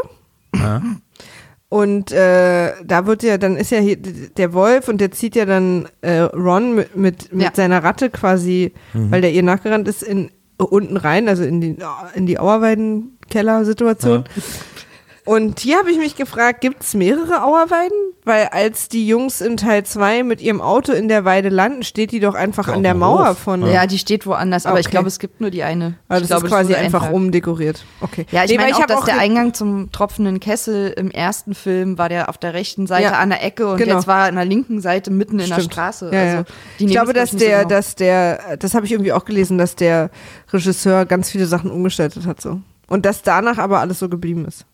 Und äh, da wird ja, dann ist ja hier der Wolf und der zieht ja dann äh, Ron mit, mit, mit
Ja.
seiner Ratte quasi, weil der ihr nachgerannt ist, in unten rein, also in die, in die Auerweiden-Keller-Situation. Und hier habe ich mich gefragt, gibt es mehrere Auerweiden? Weil als die Jungs in Teil 2 mit ihrem Auto in der Weide landen, steht die doch einfach
Ja,
an der Mauer
Hof.
von.
Ja, die steht woanders, aber ich
Okay.
glaube, es gibt nur die eine.
Also
ich
das
glaube,
ist quasi einfach umdekoriert. Okay.
Ja, ich
Nee,
meine auch, dass der
ge-
Eingang zum tropfenden Kessel im ersten Film war der auf der rechten Seite
Ja,
an der Ecke und
genau.
jetzt war er an der linken Seite mitten in der. Straße.
Ja,
also,
ja.
die
Ich glaube,
das,
dass
ich,
der,
so
dass der, das habe ich irgendwie auch gelesen, dass der Regisseur ganz viele Sachen umgestaltet hat so. Und dass danach aber alles so geblieben ist.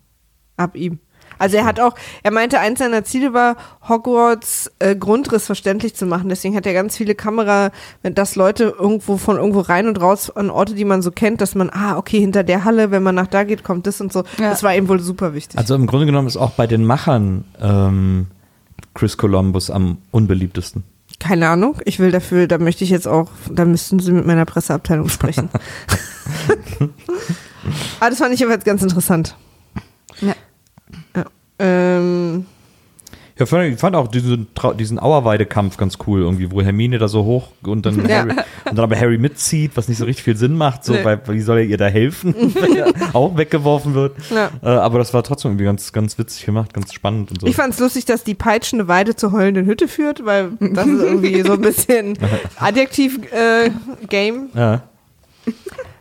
Ab ihm. Also er hat auch, er meinte, eins seiner Ziele war, Hogwarts äh, Grundriss verständlich zu machen. Deswegen hat er ganz viele Kamera, wenn das Leute irgendwo von irgendwo rein und raus an Orte, die man so kennt, dass man, ah, okay, hinter der Halle, wenn man nach da geht, kommt das und so.
Ja.
Das war ihm wohl super wichtig.
Also im Grunde genommen ist auch bei den Machern ähm, Chris Columbus am unbeliebtesten.
Keine Ahnung. Ich will dafür, da möchte ich jetzt auch, da müssten Sie mit meiner Presseabteilung sprechen. Ah, das fand ich jedenfalls ganz interessant.
Ja.
Ähm,
Ja, ich fand auch diesen, diesen Auerweide-Kampf ganz cool, irgendwie, wo Hermine da so hoch und dann,
Ja.
Harry, und dann aber Harry mitzieht, was nicht so richtig viel Sinn macht, so,
Nee.
weil wie soll er ihr da helfen, wenn er auch weggeworfen wird.
Ja.
Äh, aber das war trotzdem irgendwie ganz, ganz witzig gemacht, ganz spannend und so.
ich fand es lustig, dass die peitschende Weide zur heulenden Hütte führt, weil das ist irgendwie so ein bisschen Adjektiv-Game.
ja.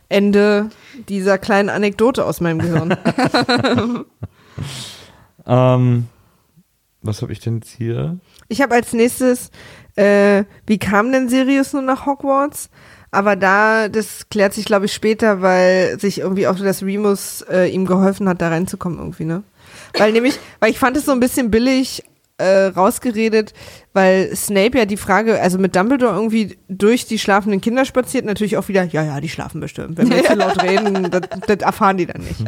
Ende dieser kleinen Anekdote aus meinem Gehirn.
Ähm, was habe ich denn jetzt hier?
Ich habe als nächstes, äh, wie kam denn Sirius nun nach Hogwarts? Aber da, das klärt sich, glaube ich, später, weil sich irgendwie auch das Remus äh, ihm geholfen hat, da reinzukommen irgendwie, ne? Weil nämlich, weil ich fand es so ein bisschen billig äh, rausgeredet, weil Snape ja die Frage, also mit Dumbledore irgendwie durch die schlafenden Kinder spaziert, natürlich auch wieder, ja, ja, die schlafen bestimmt. Wenn wir zu laut reden, das, das erfahren die dann nicht.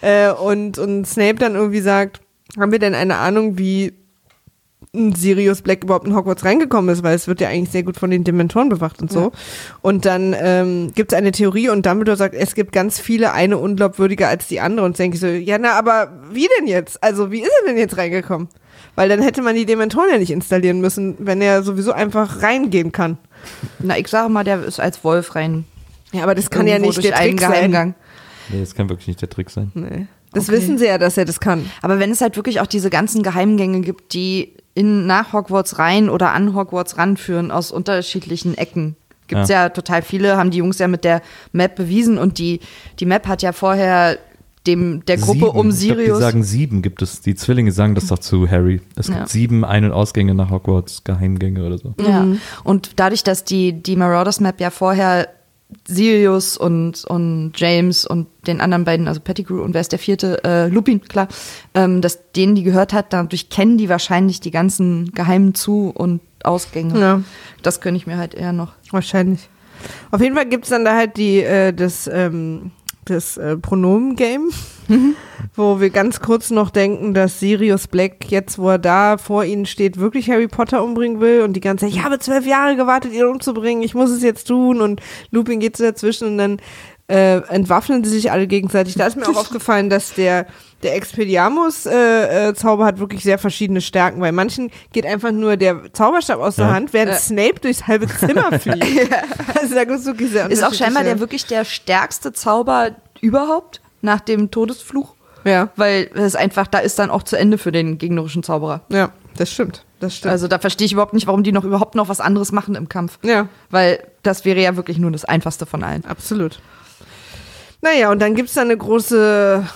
äh, und, und Snape dann irgendwie sagt, haben wir denn eine Ahnung, wie Sirius Black überhaupt in Hogwarts reingekommen ist, weil es wird ja eigentlich sehr gut von den Dementoren bewacht und so. Und dann ähm, gibt es eine Theorie und Dumbledore sagt, es gibt ganz viele, eine unglaubwürdiger als die andere. Und denke ich so, ja, na, aber wie denn jetzt? Also, wie ist er denn jetzt reingekommen? Weil dann hätte man die Dementoren ja nicht installieren müssen, wenn er sowieso einfach reingehen kann.
Na, ich sage mal, der ist als Wolf rein.
Ja, aber das kann ja nicht der Trick sein.
Geheimgang.
Nee, das kann wirklich nicht der Trick sein.
Nee. Das
Okay.
wissen sie ja, dass er das kann.
Aber wenn es halt wirklich auch diese ganzen Geheimgänge gibt, die in, nach Hogwarts rein oder an Hogwarts ranführen aus unterschiedlichen Ecken. Gibt es ja. total viele, haben die Jungs ja mit der Map bewiesen und die, die Map hat ja vorher dem, der Gruppe
Sieben.
um
Ich glaub,
Sirius.
die sagen sieben gibt es. Die Zwillinge sagen das doch zu Harry. Es gibt
Ja.
sieben Ein- und Ausgänge nach Hogwarts, Geheimgänge oder so.
Ja, und dadurch, dass die, die Marauders Map ja vorher Sirius und, und James und den anderen beiden, also Pettigrew und wer ist der vierte? Äh, Lupin, klar, ähm, dass denen die gehört hat, dadurch kennen die wahrscheinlich die ganzen geheimen Zu- und Ausgänge.
Ja.
Das könnte ich mir halt eher noch.
Wahrscheinlich. Auf jeden Fall gibt es dann da halt die, äh, das, ähm, das äh, Pronomen-Game, wo wir ganz kurz noch denken, dass Sirius Black jetzt, wo er da vor ihnen steht, wirklich Harry Potter umbringen will und die ganze Zeit, ich habe zwölf Jahre gewartet, ihn umzubringen, ich muss es jetzt tun und Lupin geht so dazwischen und dann äh, entwaffnen sie sich alle gegenseitig. Da ist mir auch aufgefallen, dass der der Expelliarmus-Zauber äh, Zauber hat wirklich sehr verschiedene Stärken. Bei manchen geht einfach nur der Zauberstab aus der
Ja.
Hand, während
Ja.
Snape durchs halbe Zimmer fliegt. Also da wirklich sehr
Ist auch scheinbar der wirklich der stärkste Zauber überhaupt nach dem Todesfluch.
Ja,
Weil es einfach, da ist dann auch zu Ende für den gegnerischen Zauberer.
ja, das stimmt. Das stimmt.
Also da verstehe ich überhaupt nicht, warum die noch überhaupt noch was anderes machen im Kampf.
ja,
Weil das wäre ja wirklich nur das Einfachste von allen.
absolut. Naja, und dann gibt es da eine große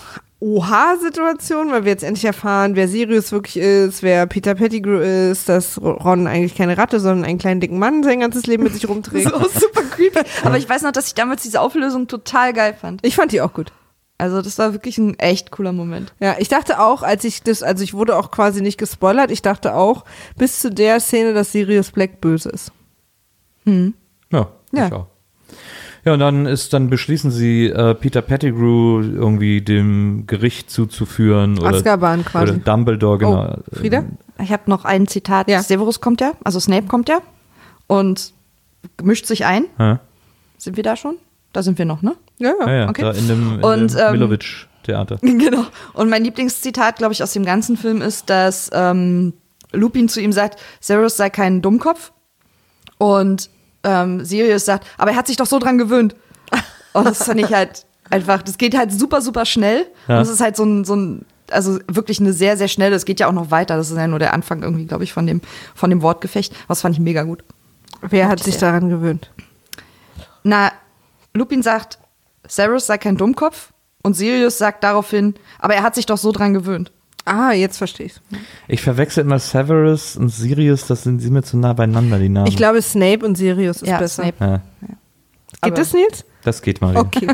Oha-Situation, weil wir jetzt endlich erfahren, wer Sirius wirklich ist, wer Peter Pettigrew ist, dass Ron eigentlich keine Ratte, sondern einen kleinen dicken Mann sein ganzes Leben mit sich rumträgt.
So super creepy. Aber ich weiß noch, dass ich damals diese Auflösung total geil fand.
Ich fand die auch gut.
Also das war wirklich ein echt cooler Moment.
Ja, ich dachte auch, als ich das, also ich wurde auch quasi nicht gespoilert, ich dachte auch bis zu der Szene, dass Sirius Black böse ist.
Ja,
Ja.
ich auch. Ja, und dann ist, dann beschließen sie, äh, Peter Pettigrew irgendwie dem Gericht zuzuführen. Oder,
Azkaban quasi.
Oder Dumbledore, genau.
Oh, Frieda?
Ich habe noch ein Zitat.
Ja.
Severus kommt ja, also Snape kommt ja und mischt sich ein.
Ja,
Sind wir da schon? Da sind wir noch, ne?
Ja,
ja, ja
Okay.
da in dem, in
Und,
dem
ähm,
Milovic-Theater.
Genau. Und mein Lieblingszitat, glaube ich, aus dem ganzen Film ist, dass ähm, Lupin zu ihm sagt, Severus sei kein Dummkopf. Und ähm, Sirius sagt, aber er hat sich doch so dran gewöhnt. Und das fand ich halt einfach, das geht halt super, super schnell.
Ja.
Und es ist halt so ein, so ein, also wirklich eine sehr, sehr schnelle, es geht ja auch noch weiter. Das ist ja nur der Anfang irgendwie, glaube ich, von dem, von dem Wortgefecht. Was fand ich mega gut.
Wer hat
ich
sich
sehr.
daran gewöhnt?
Na, Lupin sagt, Severus sei kein Dummkopf. Und Sirius sagt daraufhin, aber er hat sich doch so dran gewöhnt.
Ah, jetzt verstehe ich's.
Ich verwechsel immer Severus und Sirius, das sind sie mir zu nah beieinander, die Namen.
Ich glaube, Snape und Sirius ist
Ja,
besser.
Snape.
Ja,
Geht das, Nils?
das geht mal.
Okay.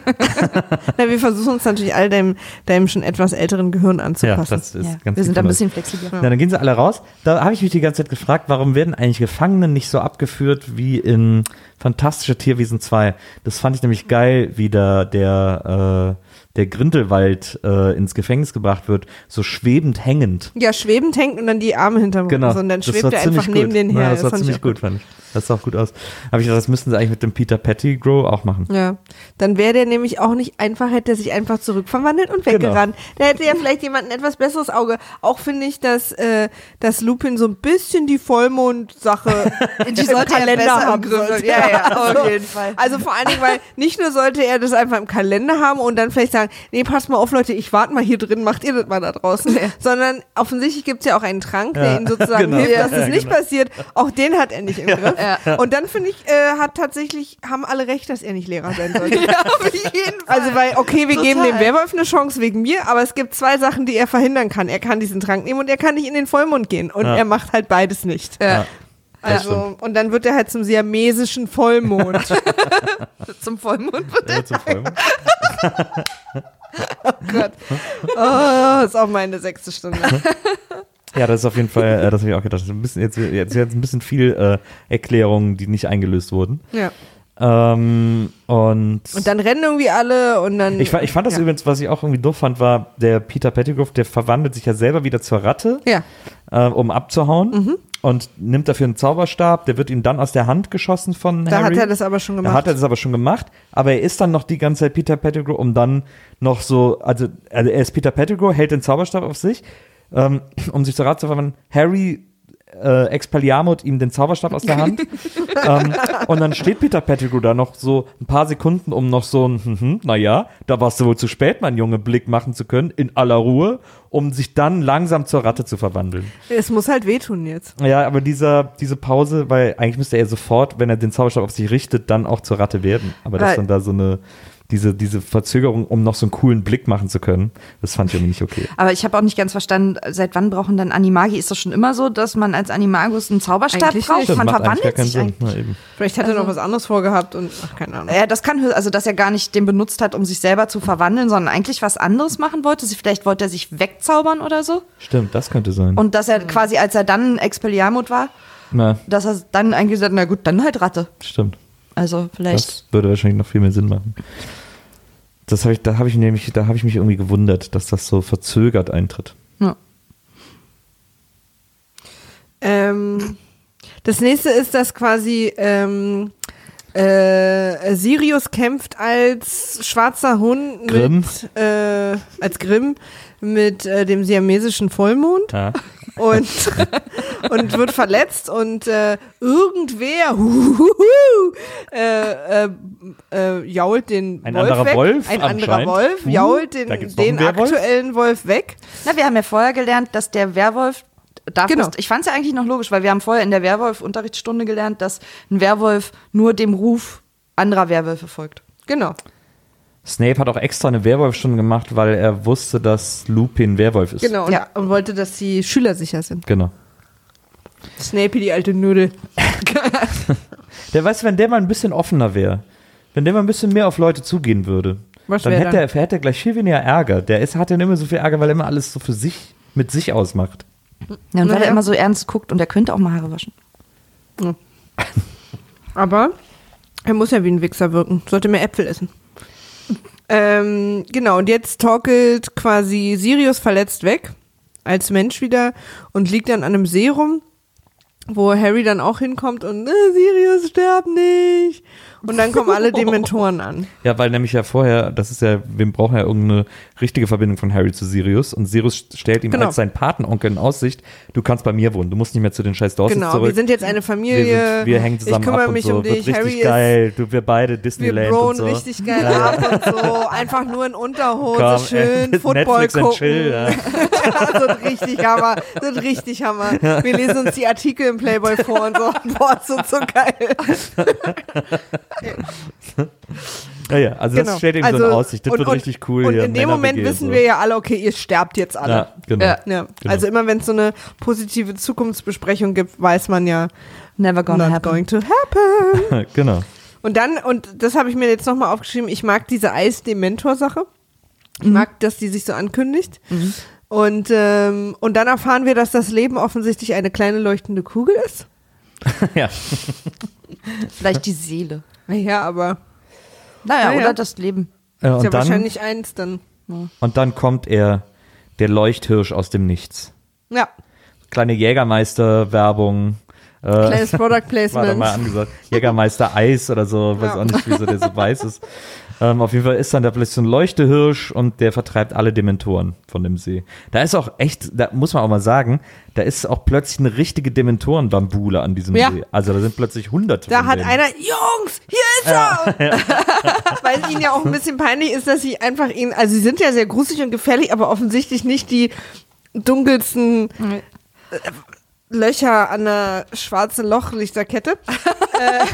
Na, wir versuchen uns natürlich all deinem, deinem schon etwas älteren Gehirn
Ja,
anzupassen.
das ist
Ja,
ganz
wir sind da ein bisschen flexibler.
Na, dann gehen sie alle raus. Da habe ich mich die ganze Zeit gefragt, warum werden eigentlich Gefangene nicht so abgeführt wie in Fantastische Tierwesen 2? Das fand ich nämlich geil, wie da der, äh, der Grindelwald äh, ins Gefängnis gebracht wird, so schwebend hängend.
Ja, schwebend hängt und dann die Arme hinterm Rücken,
Genau.
so, und dann
das
schwebt er einfach neben
gut.
den her.
Ja, das war
fand ich
ziemlich
auch
gut, fand ich. Das sah auch gut aus. Aber ich dachte, das müssten sie eigentlich mit dem Peter Pettigrew auch machen.
Ja, dann wäre der nämlich auch nicht einfach, hätte er sich einfach zurückverwandelt und
Genau.
weggerannt. Da hätte ja vielleicht jemand ein etwas besseres Auge. Auch finde ich, dass, äh, dass Lupin so ein bisschen die Vollmond-Sache im
Die sollte er
Kalender haben sollte.
Ja, ja, auf
also,
jeden Fall.
Also vor allen Dingen, weil nicht nur sollte er das einfach im Kalender haben und dann vielleicht sagen, nee, passt mal auf, Leute, ich warte mal hier drin, macht ihr das mal da draußen. Sondern offensichtlich gibt es ja auch einen Trank, der
Ja,
ihm sozusagen
genau.
hilft, dass
Ja,
das nicht
genau.
passiert. Auch den hat er nicht im Griff.
Ja.
Und dann finde ich, äh, hat tatsächlich, haben alle recht, dass er nicht Lehrer sein sollte.
Auf jeden Fall.
Also, weil, okay, wir
Total.
geben dem Werwolf eine Chance wegen mir, aber es gibt zwei Sachen, die er verhindern kann. Er kann diesen Trank nehmen und er kann nicht in den Vollmond gehen. Und
Ja.
er macht halt beides nicht.
Ja.
Also, und dann wird er halt zum siamesischen Vollmond.
Zum Vollmond wird
Ja, zum Vollmond.
Gott. Oh, ist auch meine sechste Stunde.
Ja, das ist auf jeden Fall, äh, das habe ich auch gedacht. Ein bisschen, jetzt, jetzt, jetzt ein bisschen viel äh, Erklärungen, die nicht eingelöst wurden.
Ja.
Ähm, und
Und dann rennen irgendwie alle und dann.
ich, ich fand das
ja.
übrigens, was ich auch irgendwie doof fand, war, der Peter Pettigrew, der verwandelt sich ja selber wieder zur Ratte,
Ja.
äh, um abzuhauen
Mhm.
Und nimmt dafür einen Zauberstab, der wird ihm dann aus der Hand geschossen von
Da
Harry.
hat er das aber schon
Da
gemacht.
hat er das aber schon gemacht, aber er ist dann noch die ganze Zeit Peter Pettigrew, um dann noch so, also, also er ist Peter Pettigrew, hält den Zauberstab auf sich, ähm, um sich zur Rat zu verwandeln. Harry äh, Expelliarmut ihm den Zauberstab aus der Hand. ähm, und dann steht Peter Pettigrew da noch so ein paar Sekunden, um noch so ein, hm, naja, da warst du wohl zu spät, mein Junge, Blick machen zu können, in aller Ruhe, um sich dann langsam zur Ratte zu verwandeln.
es muss halt wehtun jetzt.
Ja, aber dieser, diese Pause, weil eigentlich müsste er sofort, wenn er den Zauberstab auf sich richtet, dann auch zur Ratte werden. Aber dass
Weil-
dann da so eine, diese, diese Verzögerung, um noch so einen coolen Blick machen zu können, das fand ich irgendwie nicht okay.
Aber ich habe auch nicht ganz verstanden, seit wann brauchen dann Animagi? Ist das schon immer so, dass man als Animagus einen Zauberstab
Eigentlich
braucht?
nicht.
Das
Man
macht eigentlich gar
verwandelt
keinen
sich
Sinn.
eigentlich.
Na, eben.
Vielleicht hat er
Also-
noch was anderes vorgehabt und ach, keine Ahnung.
Ja, das kann, also dass er gar nicht den benutzt hat, um sich selber zu verwandeln, sondern eigentlich was anderes machen wollte. Vielleicht wollte er sich wegzaubern oder so.
Stimmt, das könnte sein.
Und dass er quasi, als er dann Expelliarmut war,
Na,
dass er dann eigentlich gesagt hat, na gut, dann halt Ratte.
stimmt.
Also vielleicht.
Das würde wahrscheinlich noch viel mehr Sinn machen. Das habe ich, da habe ich nämlich, da habe ich mich irgendwie gewundert, dass das so verzögert eintritt.
Ja.
Ähm, das nächste ist, dass quasi ähm, äh, Sirius kämpft als schwarzer Hund
Grimm.
mit äh, als Grimm mit äh, dem siamesischen Vollmond
Ja.
Und und wird verletzt und äh, irgendwer huhuhu, äh, äh, äh, jault den
Ein
Wolf
anderer
weg.
Wolf
ein anderer. Wolf
Uh,
jault den, den aktuellen Wolf weg.
Na, wir haben ja vorher gelernt, dass der Werwolf darf
Genau.
ich fand es ja eigentlich noch logisch, weil wir haben vorher in der Werwolf-Unterrichtsstunde gelernt, dass ein Werwolf nur dem Ruf anderer Werwölfe folgt.
Genau.
Snape hat auch extra eine Werwolfstunde gemacht, weil er wusste, dass Lupin Werwolf ist.
Genau, und,
Ja.
und wollte, dass die Schüler sicher sind.
Genau.
Snape, die alte Nudel.
Der weiß, wenn der mal ein bisschen offener wäre, wenn der mal ein bisschen mehr auf Leute zugehen würde,
Was
dann hätte er, hätte er gleich viel weniger Ärger. Der ist, hat ja immer so viel Ärger, weil er immer alles so für sich, mit sich ausmacht.
Ja, und weil
Naja.
er immer so ernst guckt und er könnte auch mal Haare waschen.
Aber er muss ja wie ein Wichser wirken. Sollte mehr Äpfel essen. Ähm, genau, und jetzt torkelt quasi Sirius verletzt weg, als Mensch wieder, und liegt dann an einem See rum, wo Harry dann auch hinkommt und äh, Sirius, sterb nicht. Und dann kommen alle Dementoren an.
Ja, weil nämlich ja vorher, das ist ja, wir brauchen ja irgendeine richtige Verbindung von Harry zu Sirius und Sirius stellt ihm
Genau.
als sein Patenonkel in Aussicht, du kannst bei mir wohnen, du musst nicht mehr zu den scheiß Dorsets
Genau,
zurück.
wir sind jetzt eine
wir,
Familie.
sind, wir hängen zusammen
ich kümmere
ab und
mich
so,
um
wird
dich.
richtig
Harry
geil, du, wir beide
wir
Disneyland
broen
und so.
richtig geil
Ja,
ab und so. Einfach nur in Unterhose,
Komm,
schön
ey,
Football
Netflix
gucken.
chill, ja.
Sind richtig Hammer. Sind richtig Hammer. Wir lesen uns die Artikel im Playboy vor und so. Boah, ist so, so geil.
Ja, ja, also das stellt ihm so in Aussicht, das
Genau. und,
wird
und,
richtig cool.
Und
hier,
in dem Moment wissen
so.
wir ja alle, okay, ihr sterbt jetzt alle.
Ja, genau.
Ja.
Ja.
Genau.
Also immer wenn es so eine positive Zukunftsbesprechung gibt, weiß man ja,
Never gonna
not
happen.
going to happen.
genau.
Und dann, und das habe ich mir jetzt nochmal aufgeschrieben, ich mag diese Eis-Dementor-Sache. Ich mag, dass die sich so ankündigt. Und, ähm, und dann erfahren wir, dass das Leben offensichtlich eine kleine leuchtende Kugel ist.
ja.
Vielleicht die Seele.
Ja, aber
Naja,
Naja.
oder das Leben.
Äh,
Ist
und,
ja
dann,
wahrscheinlich eins dann.
und dann kommt er, der Leuchthirsch aus dem Nichts.
Ja,
Kleine Jägermeister-Werbung. Äh,
kleines Product
war da
Placement.
mal angesagt. Jägermeister Eis oder so, weiß
Ja.
auch nicht, wieso der so weiß ist. Ähm, auf jeden Fall ist dann da plötzlich so ein Leuchtehirsch und der vertreibt alle Dementoren von dem See. Da ist auch echt, da muss man auch mal sagen, da ist auch plötzlich eine richtige Dementoren-Bambule an diesem
Ja.
See. Also da sind plötzlich hunderte
Da
von
hat
denen.
einer, Jungs, hier ist er! Weil ihnen ja auch ein bisschen peinlich ist, dass sie einfach ihn, also sie sind ja sehr gruselig und gefährlich, aber offensichtlich nicht die dunkelsten äh, Löcher an der schwarzen Lochlichterkette. äh,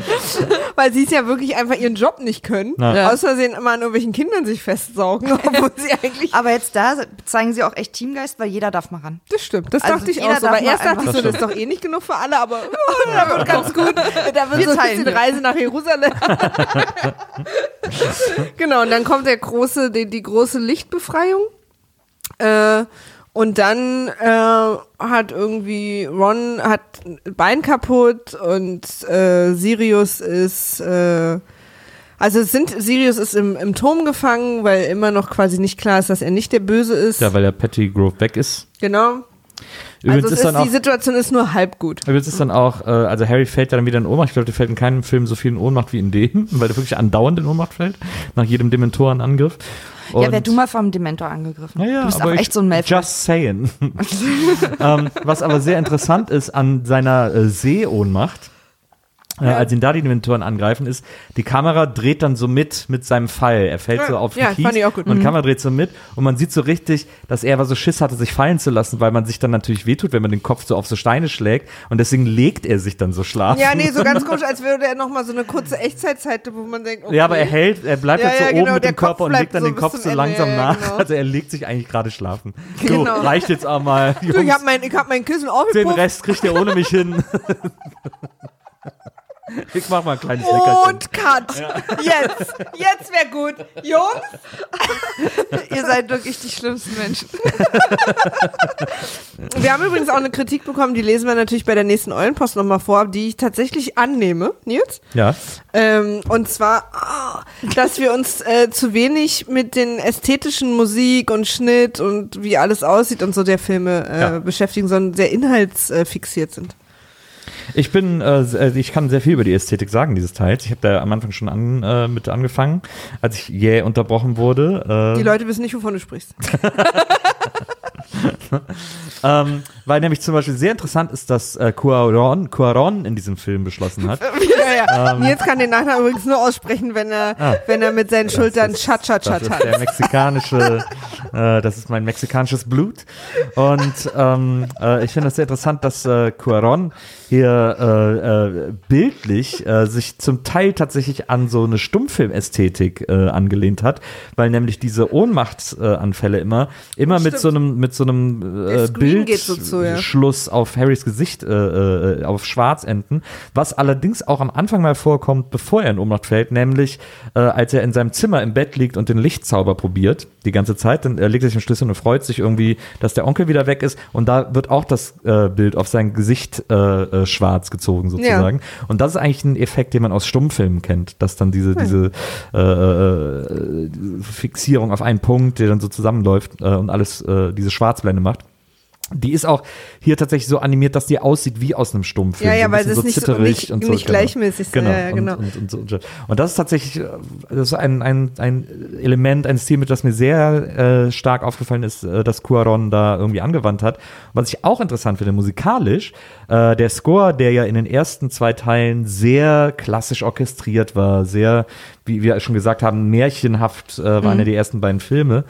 weil sie es ja wirklich einfach ihren Job nicht können.
Ja.
Aus Versehen immer an irgendwelchen Kindern sich festsaugen, obwohl sie eigentlich.
Aber jetzt da zeigen sie auch echt Teamgeist, weil jeder darf mal ran.
Das stimmt, das
Also
dachte ich
jeder
auch so. Weil erst dachte ich so, das ist doch eh nicht genug für alle, aber oh, da wird ganz gut. Da wird
Wir
so ein bisschen
hier.
Reise nach Jerusalem. genau, und dann kommt der große, die, die große Lichtbefreiung. Äh, und dann äh, hat irgendwie Ron hat ein Bein kaputt und äh, Sirius ist äh, also sind Sirius ist im, im Turm gefangen, weil immer noch quasi nicht klar ist, dass er nicht der Böse ist.
Ja, weil der Patty Grove weg ist.
Genau.
Übrigens
also
ist dann
ist,
auch
die Situation ist nur halb gut.
Übrigens ist dann auch, äh, also Harry fällt dann wieder in Ohnmacht. Ich glaube, der fällt in keinem Film so viel in Ohnmacht wie in dem, weil der wirklich andauernd in Ohnmacht fällt, nach jedem Dementorenangriff.
Ja, wer
Und-
du mal vom Dementor angegriffen.
Naja,
du bist auch echt so ein Malfoy.
Just saying. ähm, was aber sehr interessant ist an seiner äh, Seeohnmacht, äh, als ihn da die Dementoren angreifen, ist, die Kamera dreht dann so mit mit seinem Fall. Er fällt
Ja,
so auf den
ja,
Kies
fand ich auch gut.
und die
Mhm.
Kamera dreht so mit und man sieht so richtig, dass er aber so Schiss hatte, sich fallen zu lassen, weil man sich dann natürlich wehtut, wenn man den Kopf so auf so Steine schlägt und deswegen legt er sich dann so schlafen.
Ja, nee, so ganz komisch, als würde er nochmal so eine kurze Echtzeitzeit, wo man denkt, okay.
Ja, aber er hält, er bleibt
Ja,
halt so
ja,
oben
genau,
mit dem Körper
Kopf
und legt dann
so
den Kopf so
Ende,
langsam
ja,
nach.
genau.
Also er legt sich eigentlich gerade schlafen. So,
Genau.
reicht jetzt auch mal.
Du,
Jungs.
ich hab mein, ich hab mein Kissen
Den
aufgepumpt
Rest kriegt ihr ohne mich hin. Ich mach mal ein kleines Nickerchen.
und cut. Jetzt, jetzt wäre gut. Jungs,
Ihr seid wirklich die schlimmsten Menschen.
wir haben übrigens auch eine Kritik bekommen, die lesen wir natürlich bei der nächsten Eulenpost nochmal vor, die ich tatsächlich annehme, Nils.
Ja.
Ähm, und zwar, ah, dass wir uns äh, zu wenig mit den ästhetischen Musik und Schnitt und wie alles aussieht und so der Filme äh,
Ja.
beschäftigen, sondern sehr inhaltsfixiert sind.
Ich bin, äh, sehr- ich kann sehr viel über die Ästhetik sagen dieses Teils. Ich habe da am Anfang schon an, äh, mit angefangen, als ich jäh unterbrochen wurde. Äh,
Die Leute wissen nicht, wovon du sprichst.
ähm, weil nämlich zum Beispiel sehr interessant ist, dass äh, Cuaron, Cuaron in diesem Film beschlossen hat.
ja, ja. Nils kann den Nachnamen übrigens nur aussprechen, wenn er,
Ah.
wenn er mit seinen Schultern
ist-
Cha-Cha-Cha
Das ist der mexikanische, äh, das ist mein mexikanisches Blut. Und ähm, äh, ich finde es sehr interessant, dass äh, Cuaron hier äh, äh, bildlich äh, sich zum Teil tatsächlich an so eine Stummfilmästhetik äh, angelehnt hat, weil nämlich diese Ohnmachtsanfälle äh, Anfälle immer immer mit so einem mit so einem äh,
geht so ja.
Bildschluss auf Harrys Gesicht äh, äh, auf schwarz enden, was allerdings auch am Anfang mal vorkommt, bevor er in Ohnmacht fällt, nämlich äh, als er in seinem Zimmer im Bett liegt und den Lichtzauber probiert, die ganze Zeit, dann legt er sich den Schlüssel und freut sich irgendwie, dass der Onkel wieder weg ist und da wird auch das äh, Bild auf sein Gesicht schwarz gezogen sozusagen. Und das ist eigentlich ein Effekt, den man aus Stummfilmen kennt, dass dann diese, diese äh, äh, Fixierung auf einen Punkt, der dann so zusammenläuft und alles diese Schwarzblende macht. Die ist auch hier tatsächlich so animiert, dass die aussieht wie aus einem Stummfilm.
Ja, ja,
so
weil es nicht so- nicht-
und so,
nicht gleichmäßig ist.
Genau.
Ja, ja, genau.
Und, und, und, und, und das ist tatsächlich äh, das ist ein, ein, ein Element, ein Stil, mit das mir sehr äh, stark aufgefallen ist, äh, dass Cuaron da irgendwie angewandt hat. Was ich auch interessant finde, musikalisch, äh, der Score, der ja in den ersten zwei Teilen sehr klassisch orchestriert war, sehr, wie wir schon gesagt haben, märchenhaft äh, waren ja die ersten beiden Filme.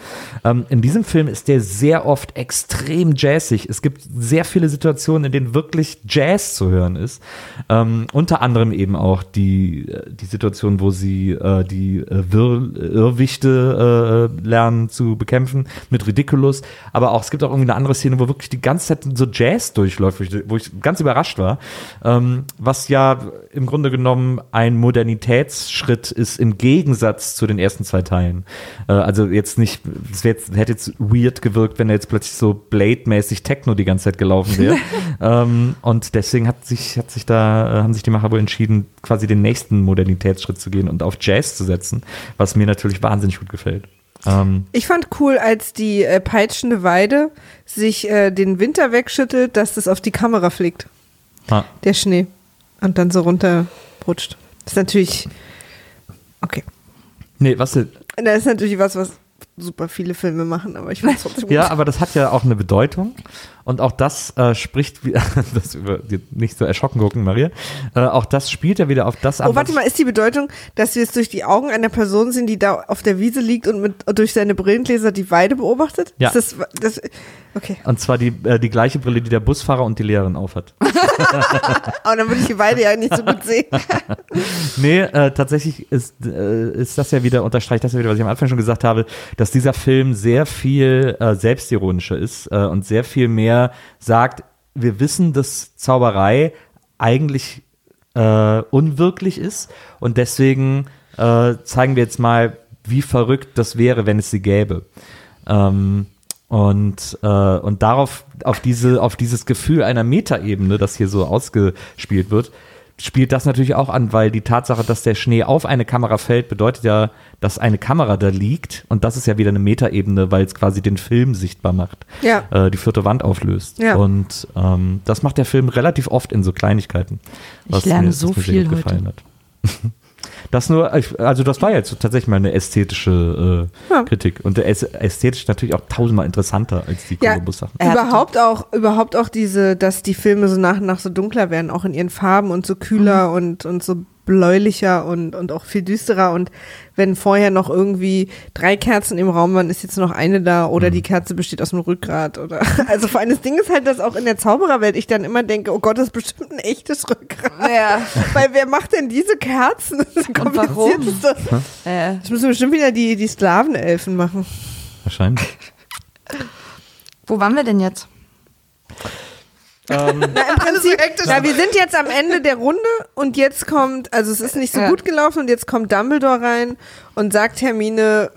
Ähm, in diesem Film ist der sehr oft extrem jazzig. Es gibt sehr viele Situationen, in denen wirklich Jazz zu hören ist. Ähm, unter anderem eben auch die, äh, die Situation, wo sie äh, die äh, Wirr Irrwichte äh, lernen zu bekämpfen mit Ridiculous. Aber auch, es gibt auch irgendwie eine andere Szene, wo wirklich die ganze Zeit so Jazz durchläuft, wo ich, wo ich ganz überrascht war. Ähm, was ja im Grunde genommen ein Modernitätsschritt ist im Gegensatz zu den ersten zwei Teilen. Äh, also jetzt nicht, es jetzt, hätte jetzt weird gewirkt, wenn er jetzt plötzlich so Blade-mäßig Techno die ganze Zeit gelaufen wäre. ähm, und deswegen hat sich, hat sich da, äh, haben sich die Macher wohl entschieden, quasi den nächsten Modernitätsschritt zu gehen und auf Jazz zu setzen, was mir natürlich wahnsinnig gut gefällt. Ähm,
Ich fand cool, als die äh, peitschende Weide sich äh, den Winter wegschüttelt, dass das auf die Kamera fliegt,
ah.
der Schnee. Und dann so runterrutscht. Das ist natürlich. Okay.
Nee, was
Das ist natürlich was, was super viele Filme machen, aber ich finde es trotzdem gut.
Ja, aber das hat ja auch eine Bedeutung. Und auch das äh, spricht, wie- das über, nicht so erschrocken gucken, Maria. Äh, auch das spielt ja wieder auf das an.
Oh, warte mal, ist die Bedeutung, dass wir es durch die Augen einer Person sehen, die da auf der Wiese liegt und mit, durch seine Brillengläser die Weide beobachtet?
Ja.
Das, das, okay.
Und zwar die, äh, die gleiche Brille, die der Busfahrer und die Lehrerin aufhat.
Aber dann würde ich die Weide ja nicht so gut sehen.
Nee, äh, tatsächlich ist, äh, ist das ja wieder, unterstreicht das ja wieder, was ich am Anfang schon gesagt habe, dass dieser Film sehr viel äh, selbstironischer ist und sehr viel mehr sagt, wir wissen, dass Zauberei eigentlich äh, unwirklich ist und deswegen äh, zeigen wir jetzt mal, wie verrückt das wäre, wenn es sie gäbe. Ähm, und, äh, und darauf, auf, diese, auf dieses Gefühl einer Metaebene, das hier so ausgespielt wird, spielt das natürlich auch an, weil die Tatsache, dass der Schnee auf eine Kamera fällt, bedeutet ja, dass eine Kamera da liegt. Und das ist ja wieder eine Metaebene, weil es quasi den Film sichtbar macht,
Ja.
äh, die vierte Wand auflöst.
Ja.
Und ähm, das macht der Film relativ oft in so Kleinigkeiten.
Ich lerne
mir,
so
was
viel
gut
heute.
gefallen Hat. Das nur, also das war jetzt tatsächlich mal eine ästhetische äh,
Ja.
Kritik. Und ästhetisch natürlich auch tausendmal interessanter als die
Ja.
Columbus-Sachen.
Er hat
überhaupt auch, überhaupt auch diese, dass die Filme so nach und nach so dunkler werden, auch in ihren Farben und so kühler
Mhm.
und, und so bläulicher und, und auch viel düsterer. Und wenn vorher noch irgendwie drei Kerzen im Raum waren, ist jetzt noch eine da oder
Mhm.
die Kerze besteht aus dem Rückgrat oder, also vor allem das Ding ist halt, dass auch in der Zaubererwelt ich dann immer denke, oh Gott, das ist bestimmt ein echtes Rückgrat.
Ja.
Weil wer macht denn diese Kerzen? Das ist das
Und warum? Äh,
Das müssen bestimmt wieder die, die Sklavenelfen machen.
Wahrscheinlich.
wo waren wir denn jetzt?
Ähm,
Na, im Prinzip, na, wir sind jetzt am Ende der Runde und jetzt kommt, also es ist nicht so
Ja.
gut gelaufen und jetzt kommt Dumbledore rein und sagt Hermine,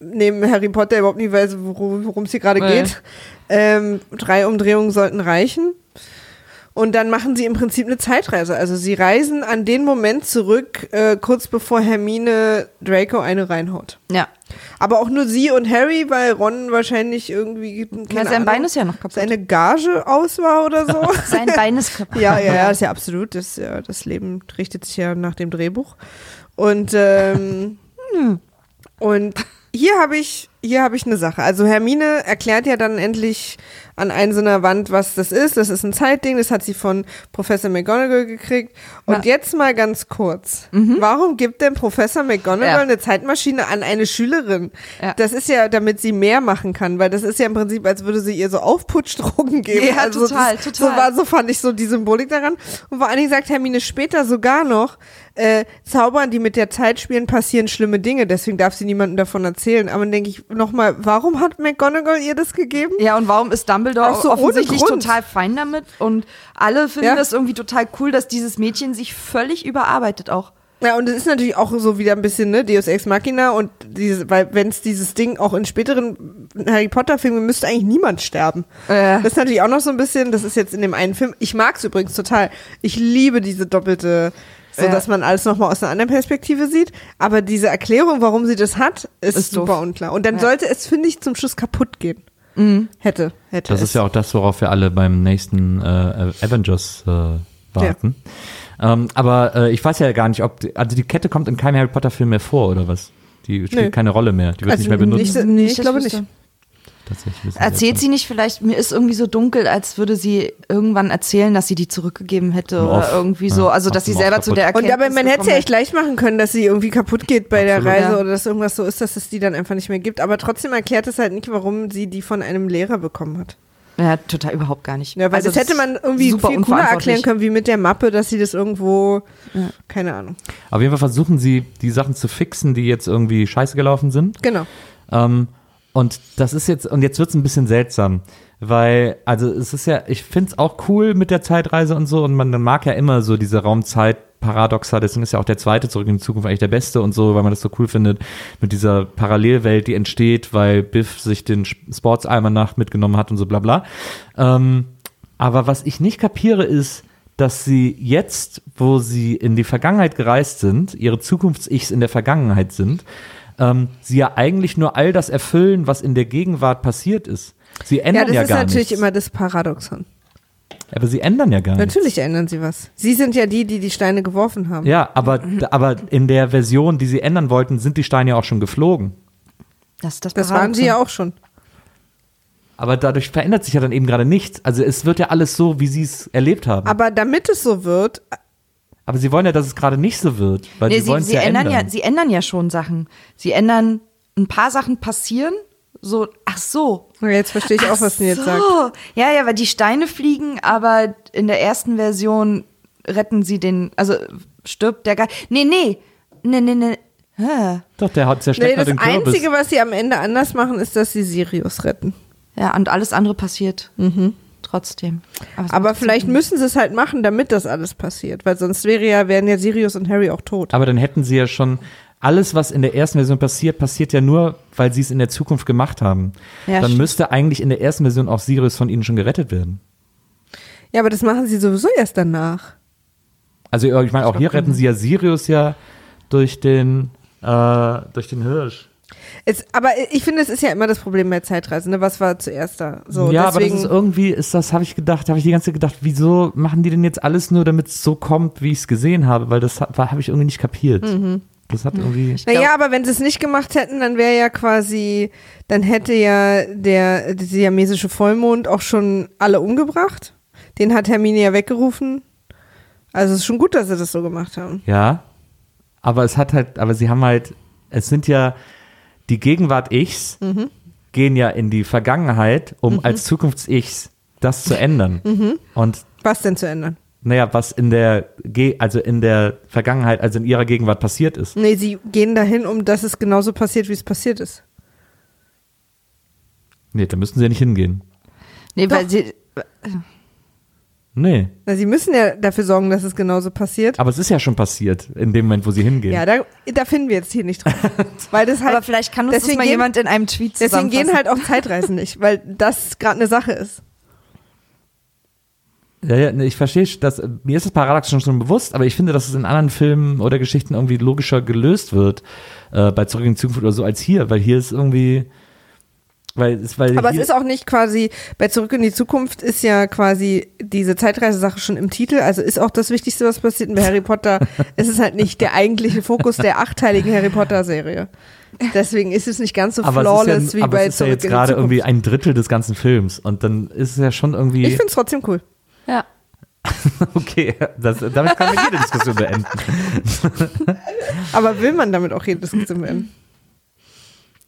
neben Harry Potter überhaupt nicht weiß, worum es hier gerade
Nee.
geht. Ähm, drei Umdrehungen sollten reichen. Und dann machen sie im Prinzip eine Zeitreise. Also sie reisen an den Moment zurück, äh, kurz bevor Hermine Draco eine reinhaut.
Ja.
Aber auch nur sie und Harry, weil Ron wahrscheinlich irgendwie keine
Na, sein
Ahnung,
Bein ist ja noch kaputt.
seine Gage aus war oder so.
Sein Bein ist kaputt.
Ja, ja, ja, ist ja absolut. Das, ja, das Leben richtet sich ja nach dem Drehbuch. Und, ähm, und hier habe ich, hier habe ich eine Sache. Also Hermine erklärt ja dann endlich an einer so einer Wand, was das ist. Das ist ein Zeitding, das hat sie von Professor McGonagall gekriegt. Und
Ja.
jetzt mal ganz kurz. Warum gibt denn Professor McGonagall
Ja.
eine Zeitmaschine an eine Schülerin?
Ja.
Das ist ja, damit sie mehr machen kann, weil das ist ja im Prinzip, als würde sie ihr so Aufputschdrogen geben.
Ja,
also
total,
das,
total.
So, war, so fand ich so die Symbolik daran. Und vor allen Dingen sagt Hermine später sogar noch, äh, Zaubern, die mit der Zeit spielen, passieren schlimme Dinge. Deswegen darf sie niemandem davon erzählen. Aber dann denke ich nochmal, warum hat McGonagall ihr das gegeben?
Ja, und warum ist Dumbledore
Auch so
offensichtlich total fein damit? Und alle finden
Ja.
das irgendwie total cool, dass dieses Mädchen sich völlig überarbeitet auch.
Ja, und es ist natürlich auch so wieder ein bisschen, ne, Deus Ex Machina und diese, weil wenn es dieses Ding auch in späteren Harry Potter Filmen müsste eigentlich niemand sterben.
Äh.
Das ist natürlich auch noch so ein bisschen, das ist jetzt in dem einen Film, ich mag's übrigens total. Ich liebe diese doppelte, so
Ja.
dass man alles nochmal aus einer anderen Perspektive sieht, aber diese Erklärung, warum sie das hat, ist,
Ist
super
doof.
unklar. Und dann
Ja.
sollte es, finde ich, zum Schluss kaputt gehen. Hätte, hätte
Das
es.
ist ja auch das, worauf wir alle beim nächsten äh, Avengers äh, warten. Ähm, aber äh, ich weiß ja gar nicht, ob die, also die Kette kommt in keinem Harry Potter Film mehr vor oder was? Die spielt
Nee.
keine Rolle mehr. Die wird
Also
nicht mehr benutzt.
nicht- nee, ich
das
glaube nicht.
Tatsächlich wissen
Erzählt sie nicht vielleicht, mir ist irgendwie so dunkel, als würde sie irgendwann erzählen, dass sie die zurückgegeben hätte
Im
oder
Off.
irgendwie
Ja,
so, also dass sie selber zu der
Und
Erkenntnis
aber man hätte es ja echt gleich machen können, dass sie irgendwie kaputt geht bei der
Absolut.
Reise
Ja.
oder dass irgendwas so ist, dass es die dann einfach nicht mehr gibt. Aber trotzdem erklärt es halt nicht, warum sie die von einem Lehrer bekommen hat.
Ja, total überhaupt gar nicht.
Ja, weil
Also
das hätte man irgendwie
super
viel cooler erklären können, wie mit der Mappe, dass sie das irgendwo, keine Ahnung.
Auf jeden Fall versuchen sie, die Sachen zu fixen, die jetzt irgendwie scheiße gelaufen sind.
Genau.
Ähm, und das ist jetzt, und jetzt wird es ein bisschen seltsam. Weil, also es ist ja, ich finde es auch cool mit der Zeitreise und so und man, mag ja immer so diese Raumzeit-Paradoxa, deswegen ist ja auch der zweite Zurück in die Zukunft eigentlich der beste und so, weil man das so cool findet mit dieser Parallelwelt, die entsteht, weil Biff sich den Sports Almanach mitgenommen hat und so bla bla. Ähm, aber was ich nicht kapiere ist, dass sie jetzt, wo sie in die Vergangenheit gereist sind, ihre Zukunfts-Ichs in der Vergangenheit sind, ähm, sie ja eigentlich nur all das erfüllen, was in der Gegenwart passiert ist. Sie
Ja,
ändern
das
ja,
ist
gar
natürlich
nichts.
immer das Paradoxon.
Aber sie ändern ja gar nichts.
Natürlich ändern sie was. Sie sind ja die, die die Steine geworfen haben.
Ja, aber, aber in der Version, die sie ändern wollten, sind die Steine ja auch schon geflogen.
Das, ist das,
Das waren sie ja auch schon.
Aber dadurch verändert sich ja dann eben gerade nichts. Also es wird ja alles so, wie sie es erlebt haben.
Aber damit es so wird,
Aber sie wollen ja, dass es gerade nicht so wird, weil
Nee,
sie
sie,
wollen es
sie,
ja
ändern
ändern.
ja, sie ändern ja schon Sachen. Sie ändern, ein paar Sachen passieren, so, ach so.
Jetzt verstehe ich auch, was sie jetzt
so.
sagt.
Ja, ja, weil die Steine fliegen, aber in der ersten Version retten sie den, also stirbt der Geist. Nee, nee, nee, nee, nee. Hä?
Doch, der hat zerstört
Nee, das
den Kürbis.
Einzige, was sie am Ende anders machen, ist, dass sie Sirius retten.
Ja, und alles andere passiert trotzdem.
Aber
macht
vielleicht
Sinn.
müssen sie es halt machen, damit das alles passiert. Weil sonst wäre ja, wären ja Sirius und Harry auch tot.
Aber dann hätten sie ja schon alles, was in der ersten Version passiert, passiert ja nur, weil sie es in der Zukunft gemacht haben.
Ja,
dann
stimmt.
müsste eigentlich in der ersten Version auch Sirius von ihnen schon gerettet werden.
Ja, aber das machen sie sowieso erst danach.
Also ich meine, auch hier retten sie ja Sirius ja durch den, äh, durch den Hirsch.
Es, aber ich finde, es ist ja immer das Problem bei Zeitreisen. Ne? Was war zuerst da? So,
ja, aber das ist irgendwie, ist das, habe ich gedacht, habe ich die ganze Zeit gedacht, wieso machen die denn jetzt alles nur, damit es so kommt, wie ich es gesehen habe? Weil das habe ich irgendwie nicht kapiert.
Mhm.
Das hat irgendwie.
Naja, aber wenn sie es nicht gemacht hätten, dann wäre ja quasi, dann hätte ja der, der siamesische Vollmond auch schon alle umgebracht. Den hat Hermine ja weggerufen. Also es ist schon gut, dass sie das so gemacht haben.
Ja. Aber es hat halt, aber sie haben halt, es sind ja die Gegenwart-Ichs
Mhm.
gehen ja in die Vergangenheit, um als Zukunfts-Ichs das zu ändern.
Mhm.
Und
Was denn zu ändern?
naja, was in der, Ge also in der Vergangenheit, also in ihrer Gegenwart passiert ist.
Nee, sie gehen dahin, um dass es genauso passiert, wie es passiert ist.
Nee, da müssten sie ja nicht hingehen.
Nee, weil
Doch.
sie,
Nee.
Na, sie müssen ja dafür sorgen, dass es genauso passiert.
Aber es ist ja schon passiert, in dem Moment, wo sie hingehen.
Ja, da, da finden wir jetzt hier nicht drauf. weil das halt,
aber vielleicht kann uns das
deswegen
mal
gehen-
jemand in einem Tweet
Deswegen gehen halt auch Zeitreisen nicht, weil das gerade eine Sache ist.
Ja, ja, nee, ich verstehe, dass mir ist das Paradox schon schon bewusst, aber ich finde, dass es in anderen Filmen oder Geschichten irgendwie logischer gelöst wird, äh, bei Zurück in die Zukunft oder so, als hier, weil hier ist irgendwie, weil weil
Aber es ist auch nicht quasi, bei Zurück in die Zukunft ist ja quasi diese Zeitreisesache schon im Titel, also ist auch das Wichtigste, was passiert. Und bei Harry Potter ist es halt nicht der eigentliche Fokus der achteiligen Harry Potter Serie. Deswegen ist es nicht ganz so
aber
flawless
es ist ja,
wie
aber
bei
es ist ja
Zurück
jetzt
in die
gerade irgendwie ein Drittel des ganzen Films und dann ist es ja schon irgendwie,
ich finde es trotzdem cool.
Ja.
okay, das, damit kann man jede Diskussion beenden.
Aber will man damit auch jede Diskussion beenden?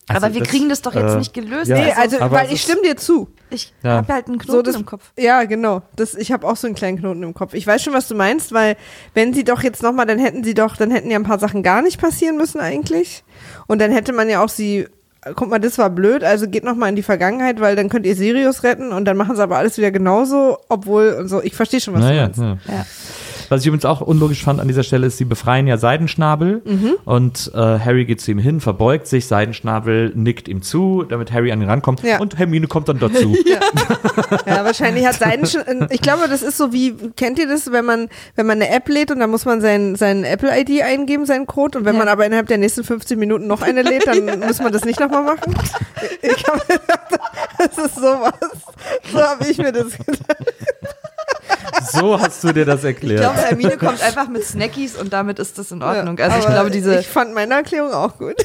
Also
aber wir
das,
kriegen das doch jetzt
äh,
nicht gelöst.
ja.
Nee, also,
aber
weil ich stimme dir zu.
Ich
Ja.
habe halt einen
So,
Knoten
das,
im Kopf.
Ja, genau. Das, ich habe auch so einen kleinen Knoten im Kopf. Ich weiß schon, was du meinst, weil wenn sie doch jetzt nochmal, dann hätten sie doch, dann hätten ja ein paar Sachen gar nicht passieren müssen eigentlich. Und dann hätte man ja auch sie, guck mal, das war blöd, also geht nochmal in die Vergangenheit, weil dann könnt ihr Sirius retten und dann machen sie aber alles wieder genauso, obwohl und so. Ich verstehe schon, was
Naja,
du meinst.
ja.
Ja.
Was ich übrigens auch unlogisch fand an dieser Stelle ist, sie befreien ja Seidenschnabel
Mhm.
und äh, Harry geht zu ihm hin, verbeugt sich, Seidenschnabel nickt ihm zu, damit Harry an ihn rankommt
Ja.
und Hermine kommt dann dazu.
Ja, wahrscheinlich hat seinen, ich glaube, das ist so wie, kennt ihr das, wenn man, wenn man eine App lädt und dann muss man sein, sein Apple-ID eingeben, seinen Code und wenn
Ja.
man aber innerhalb der nächsten 15 Minuten noch eine lädt, dann muss man das nicht nochmal machen? Ich habe gedacht, das ist sowas. So habe ich mir das gedacht.
So hast du dir das
Ich
erklärt.
glaube, Hermine kommt einfach mit Snackies und damit ist das in Ordnung. also ich glaube, diese.
Ich fand meine Erklärung auch gut.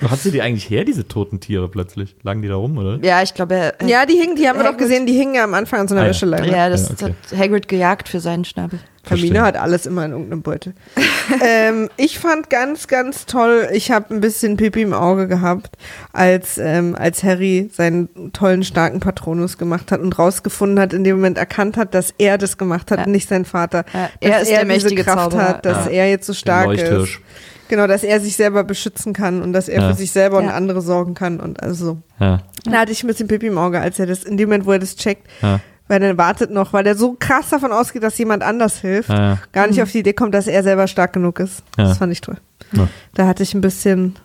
Wo hast du die eigentlich her, diese toten Tiere plötzlich? Lagen die da rum, oder?
ja, ich glaube, er,
Ja, die hingen, die haben wir doch
Hagrid-
gesehen, die hingen ja am Anfang an so einer
Ah, ja.
Wäscheleine.
ja, das
Ja, okay.
hat Hagrid gejagt für seinen Schnabel.
Verstehe.
hat alles immer in irgendeinem Beutel. ähm, ich fand ganz, ganz toll, ich habe ein bisschen Pipi im Auge gehabt, als, ähm, als Harry seinen tollen, starken Patronus gemacht hat und rausgefunden hat, in dem Moment erkannt hat, dass er das gemacht hat
Ja.
und nicht sein Vater.
Ja,
dass
er ist der
diese
mächtige
Kraft
Zauberer.
hat, dass
Ja.
er jetzt so stark
Leuchthirsch.
ist. Genau, dass er sich selber beschützen kann und dass er
Ja.
für sich selber und
Ja.
andere sorgen kann und also.
Ja.
Da hatte ich ein bisschen Pipi im Auge, als er das, in dem Moment, wo er das checkt,
Ja.
weil er wartet noch, weil er so krass davon ausgeht, dass jemand anders hilft,
Ja, ja.
gar nicht auf die Idee kommt, dass er selber stark genug ist.
Ja.
Das fand ich toll.
Ja.
Da hatte ich ein bisschen,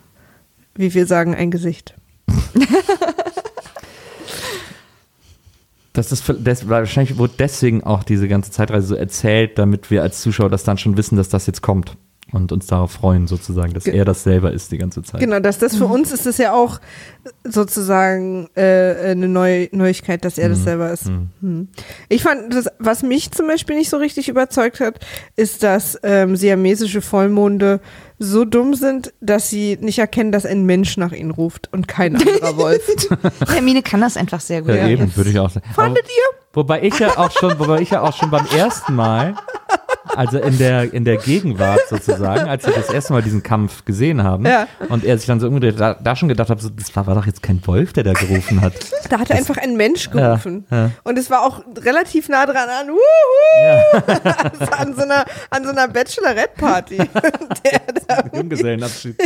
wie wir sagen, ein Gesicht.
Das ist das, wahrscheinlich wurde deswegen auch diese ganze Zeitreise so erzählt, damit wir als Zuschauer das dann schon wissen, dass das jetzt kommt und uns darauf freuen, sozusagen, dass
Ge-
er das selber ist die ganze Zeit.
Genau, dass das für uns ist es ja auch sozusagen äh, eine Neu Neuigkeit, dass er das selber ist. Hm. Ich fand, das, was mich zum Beispiel nicht so richtig überzeugt hat, ist, dass ähm, siamesische Vollmonde so dumm sind, dass sie nicht erkennen, dass ein Mensch nach ihnen ruft und kein anderer Wolf.
Hermine kann das einfach sehr gut.
Ja,
Ja.
eben, würde ich auch sagen.
Fandet
Aber-
ihr?
Wobei ich ja auch schon, wobei ich ja auch schon beim ersten Mal, also in der, in der Gegenwart sozusagen, als wir das erste Mal diesen Kampf gesehen haben
Ja.
und er sich dann so umgedreht, da, da schon gedacht habe, so, das war, war doch jetzt kein Wolf, der da gerufen hat.
Da hat einfach ein Mensch gerufen.
Ja, ja.
Und es war auch relativ nah dran an, wuhu, also an so einer, an so einer Bachelorette-Party. Da
Junggesellenabschied.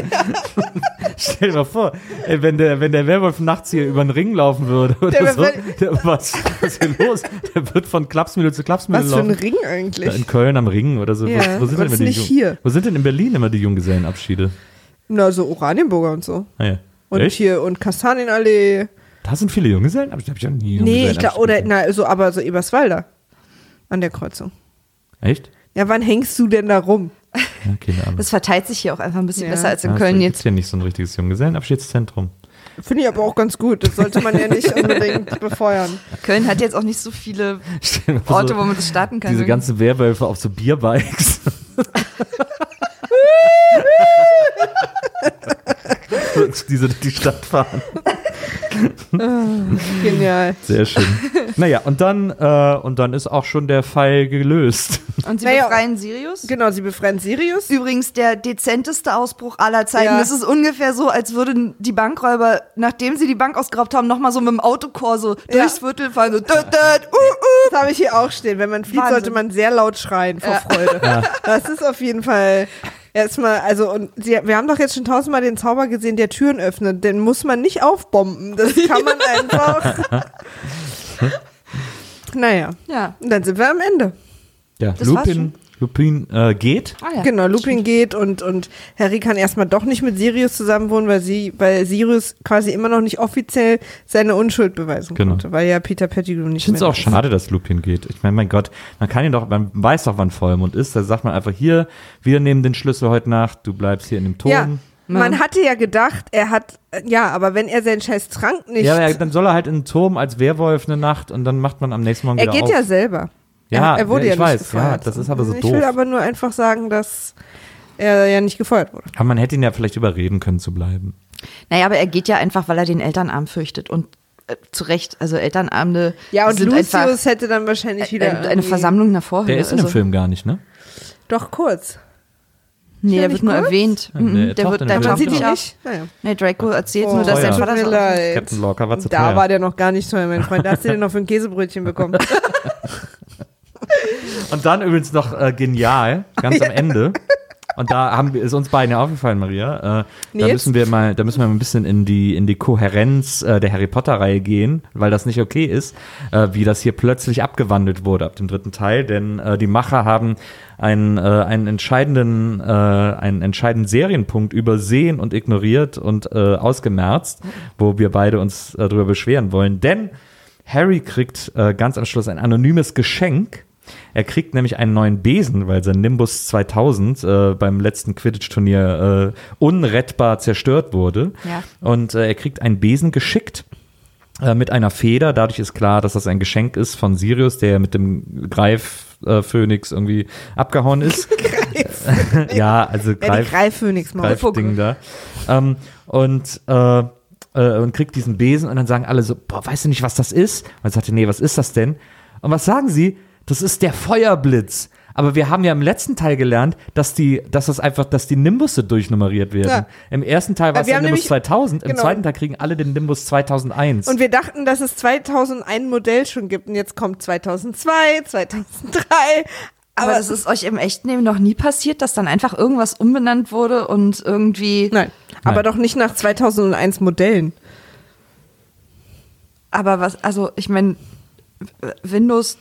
Stell dir mal vor, ey, wenn, der, wenn der Werwolf nachts hier über den Ring laufen würde oder
Der
so, der, was, was ist hier los? Der wird von Klapsmühle zu Klapsmühle
was für ein
laufen.
Ring
Da
eigentlich?
in Köln am Ring oder so.
Ja,
wo, wo, sind
was
denn immer die
nicht
Jung-
hier?
wo sind denn in Berlin immer die Junggesellenabschiede?
Na, so Oranienburger und so.
Ah, ja.
Und
Echt?
hier und Kastanienallee.
Da sind viele Junggesellenabschiede? Hab ich ja nie
Nee, ich glaube, oder, na, so, aber so Eberswalder. An der Kreuzung.
Echt?
Ja, wann hängst du denn da rum?
Ja, keine Ahnung.
Das verteilt sich hier auch einfach ein bisschen
Ja.
besser als in
Ja,
Köln
es
jetzt.
gibt hier nicht so ein richtiges Junggesellenabschiedszentrum.
Finde ich aber auch ganz gut. Das sollte man ja nicht unbedingt befeuern.
Köln hat jetzt auch nicht so viele Orte, wo man das starten kann.
diese ganzen Werwölfe auf so Bierbikes. diese die Stadt fahren.
Genial.
Sehr schön. Naja, und dann, äh, und dann ist auch schon der Fall gelöst.
Und sie
Naja,
befreien Sirius.
Genau, sie befreien Sirius.
Übrigens der dezenteste Ausbruch aller Zeiten.
Ja.
Es ist ungefähr so, als würden die Bankräuber, nachdem sie die Bank ausgeraubt haben, nochmal so mit dem Autokorso
Ja.
durchs Viertel fahren. So, dut, dut, uh, uh.
Das habe ich hier auch stehen. Wenn man flieht,
Wahnsinn.
sollte man sehr laut schreien vor Freude. Das ist auf jeden Fall erstmal, also und sie, wir haben doch jetzt schon tausendmal den Zauber gesehen, der Türen öffnet. Den muss man nicht aufbomben. Das kann man einfach. naja,
Ja.
und dann sind wir am Ende.
Ja,
Das
Lupin, Lupin äh, geht.
Ah, ja.
Genau, Lupin geht und, und Harry kann erstmal doch nicht mit Sirius zusammenwohnen, weil sie, weil Sirius quasi immer noch nicht offiziell seine Unschuld beweisen
Genau.
konnte, weil ja Peter Pettigrew nicht
Ich finde es
mehr
auch
ist.
schade, dass Lupin geht. Ich meine, mein Gott, man kann ihn doch, man weiß doch, wann Vollmond ist. Da sagt man einfach hier, wir nehmen den Schlüssel heute Nacht, du bleibst hier in dem Turm.
Ja, man hatte ja gedacht, er hat, ja, aber wenn er seinen scheiß Trank nicht,
Ja, ja, dann soll er halt in den Turm als Werwolf eine Nacht und dann macht man am nächsten Morgen
er
wieder
geht
auf.
ja selber.
Ja,
er, er wurde
ja,
ja,
ich
nicht
weiß, ja,
gefeuert.
das ist aber so
ich
doof.
will aber nur einfach sagen, dass er ja nicht gefeuert wurde.
Aber man hätte ihn ja vielleicht überreden können zu bleiben.
Naja, aber er geht ja einfach, weil er den Elternarm fürchtet. Und äh, zu Recht, also Elternabende
Ja, und
sind einfach
Lucius hätte dann wahrscheinlich wieder
eine, eine Versammlung nach Vorhölle.
Der ist in dem
also,
Film gar nicht, ne?
Doch kurz.
Nee,
Ja,
der wird nur
kurz?
erwähnt.
Ja,
Mhm,
der
der
taucht
wird taucht
sieht ihn nicht. Naja.
Nee, Draco erzählt
Oh,
nur, dass sein. Vater so.
Captain Locker war zu
Da
teuer.
war der noch gar nicht teuer, mein Freund. Da hast du den noch für ein Käsebrötchen bekommen.
Und dann übrigens noch äh, genial, ganz am Ende. Und da haben wir, ist uns beiden ja aufgefallen, Maria. Äh, da müssen wir mal, da müssen wir mal ein bisschen in die in die Kohärenz äh, der Harry Potter Reihe gehen, weil das nicht okay ist, äh, wie das hier plötzlich abgewandelt wurde ab dem dritten Teil. Denn äh, die Macher haben einen äh, einen entscheidenden äh, einen entscheidenden Serienpunkt übersehen und ignoriert und ausgemerzt, wo wir beide uns darüber beschweren wollen. Denn Harry kriegt ganz am Schluss ein anonymes Geschenk. Er kriegt nämlich einen neuen Besen, weil sein Nimbus 2000 äh, beim letzten Quidditch-Turnier äh, unrettbar zerstört wurde.
Ja.
Und äh, er kriegt einen Besen geschickt äh, mit einer Feder. Dadurch ist klar, dass das ein Geschenk ist von Sirius, der mit dem Greif äh, irgendwie abgehauen ist. ja, also
Ja, die
Greif,
Greifphönix mal.
Greifding da. Ähm, und, äh, äh, und kriegt diesen Besen und dann sagen alle so, boah, weißt du nicht, was das ist? Und er sagte, nee, was ist das denn? Und was sagen sie? Das ist der Feuerblitz. Aber wir haben ja im letzten Teil gelernt, dass die, dass das einfach, dass die Nimbusse durchnummeriert werden.
Ja.
Im ersten Teil war es der Nimbus
nämlich-
2000, im
genau.
zweiten Teil kriegen alle den Nimbus 2001.
Und wir dachten, dass es 2001 Modell schon gibt und jetzt kommt 2002, 2003.
Aber das ist euch im echten Leben noch nie passiert, dass dann einfach irgendwas umbenannt wurde und irgendwie.
Nein, aber
Nein.
doch nicht nach 2001 Modellen.
Aber was, also ich meine, Windows,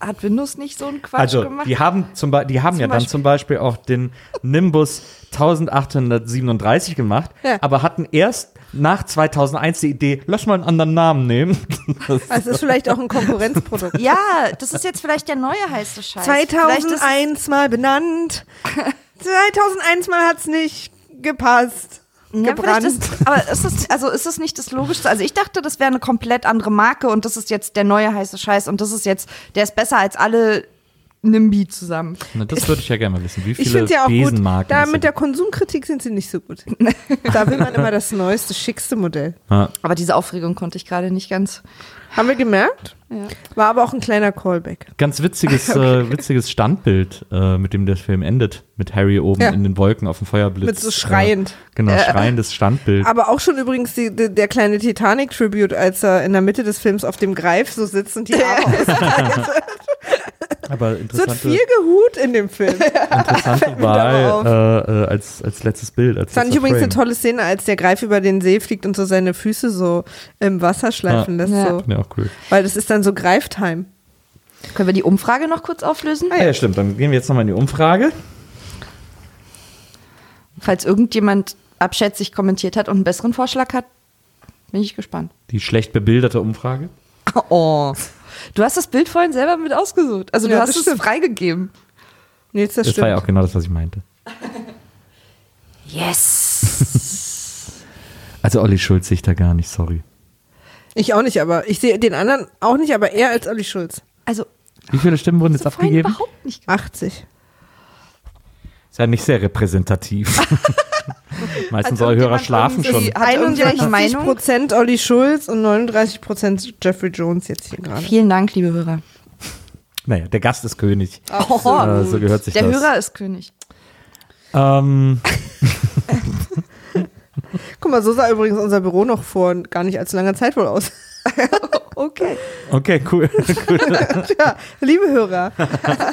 hat Windows nicht so einen Quatsch
Also,
gemacht?
die haben, zum Be die haben
Zum
ja dann
Beispiel.
zum Beispiel auch den Nimbus 1837 gemacht,
Ja.
aber hatten erst nach 2001 die Idee, lass mal einen anderen Namen nehmen. Das,
Also ist vielleicht auch ein Konkurrenzprodukt.
ja, das ist jetzt vielleicht der neue heiße Scheiß. Vielleicht ist es-
2001 mal benannt. 2001 mal hat's nicht gepasst.
Ja,
gebrannt.
ist, aber ist es, also ist es nicht das Logischste? Also ich dachte, das wäre eine komplett andere Marke und das ist jetzt der neue heiße Scheiß und das ist jetzt, der ist besser als alle Nimbi zusammen.
Na, das würde ich ja gerne mal wissen. Wie
Ich
viele
finde ja auch gut,
Besenmarken
da
es
mit der Konsumkritik sind sie nicht so gut. da will man immer das neueste, schickste Modell.
Ja.
Aber diese Aufregung konnte ich gerade nicht ganz.
Haben wir gemerkt?
Ja.
War aber auch ein kleiner Callback.
Ganz witziges, äh, witziges Standbild, äh, mit dem der Film endet. Mit Harry oben
Ja.
in den Wolken auf dem Feuerblitz.
Mit so schreiend.
Äh, genau, schreiendes Standbild.
Aber auch schon übrigens die, die, der kleine Titanic-Tribute, als er in der Mitte des Films auf dem Greif so sitzt und die Arme
Aber
Es wird
interessante,
viel gehut in dem Film.
interessante
mir da auf.
Wahl äh, äh, als, als letztes Bild. Als
Fand ich übrigens eine
Frame.
tolle Szene, als der Greif über den See fliegt und so seine Füße so im Wasser schleifen lässt.
Ja.
So.
Ja, auch cool.
Weil das ist dann so Greiftime.
Können wir die Umfrage noch kurz auflösen?
Ah, ja, stimmt. Dann gehen wir jetzt nochmal in die Umfrage.
Falls irgendjemand abschätzig kommentiert hat und einen besseren Vorschlag hat, bin ich gespannt.
Die schlecht bebilderte Umfrage.
Oh. Du hast das Bild vorhin selber mit ausgesucht. Also du
Ja,
hast es
stimmt.
freigegeben.
Nee, das,
Das
stimmt.
war ja auch genau das, was ich meinte.
Yes.
Also Olli Schulz sehe ich da gar nicht, sorry.
Ich auch nicht, aber ich sehe den anderen auch nicht, aber eher als Olli Schulz.
Also
Wie viele Stimmen wurden jetzt abgegeben?
überhaupt nicht.
80.
Ist ja nicht sehr repräsentativ. Meistens eure Hörer schlafen schon.
Hat irgendjemand eine
61
Meinung?
Prozent Olli Schulz und 39 Prozent Jeffrey Jones jetzt hier gerade.
Vielen Dank, liebe Hörer.
Naja, der Gast ist König.
Oh,
Äh, so gehört sich
der
das.
Hörer ist König.
Ähm,
Guck mal, so sah übrigens unser Büro noch vor gar nicht allzu langer Zeit wohl aus.
Okay.
okay, cool. cool.
Tja, liebe Hörer,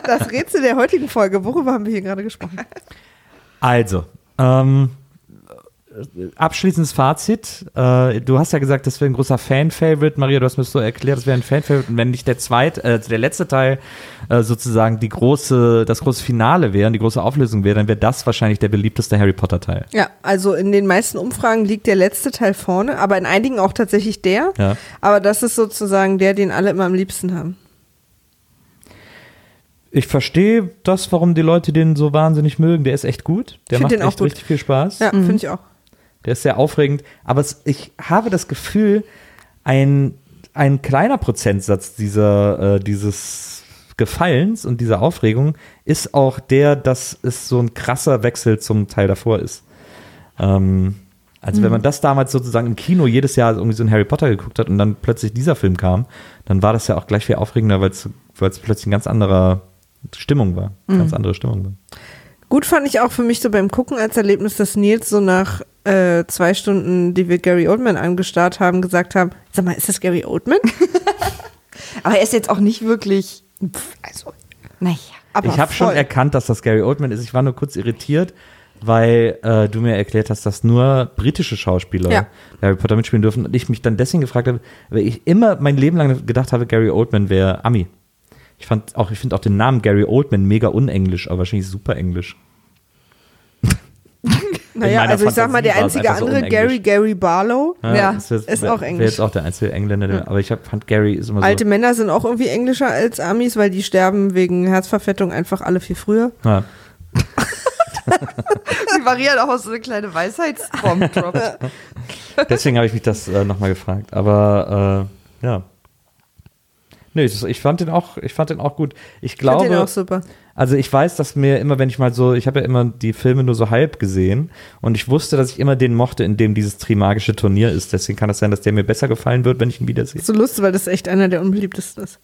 das Rätsel der heutigen Folge, worüber haben wir hier gerade gesprochen?
Also, ähm, abschließendes Fazit. Äh, du hast ja gesagt, das wäre ein großer Fan-Favorite. Maria, du hast mir das so erklärt, das wäre ein Fan-Favorite. Und wenn nicht der zweite, äh, der letzte Teil äh, sozusagen die große, das große Finale wäre, und die große Auflösung wäre, dann wäre das wahrscheinlich der beliebteste Harry Potter-Teil.
Ja, also in den meisten Umfragen liegt der letzte Teil vorne, aber in einigen auch tatsächlich der.
Ja.
Aber das ist sozusagen der, den alle immer am liebsten haben.
Ich verstehe das, warum die Leute den so wahnsinnig mögen. Der ist echt gut. Der macht
den auch
echt
gut.
richtig viel Spaß.
Ja, finde ich auch.
Der ist sehr aufregend. Aber es, ich habe das Gefühl, ein, ein kleiner Prozentsatz dieser, äh, dieses Gefallens und dieser Aufregung ist auch der, dass es so ein krasser Wechsel zum Teil davor ist. Ähm, also wenn man das damals sozusagen im Kino jedes Jahr irgendwie so ein Harry Potter geguckt hat und dann plötzlich dieser Film kam, dann war das ja auch gleich viel aufregender, weil es plötzlich ein ganz anderer Stimmung war. Ganz andere Stimmung war.
Gut fand ich auch für mich so beim Gucken als Erlebnis, dass Nils so nach äh, zwei Stunden, die wir Gary Oldman angestarrt haben, gesagt haben, sag mal, ist das Gary Oldman?
Aber er ist jetzt auch nicht wirklich.
also,
Naja.
aber
ich habe schon erkannt, dass das Gary Oldman ist. Ich war nur kurz irritiert, weil äh, du mir erklärt hast, dass nur britische Schauspieler
Ja.
Harry Potter mitspielen dürfen. Und ich mich dann deswegen gefragt habe, weil ich immer mein Leben lang gedacht habe, Gary Oldman wäre Ami. Ich fand auch, ich finde auch den Namen Gary Oldman mega unenglisch, aber wahrscheinlich super englisch.
Naja, also ich sag mal, der
Fantasie
einzige
so
andere,
unenglisch.
Gary, Gary Barlow.
Ja,
das ist,
ist
wär-
auch Englisch.
jetzt auch der einzige Engländer, der, aber ich hab, fand Gary ist immer so.
Alte Männer sind auch irgendwie englischer als Amis, weil die sterben wegen Herzverfettung einfach alle viel früher.
Ja.
Maria hat auch so eine kleine Weisheitsbombe droppt.
Deswegen habe ich mich das äh, nochmal gefragt. Aber äh, ja. Nee, ich, ich fand den auch, ich fand den auch gut. Ich
Ich fand den
glaube,
auch super.
also ich weiß, dass mir immer, wenn ich mal so, ich habe ja immer die Filme nur so halb gesehen und ich wusste, dass ich immer den mochte, in dem dieses Trimagische Turnier ist. Deswegen kann es sein, dass der mir besser gefallen wird, wenn ich ihn wiedersehe.
So lustig, weil das echt einer der unbeliebtesten ist.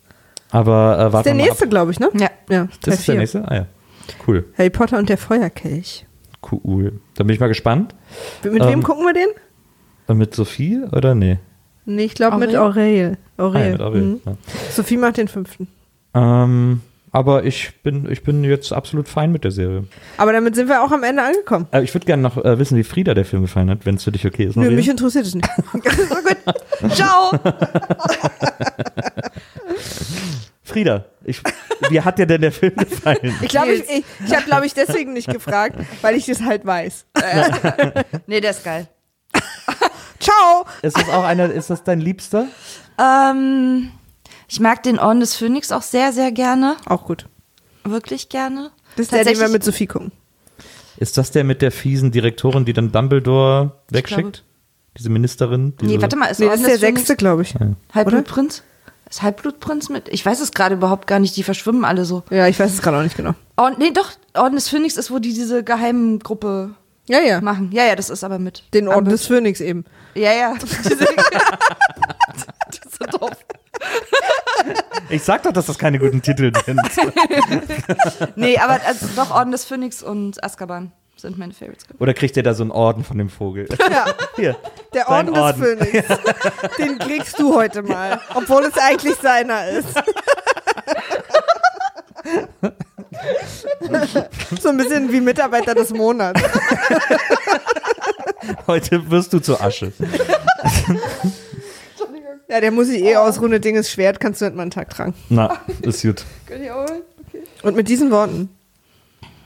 Aber äh,
Ist
warte
der
mal
nächste, glaube ich, ne?
Ja.
Ja, Teil
Das ist der
vier.
nächste? Ah ja. Cool,
Harry Potter und der Feuerkelch.
cool. Dann bin ich mal gespannt.
Mit
Ähm,
wem gucken wir den?
Äh, Mit Sophie oder nee?
Nee, ich glaube mit
Aurel?
Aurel.
Ah, ja, mit Aurel.
Mhm.
Ja.
Sophie macht den fünften.
Ähm, Aber ich bin, ich bin jetzt absolut fein mit der Serie.
Aber damit sind wir auch am Ende angekommen.
Äh, ich würde gerne noch äh, wissen, wie Frieda der Film gefallen hat, wenn es für dich okay ist.
Nö, mich interessiert es nicht.
So gut. Ciao.
Frieda, ich, wie hat dir denn der Film gefallen?
Ich glaube, ich, ich, ich habe, glaube ich, deswegen nicht gefragt, weil ich das halt weiß.
Nee, der ist geil.
Ciao!
Ist das auch einer, ist das dein Liebster?
Ähm, ich mag den Orden des Phönix auch sehr, sehr gerne.
Auch gut.
Wirklich gerne.
Das ist der, den wir mit Sophie gucken.
Ist das der mit der fiesen Direktorin, die dann Dumbledore wegschickt? Diese Ministerin? Diese
Nee, warte mal, ist
Nee, ist der sechste, glaube ich.
Halbblutprinz? Ist Halbblutprinz mit? Ich weiß es gerade überhaupt gar nicht, die verschwimmen alle so.
Ja, ich weiß es gerade auch nicht genau.
Orden, nee, doch, Orden des Phönix ist, wo die diese geheimen Gruppe
Ja, ja.
machen. Ja, ja, das ist aber mit.
Den Orden des Phönix eben.
Ja, ja. Diese, das ist so doof.
Ich sag doch, dass das keine guten Titel sind.
Nee, aber also, doch Orden des Phönix und Azkaban sind meine Favorites.
Oder kriegt der da so einen Orden von dem Vogel?
Ja,
Hier.
der
Dein
Orden des
Orden.
Phönix. Den kriegst du heute mal. Obwohl es eigentlich seiner ist. so ein bisschen wie Mitarbeiter des Monats.
Heute wirst du zur Asche.
Ja, der muss sich eh ausruhen. Das Ding ist Schwert, kannst du nicht mal einen Tag tragen.
Na, ist gut.
Und mit diesen Worten.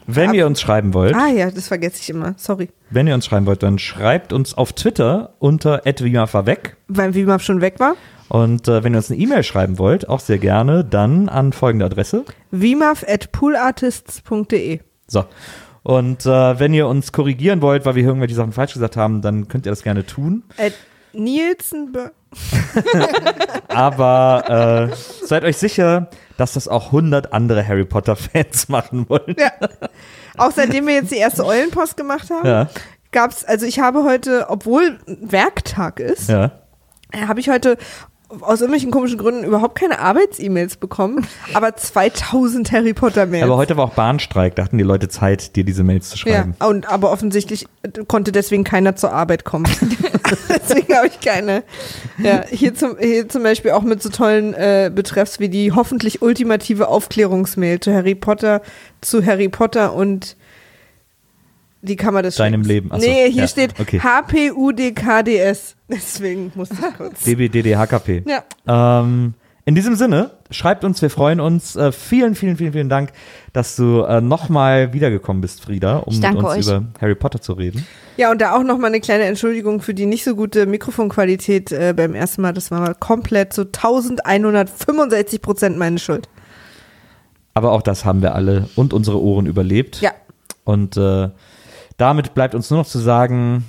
Wenn ihr uns schreiben wollt,
Ah ja, das vergesse ich immer. Sorry.
wenn ihr uns schreiben wollt, dann schreibt uns auf Twitter unter @wimafaweg.
Weil Wimap schon weg war.
Und äh, wenn ihr uns eine E-Mail schreiben wollt, auch sehr gerne, dann an folgende Adresse.
Wimaf at poolartists.de.
So. Und äh, wenn ihr uns korrigieren wollt, weil wir irgendwelche Sachen falsch gesagt haben, dann könnt ihr das gerne tun.
At Nielsen.
Aber äh, seid euch sicher, dass das auch 100 andere Harry Potter-Fans machen wollen.
Ja. Auch seitdem wir jetzt die erste Eulenpost gemacht haben,
Ja.
gab's, also ich habe heute, obwohl Werktag ist,
Ja.
äh, habe ich heute aus irgendwelchen komischen Gründen überhaupt keine Arbeits-E-Mails bekommen, aber 2000 Harry Potter-Mails.
Aber heute war auch Bahnstreik, da hatten die Leute Zeit, dir diese Mails zu
ja,
schreiben.
und aber offensichtlich konnte deswegen keiner zur Arbeit kommen. deswegen habe ich keine. Ja, hier zum, hier zum Beispiel auch mit so tollen äh, Betreffs wie die hoffentlich ultimative Aufklärungsmail zu Harry Potter, zu Harry Potter und die Kammer des
Deinem
Schreckens.
Leben. Ach so,
nee, hier
ja,
steht
okay.
HPUDKDS. Deswegen musste ich kurz.
DBDDHKP.
ja.
Ähm, in diesem Sinne, schreibt uns, wir freuen uns. Äh, vielen, vielen, vielen, vielen Dank, dass du äh, nochmal wiedergekommen bist, Frieda, um mit uns
euch.
über Harry Potter zu reden.
ja, und da auch nochmal eine kleine Entschuldigung für die nicht so gute Mikrofonqualität äh, beim ersten Mal. Das war mal komplett so 1165 Prozent meine Schuld.
Aber auch das haben wir alle und unsere Ohren überlebt.
Ja.
Und äh, damit bleibt uns nur noch zu sagen,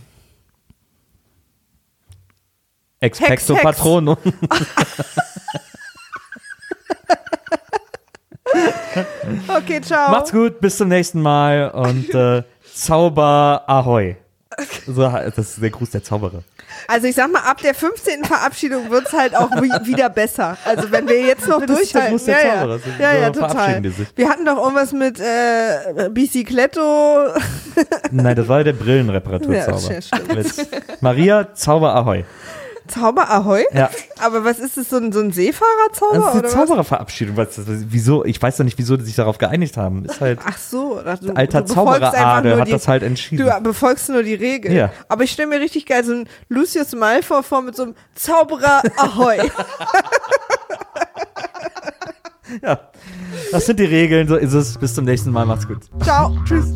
Expecto
Hex.
Patronum.
Okay, ciao.
Macht's gut, bis zum nächsten Mal und äh, Zauber Ahoi. So, das ist der Gruß der Zauberer.
Also ich sag mal, ab der 15. Verabschiedung wird's halt auch wi- wieder besser. Also wenn wir jetzt noch
Das ist der
durchhalten.
Gruß der
ja,
Zauberer.
ja.
So-
ja, ja,
so
total. Wir hatten doch irgendwas mit äh, Bicicletto.
Nein, das war der
Ja,
Brillenreparaturzauber.
ja.
Mit Maria Zauber Ahoi.
Zauber Ahoi?
Ja.
Aber was ist das, so ein, so ein Seefahrerzauber?
Das ist eine
oder was?
Zaubererverabschiedung. Was, das- wieso? Ich weiß doch nicht, wieso die sich darauf geeinigt haben. Ist halt
Ach so. ach, Du,
alter Zaubereradel hat
die-
das halt entschieden.
Du befolgst nur die Regel.
Ja.
Aber ich stelle mir richtig geil so ein Lucius Malfoy vor mit so einem Zauberer Ahoi.
Ja. Das sind die Regeln, so ist es. Bis zum nächsten Mal. Macht's gut.
Ciao. Tschüss.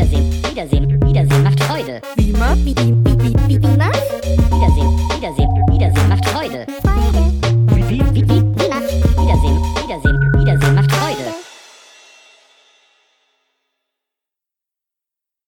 Wiedersehen, Wiedersehen Wiedersehen macht Freude. Wie, wie, wie.